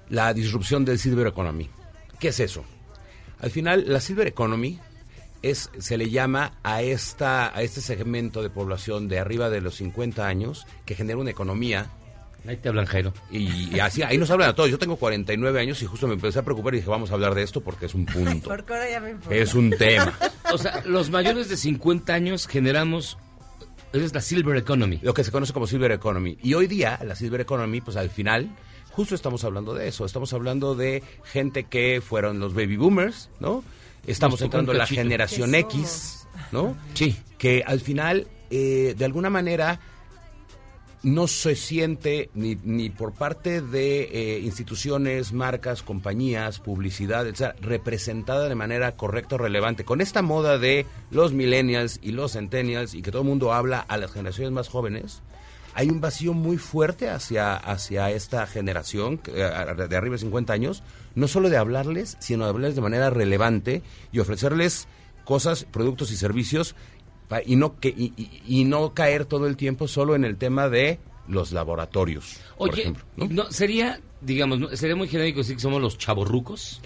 Speaker 25: La disrupción del Silver Economy. ¿Qué es eso? Al final, la Silver Economy es, se le llama a, esta, a este segmento de población de arriba de los 50 años que genera una economía
Speaker 8: Ahí te hablan, Jairo.
Speaker 25: Y, y así, ahí nos hablan a todos. Yo tengo 49 años y justo me empecé a preocupar y dije, vamos a hablar de esto porque es un punto. <laughs>
Speaker 24: Porque ahora ya me importa.
Speaker 25: es un tema.
Speaker 8: O sea, los mayores de 50 años generamos. Es la Silver Economy.
Speaker 25: Lo que se conoce como Silver Economy. Y hoy día, la Silver Economy, pues al final, justo estamos hablando de eso. Estamos hablando de gente que fueron los baby boomers, ¿no? Estamos entrando en la generación
Speaker 24: ¿Qué
Speaker 25: X, ¿no?
Speaker 8: Sí.
Speaker 25: Que al final, eh, de alguna manera, no se siente ni, ni por parte de eh, instituciones, marcas, compañías, publicidad, etcétera, representada de manera correcta o relevante. Con esta moda de los millennials y los centennials y que todo el mundo habla a las generaciones más jóvenes, hay un vacío muy fuerte hacia, hacia esta generación eh, de arriba de 50 años, no solo de hablarles, sino de hablarles de manera relevante y ofrecerles cosas, productos y servicios y no, que, y, y- y no caer todo el tiempo solo en el tema de los laboratorios. por
Speaker 8: Oye,
Speaker 25: ejemplo,
Speaker 8: ¿no? sería, digamos, sería muy genérico decir que somos los chavorrucos.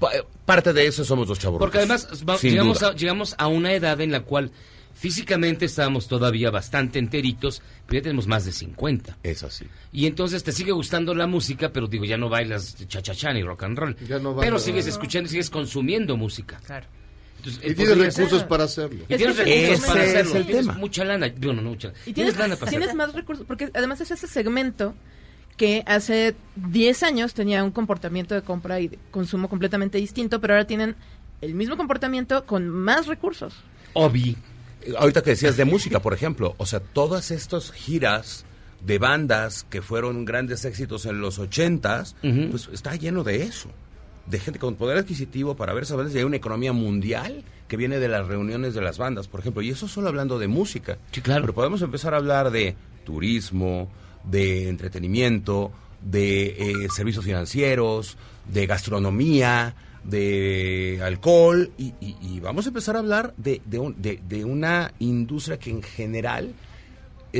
Speaker 25: Pa- Parte de eso somos los chavos.
Speaker 8: Porque además va- llegamos a, llegamos a una edad en la cual físicamente estábamos todavía bastante enteritos, pero ya tenemos más de 50.
Speaker 25: Es así.
Speaker 8: Y entonces te sigue gustando la música, pero digo, ya no bailas cha-cha-cha ni rock and roll.
Speaker 5: Ya no
Speaker 8: pero sigues escuchando, sigues consumiendo música.
Speaker 24: Claro.
Speaker 8: Entonces,
Speaker 5: Y
Speaker 8: eh,
Speaker 5: tienes recursos
Speaker 8: ser.
Speaker 5: para hacerlo.
Speaker 8: Y tienes
Speaker 6: Es
Speaker 8: recursos
Speaker 25: ese
Speaker 8: para
Speaker 25: es
Speaker 8: hacerlo.
Speaker 25: el
Speaker 8: tienes
Speaker 25: tema.
Speaker 8: mucha lana. Bueno, no mucha lana.
Speaker 6: Y tienes,
Speaker 8: lana para
Speaker 6: tienes más recursos, porque además es ese segmento que hace 10 años tenía un comportamiento de compra y de consumo completamente distinto, pero ahora tienen el mismo comportamiento con más recursos.
Speaker 25: Obi. Ahorita que decías de música, por ejemplo, o sea, todas estas giras de bandas que fueron grandes éxitos en los ochentas,
Speaker 8: Ujú.
Speaker 25: pues está lleno de eso. De gente con poder adquisitivo para ver esas bandas y hay una economía mundial que viene de las reuniones de las bandas, por ejemplo. Y eso solo hablando de música.
Speaker 8: Sí, claro.
Speaker 25: Pero podemos empezar a hablar de turismo, de entretenimiento, de eh, servicios financieros, de gastronomía, de alcohol y, y- y vamos a empezar a hablar de, de un- de- de una industria que en general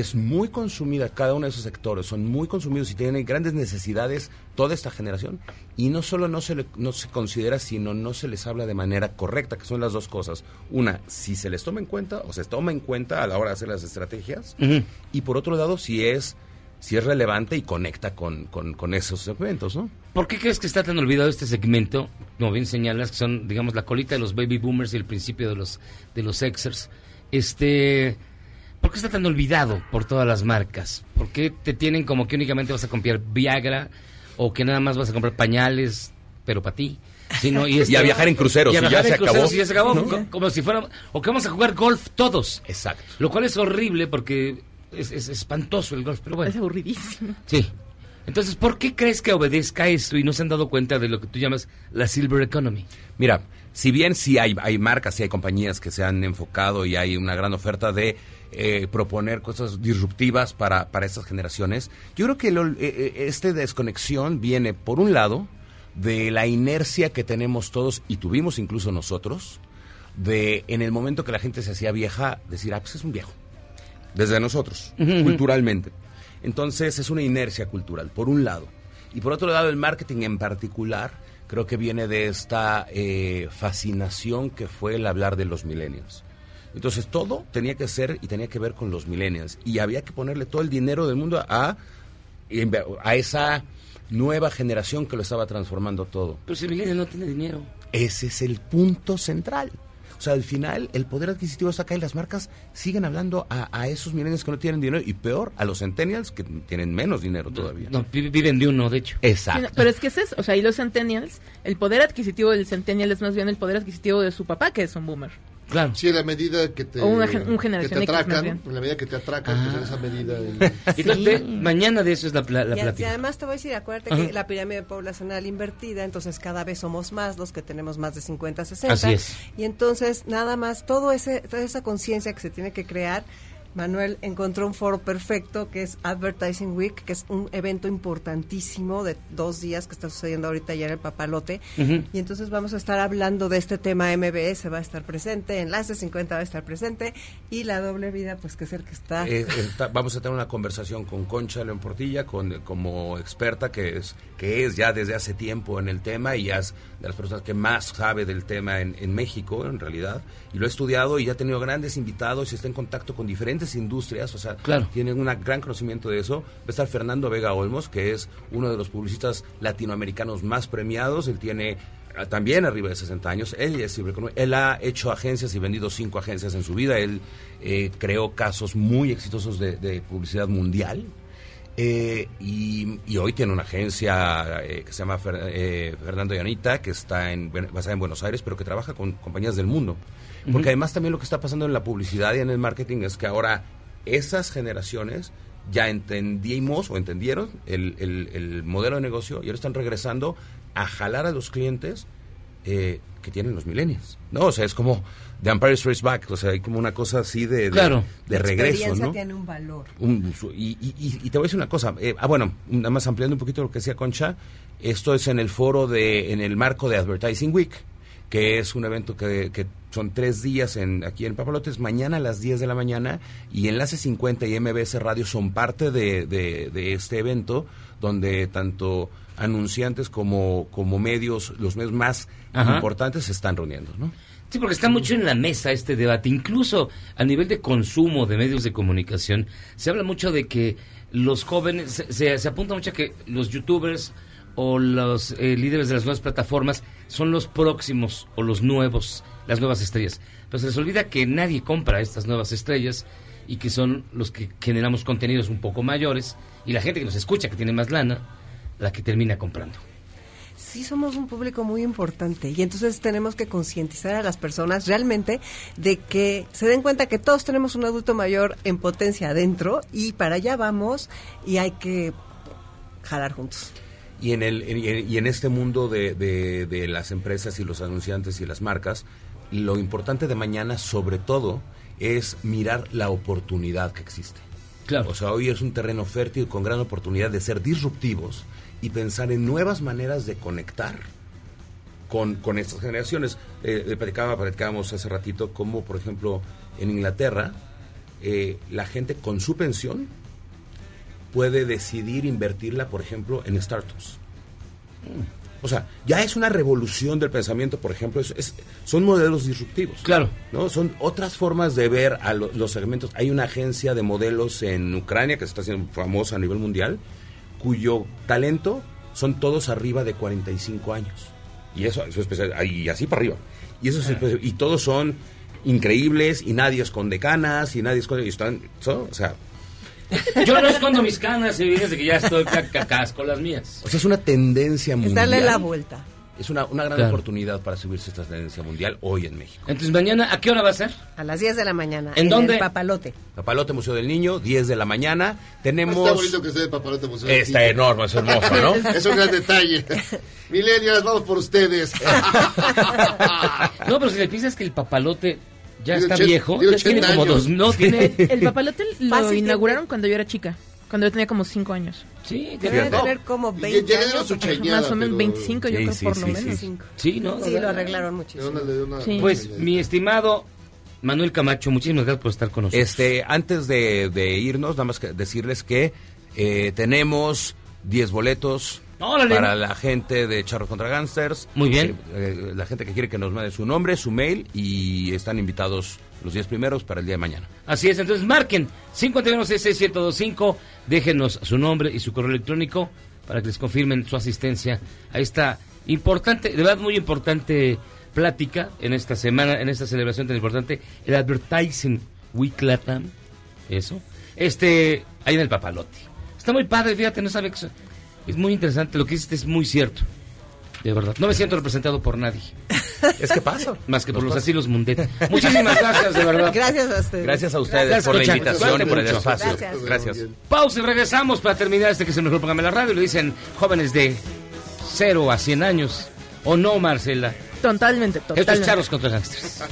Speaker 25: es muy consumida, cada uno de esos sectores son muy consumidos y tienen grandes necesidades toda esta generación y no solo no se, le- no se considera, sino no se les habla de manera correcta, que son las dos cosas. Una, si se les toma en cuenta o se toma en cuenta a la hora de hacer las estrategias y por otro lado, si es, si es relevante y conecta con, con, con esos segmentos, ¿no?
Speaker 8: ¿Por qué crees que está tan olvidado este segmento? Como bien señalas, que son, digamos, la colita de los baby boomers y el principio de los, de los Xers. Este, ¿Por qué está tan olvidado por todas las marcas? ¿Por qué te tienen como que únicamente vas a comprar Viagra o que nada más vas a comprar pañales, pero para ti? Sino, <laughs>
Speaker 25: Y a viajar en cruceros,
Speaker 8: y a
Speaker 25: y ya
Speaker 8: viajar
Speaker 25: se
Speaker 8: en cruceros,
Speaker 25: acabó.
Speaker 8: y ya se acabó,
Speaker 25: ¿No?
Speaker 8: co- como si fuera... O que vamos a jugar golf todos.
Speaker 25: Exacto.
Speaker 8: Lo cual es horrible porque es, es espantoso el golf, pero bueno.
Speaker 6: Es aburridísimo.
Speaker 8: Sí. Entonces, ¿por qué crees que obedezca esto y no se han dado cuenta de lo que tú llamas la silver economy?
Speaker 25: Mira, si bien sí hay, hay marcas, sí hay compañías que se han enfocado y hay una gran oferta de eh, proponer cosas disruptivas para, para estas generaciones, yo creo que lo, eh, eh, este desconexión viene, por un lado, de la inercia que tenemos todos y tuvimos incluso nosotros, de en el momento que la gente se hacía vieja, decir, ah, pues es un viejo. Desde nosotros, culturalmente. Entonces es una inercia cultural, por un lado. Y por otro lado, el marketing en particular, creo que viene de esta eh, fascinación que fue el hablar de los millennials. Entonces todo tenía que ser y tenía que ver con los millennials. Y había que ponerle todo el dinero del mundo a, a esa nueva generación que lo estaba transformando todo.
Speaker 8: Pero si el millennial no tiene dinero.
Speaker 25: Ese es el punto central. O sea, al final el poder adquisitivo está acá y las marcas siguen hablando a, a esos millennials que no tienen dinero y peor, a los centennials que tienen menos dinero todavía.
Speaker 8: No, vi- viven de uno, de hecho.
Speaker 6: Sí,
Speaker 25: Exacto.
Speaker 6: no, pero es que es eso, o sea, y los centennials, el poder adquisitivo del centennial es más bien el poder adquisitivo de su papá, que es un boomer.
Speaker 8: Claro.
Speaker 5: Sí, en la medida que te,
Speaker 6: una
Speaker 5: que te atracan, en la medida que te atracan, pues en esa medida. y- <laughs>
Speaker 8: Entonces, mañana de eso es la, pla- la
Speaker 24: Y, a- y
Speaker 8: plática.
Speaker 24: además te voy a decir, acuérdate
Speaker 8: Ajá.
Speaker 24: que la pirámide poblacional invertida, entonces cada vez somos más los que tenemos más de 50, 60.
Speaker 8: Así es.
Speaker 24: Y entonces nada más, todo ese, toda esa conciencia que se tiene que crear, Manuel encontró un foro perfecto que es Advertising Week, que es un evento importantísimo de dos días que está sucediendo ahorita ya en el Papalote. Y entonces vamos a estar hablando de este tema MBS, va a estar presente, Enlace 50 va a estar presente y la doble vida, pues que es el que está...
Speaker 25: Eh, está- vamos a tener una conversación con Concha León Portilla, con, como experta que es, que es ya desde hace tiempo en el tema y ya es de las personas que más sabe del tema en, en México, en realidad. Y lo ha estudiado y ya ha tenido grandes invitados y está en contacto con diferentes industrias, o sea,
Speaker 8: Claro.
Speaker 25: tienen un gran conocimiento de eso. Va a estar Fernando Vega Olmos, que es uno de los publicistas latinoamericanos más premiados. Él tiene ah, también arriba de 60 años. Él, es él ha hecho agencias y vendido cinco agencias en su vida. Él eh, creó casos muy exitosos de, de publicidad mundial. Eh, y, y hoy tiene una agencia eh, que se llama Fer- eh, Fernando y Anita, que está en, basada en Buenos Aires, pero que trabaja con compañías del mundo. Porque además también lo que está pasando en la publicidad y en el marketing es que ahora esas generaciones ya entendimos o entendieron el, el- el modelo de negocio y ahora están regresando a jalar a los clientes eh, que tienen los millennials. No, o sea, es como The Empire Strikes Back, o sea, hay como una cosa así de, de,
Speaker 8: Claro.
Speaker 25: de
Speaker 24: La
Speaker 25: regreso,
Speaker 24: experiencia
Speaker 25: ¿no?
Speaker 24: tiene un valor.
Speaker 25: Un- y, y- y- y te voy a decir una cosa, eh, ah bueno, nada más ampliando un poquito lo que decía Concha, esto es en el foro de, en el marco de Advertising Week, que es un evento que, que son tres días en, aquí en Papalotes, mañana a las 10 de la mañana, y Enlace 50 y MBS Radio son parte de, de- de este evento, donde tanto anunciantes como, como medios, los medios más
Speaker 8: Ajá.
Speaker 25: importantes se están reuniendo, ¿no?
Speaker 8: Sí, porque está mucho en la mesa este debate. Incluso a nivel de consumo de medios de comunicación, se habla mucho de que los jóvenes, se, se- se apunta mucho a que los youtubers o los eh, líderes de las nuevas plataformas son los próximos o los nuevos, las nuevas estrellas. Pero se les olvida que nadie compra estas nuevas estrellas y que son los que generamos contenidos un poco mayores y la gente que nos escucha, que tiene más lana, la que termina comprando.
Speaker 24: Sí, somos un público muy importante y entonces tenemos que concientizar a las personas realmente de que se den cuenta que todos tenemos un adulto mayor en potencia adentro y para allá vamos y hay que jalar juntos.
Speaker 25: Y en, el, en- y en este mundo de, de- de las empresas y los anunciantes y las marcas, lo importante de mañana, sobre todo, es mirar la oportunidad que existe.
Speaker 8: Claro.
Speaker 25: O sea, hoy es un terreno fértil con gran oportunidad de ser disruptivos y pensar en nuevas maneras de conectar con, con estas generaciones. Eh, platicaba, platicábamos hace ratito cómo, por ejemplo, en Inglaterra, eh, la gente con su pensión puede decidir invertirla, por ejemplo, en startups. O sea, ya es una revolución del pensamiento, por ejemplo, es- es- son modelos disruptivos.
Speaker 8: Claro.
Speaker 25: ¿no? Son otras formas de ver a lo- los segmentos. Hay una agencia de modelos en Ucrania que se está haciendo famosa a nivel mundial, cuyo talento son todos arriba de 45 años. Y eso, eso es especial, y así para arriba. Y eso es y todos son increíbles, y nadie esconde canas, y nadie esconde, y están, son- o sea,
Speaker 8: Yo no escondo mis canas y fíjense que ya estoy ca- cacas con las mías.
Speaker 25: o sea, es una tendencia mundial.
Speaker 24: darle la vuelta.
Speaker 25: Es una, una gran
Speaker 8: Claro.
Speaker 25: oportunidad para subirse a esta tendencia mundial hoy en México.
Speaker 8: Entonces, mañana, ¿a qué hora va a ser?
Speaker 24: A las 10 de la mañana.
Speaker 8: ¿En dónde?
Speaker 24: el papalote.
Speaker 25: Papalote Museo del Niño, 10 de la mañana. Tenemos...
Speaker 5: Está bonito que esté de papalote museo.
Speaker 25: Está enorme, es hermoso, ¿no? <laughs>
Speaker 5: Es un gran detalle. Millennials, vamos por ustedes. <laughs>
Speaker 8: No, pero si le piensas que el papalote ya está viejo,
Speaker 5: tiene
Speaker 8: ya tiene
Speaker 5: 80
Speaker 8: como dos, no, tiene...
Speaker 6: El papalote lo
Speaker 24: Fácil,
Speaker 6: inauguraron cuando yo era chica. Cuando yo tenía como 5 años.
Speaker 8: Sí,
Speaker 24: Debe tener como
Speaker 5: Y
Speaker 24: 20
Speaker 5: ya le dieron
Speaker 24: años.
Speaker 5: su chañada,
Speaker 6: Más o menos
Speaker 5: pero-
Speaker 6: 25, yo
Speaker 25: Sí,
Speaker 6: creo,
Speaker 25: sí,
Speaker 6: por lo menos.
Speaker 25: sí.
Speaker 8: Sí, ¿no?
Speaker 24: Sí, lo arreglaron muchísimo.
Speaker 5: Dónale una-
Speaker 6: Sí.
Speaker 8: Pues, mi estimado Manuel Camacho, muchísimas gracias por estar con nosotros.
Speaker 25: Este, antes de, de irnos, nada más que decirles que eh, tenemos 10 boletos
Speaker 8: Órale.
Speaker 25: para la gente de Charros contra Gangsters.
Speaker 8: Muy bien.
Speaker 25: Eh, la gente que quiere que nos mande su nombre, su mail y están invitados los 10 primeros para el día de mañana.
Speaker 8: Así es, entonces marquen 51661025, déjenos su nombre y su correo electrónico para que les confirmen su asistencia a esta importante, de verdad muy importante plática en esta semana, en esta celebración tan importante, el Advertising Week Latam, eso, este, ahí en el papalote. Está muy padre, fíjate, no sabe que es muy interesante, lo que dices es muy cierto, de verdad. No me siento representado por nadie, <laughs>
Speaker 25: Es que pasa.
Speaker 8: más que por los asilos mundet. <laughs> Muchísimas gracias, de verdad.
Speaker 24: Gracias a ustedes.
Speaker 25: Gracias a ustedes
Speaker 8: Gracias,
Speaker 25: por la invitación y por el espacio.
Speaker 24: Gracias.
Speaker 25: Gracias.
Speaker 8: Pausa y regresamos para terminar este que es el mejor programa de la radio. Le dicen jóvenes de 0 a 100 años. ¿O no, Marcela?
Speaker 6: Totalmente,
Speaker 8: Estos
Speaker 6: totalmente.
Speaker 8: charros contra gangsters.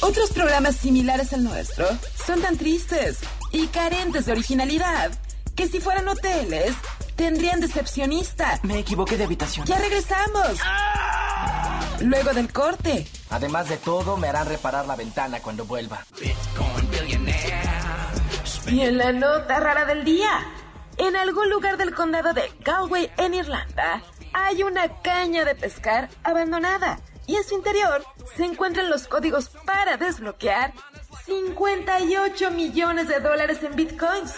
Speaker 2: Otros programas similares al nuestro son tan tristes y carentes de originalidad que si fueran hoteles tendrían decepcionista.
Speaker 18: Me equivoqué de habitación.
Speaker 2: Ya regresamos. Luego del corte.
Speaker 18: Además de todo, me harán reparar la ventana cuando vuelva.
Speaker 2: Y en la nota rara del día, en algún lugar del condado de Galway, en Irlanda, hay una caña de pescar abandonada. Y en su interior se encuentran los códigos para desbloquear 58 millones de dólares en bitcoins.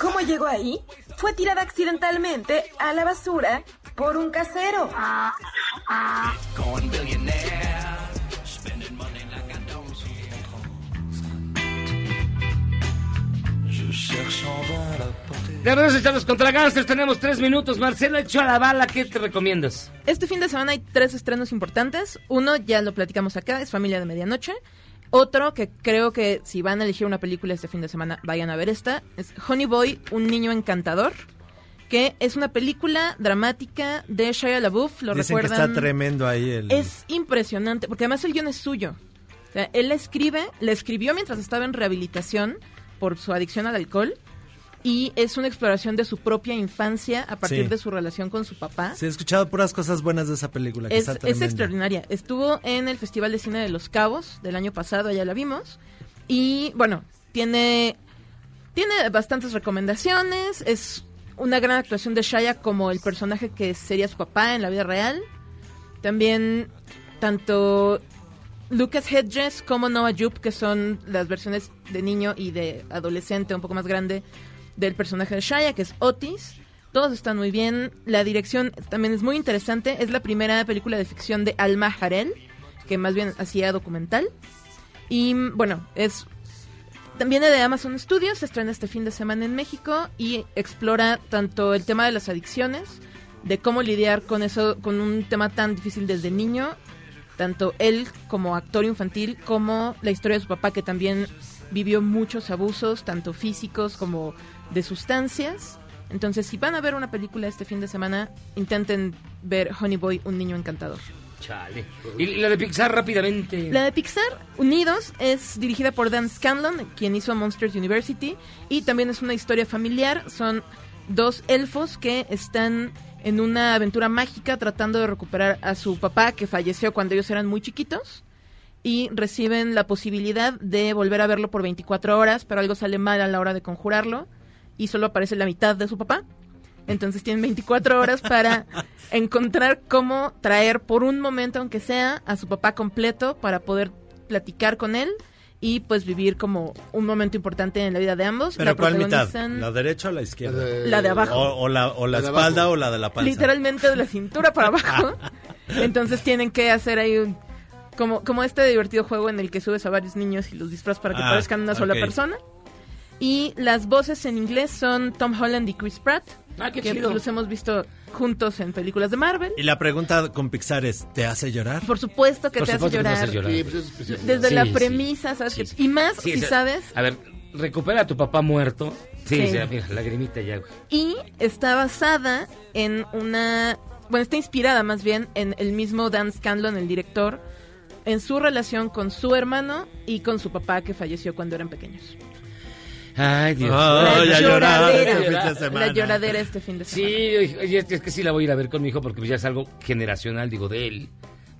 Speaker 2: ¿Cómo llegó ahí? Fue tirada accidentalmente a la basura por un casero.
Speaker 8: De regreso, charros contra gangsters. Tenemos tres minutos. Marcela, echó a la bala. ¿Qué te recomiendas?
Speaker 6: Este fin de semana hay tres estrenos importantes. Uno, ya lo platicamos acá, es Familia de Medianoche. Otro, que creo que si van a elegir una película este fin de semana, vayan a ver esta, es Honey Boy, un niño encantador, que es una película dramática de Shia LaBeouf, lo
Speaker 7: Dicen que está tremendo ahí el...
Speaker 6: Es impresionante, porque además el guion es suyo. O sea, él la escribe, la escribió mientras estaba en rehabilitación por su adicción al alcohol y es una exploración de su propia infancia a partir
Speaker 7: Sí.
Speaker 6: de su relación con su papá.
Speaker 7: Sí, he escuchado puras cosas buenas de esa película. Que
Speaker 6: Es,
Speaker 7: está
Speaker 6: es extraordinaria. Estuvo en el Festival de Cine de Los Cabos del año pasado, allá la vimos. Y bueno, tiene, tiene bastantes recomendaciones. Es una gran actuación de Shaya como el personaje que sería su papá en la vida real. También tanto Lucas Hedges como Noah Jupe, que son las versiones de niño y de adolescente un poco más grande del personaje de Shaya, que es Otis. Todos están muy bien. La dirección también es muy interesante. Es la primera película de ficción de Alma Harel, que más bien hacía documental. Y bueno, es también de Amazon Studios, se estrena este fin de semana en México y explora tanto el tema de las adicciones, de cómo lidiar con eso, con un tema tan difícil desde niño, tanto él como actor infantil, como la historia de su papá que también vivió muchos abusos, tanto físicos como de sustancias. Entonces, si van a ver una película este fin de semana, intenten ver Honey Boy, un niño encantador.
Speaker 8: Chale. Y la de Pixar rápidamente.
Speaker 6: La de Pixar, Unidos, es dirigida por Dan Scanlon, quien hizo Monsters University, y también es una historia familiar. Son dos elfos que están en una aventura mágica tratando de recuperar a su papá que falleció cuando ellos eran muy chiquitos y reciben la posibilidad de volver a verlo por 24 horas, pero algo sale mal a la hora de conjurarlo y solo aparece la mitad de su papá. Entonces tienen 24 horas para <laughs> encontrar cómo traer por un momento, aunque sea, a su papá completo para poder platicar con él y pues vivir como un momento importante en la vida de ambos.
Speaker 7: ¿Pero
Speaker 6: La
Speaker 7: cuál mitad? ¿La derecha o la izquierda?
Speaker 6: La de abajo.
Speaker 7: O, o la, o la espalda
Speaker 6: abajo.
Speaker 7: o la de la panza.
Speaker 6: literalmente de la cintura para abajo. <laughs> Entonces tienen que hacer ahí un como como este divertido juego en el que subes a varios niños y los disfrazas para que
Speaker 7: Ah,
Speaker 6: parezcan una sola persona. Y las voces en inglés son Tom Holland y Chris Pratt,
Speaker 8: Ah, qué
Speaker 6: que
Speaker 8: chido.
Speaker 6: los hemos visto juntos en películas de Marvel.
Speaker 7: Y la pregunta con Pixar es, ¿te hace llorar?
Speaker 6: Por supuesto que
Speaker 8: Por
Speaker 6: te hace
Speaker 8: te
Speaker 6: llorar.
Speaker 8: hace llorar. Sí,
Speaker 5: pues.
Speaker 6: Desde
Speaker 8: Sí,
Speaker 6: la
Speaker 8: sí.
Speaker 6: premisa, ¿sabes?
Speaker 8: Sí.
Speaker 6: Y más
Speaker 8: Sí,
Speaker 6: si
Speaker 8: o sea,
Speaker 6: sabes
Speaker 8: A ver, recupera a tu papá muerto. Sí,
Speaker 6: Sí.
Speaker 8: sí, mira, lagrimita ya, güey.
Speaker 6: y está basada en una, bueno, está inspirada más bien en el mismo Dan Scanlon, el director, en su relación con su hermano y con su papá que falleció cuando eran pequeños.
Speaker 8: Ay, Dios.
Speaker 7: Ah, ya llorar este
Speaker 6: La lloradera este fin de semana.
Speaker 8: Sí, oye, es que sí la voy a ir a ver con mi hijo porque ya es algo generacional, digo, de él.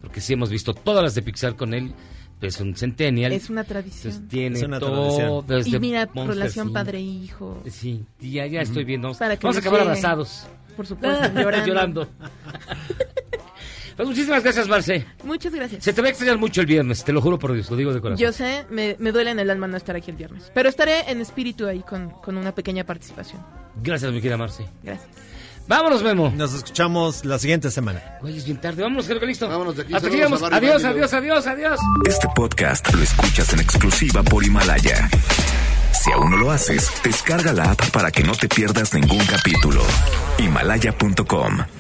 Speaker 8: Porque sí hemos visto todas las de Pixar con él. Es un centennial.
Speaker 6: Es una tradición.
Speaker 8: Entonces tiene
Speaker 7: Es una
Speaker 8: todo.
Speaker 7: tradición.
Speaker 6: Y mira,
Speaker 8: Monster,
Speaker 6: relación
Speaker 8: sí.
Speaker 6: padre-hijo.
Speaker 8: Sí, y ya, ya estoy viendo.
Speaker 6: Para que
Speaker 8: Vamos a acabar abrazados.
Speaker 6: Por supuesto, <laughs> llorando.
Speaker 8: Llorando. <laughs> Pues muchísimas gracias, Marce.
Speaker 6: Muchas gracias.
Speaker 8: Se te va a extrañar mucho el viernes, te lo juro por Dios, lo digo de corazón.
Speaker 6: Yo sé, me, me duele en el alma no estar aquí el viernes. Pero estaré en espíritu ahí con, con una pequeña participación.
Speaker 8: Gracias, mi querida Marce.
Speaker 6: Gracias.
Speaker 8: Vámonos, Memo.
Speaker 7: Nos escuchamos la siguiente semana.
Speaker 8: Oye, es bien tarde. Vámonos, creo que listo.
Speaker 5: Vámonos de aquí.
Speaker 8: Hasta aquí
Speaker 5: Barry
Speaker 8: Adiós, adiós, adiós, adiós.
Speaker 26: Este podcast lo escuchas en exclusiva por Himalaya. Si aún no lo haces, descarga la app para que no te pierdas ningún capítulo. Himalaya.com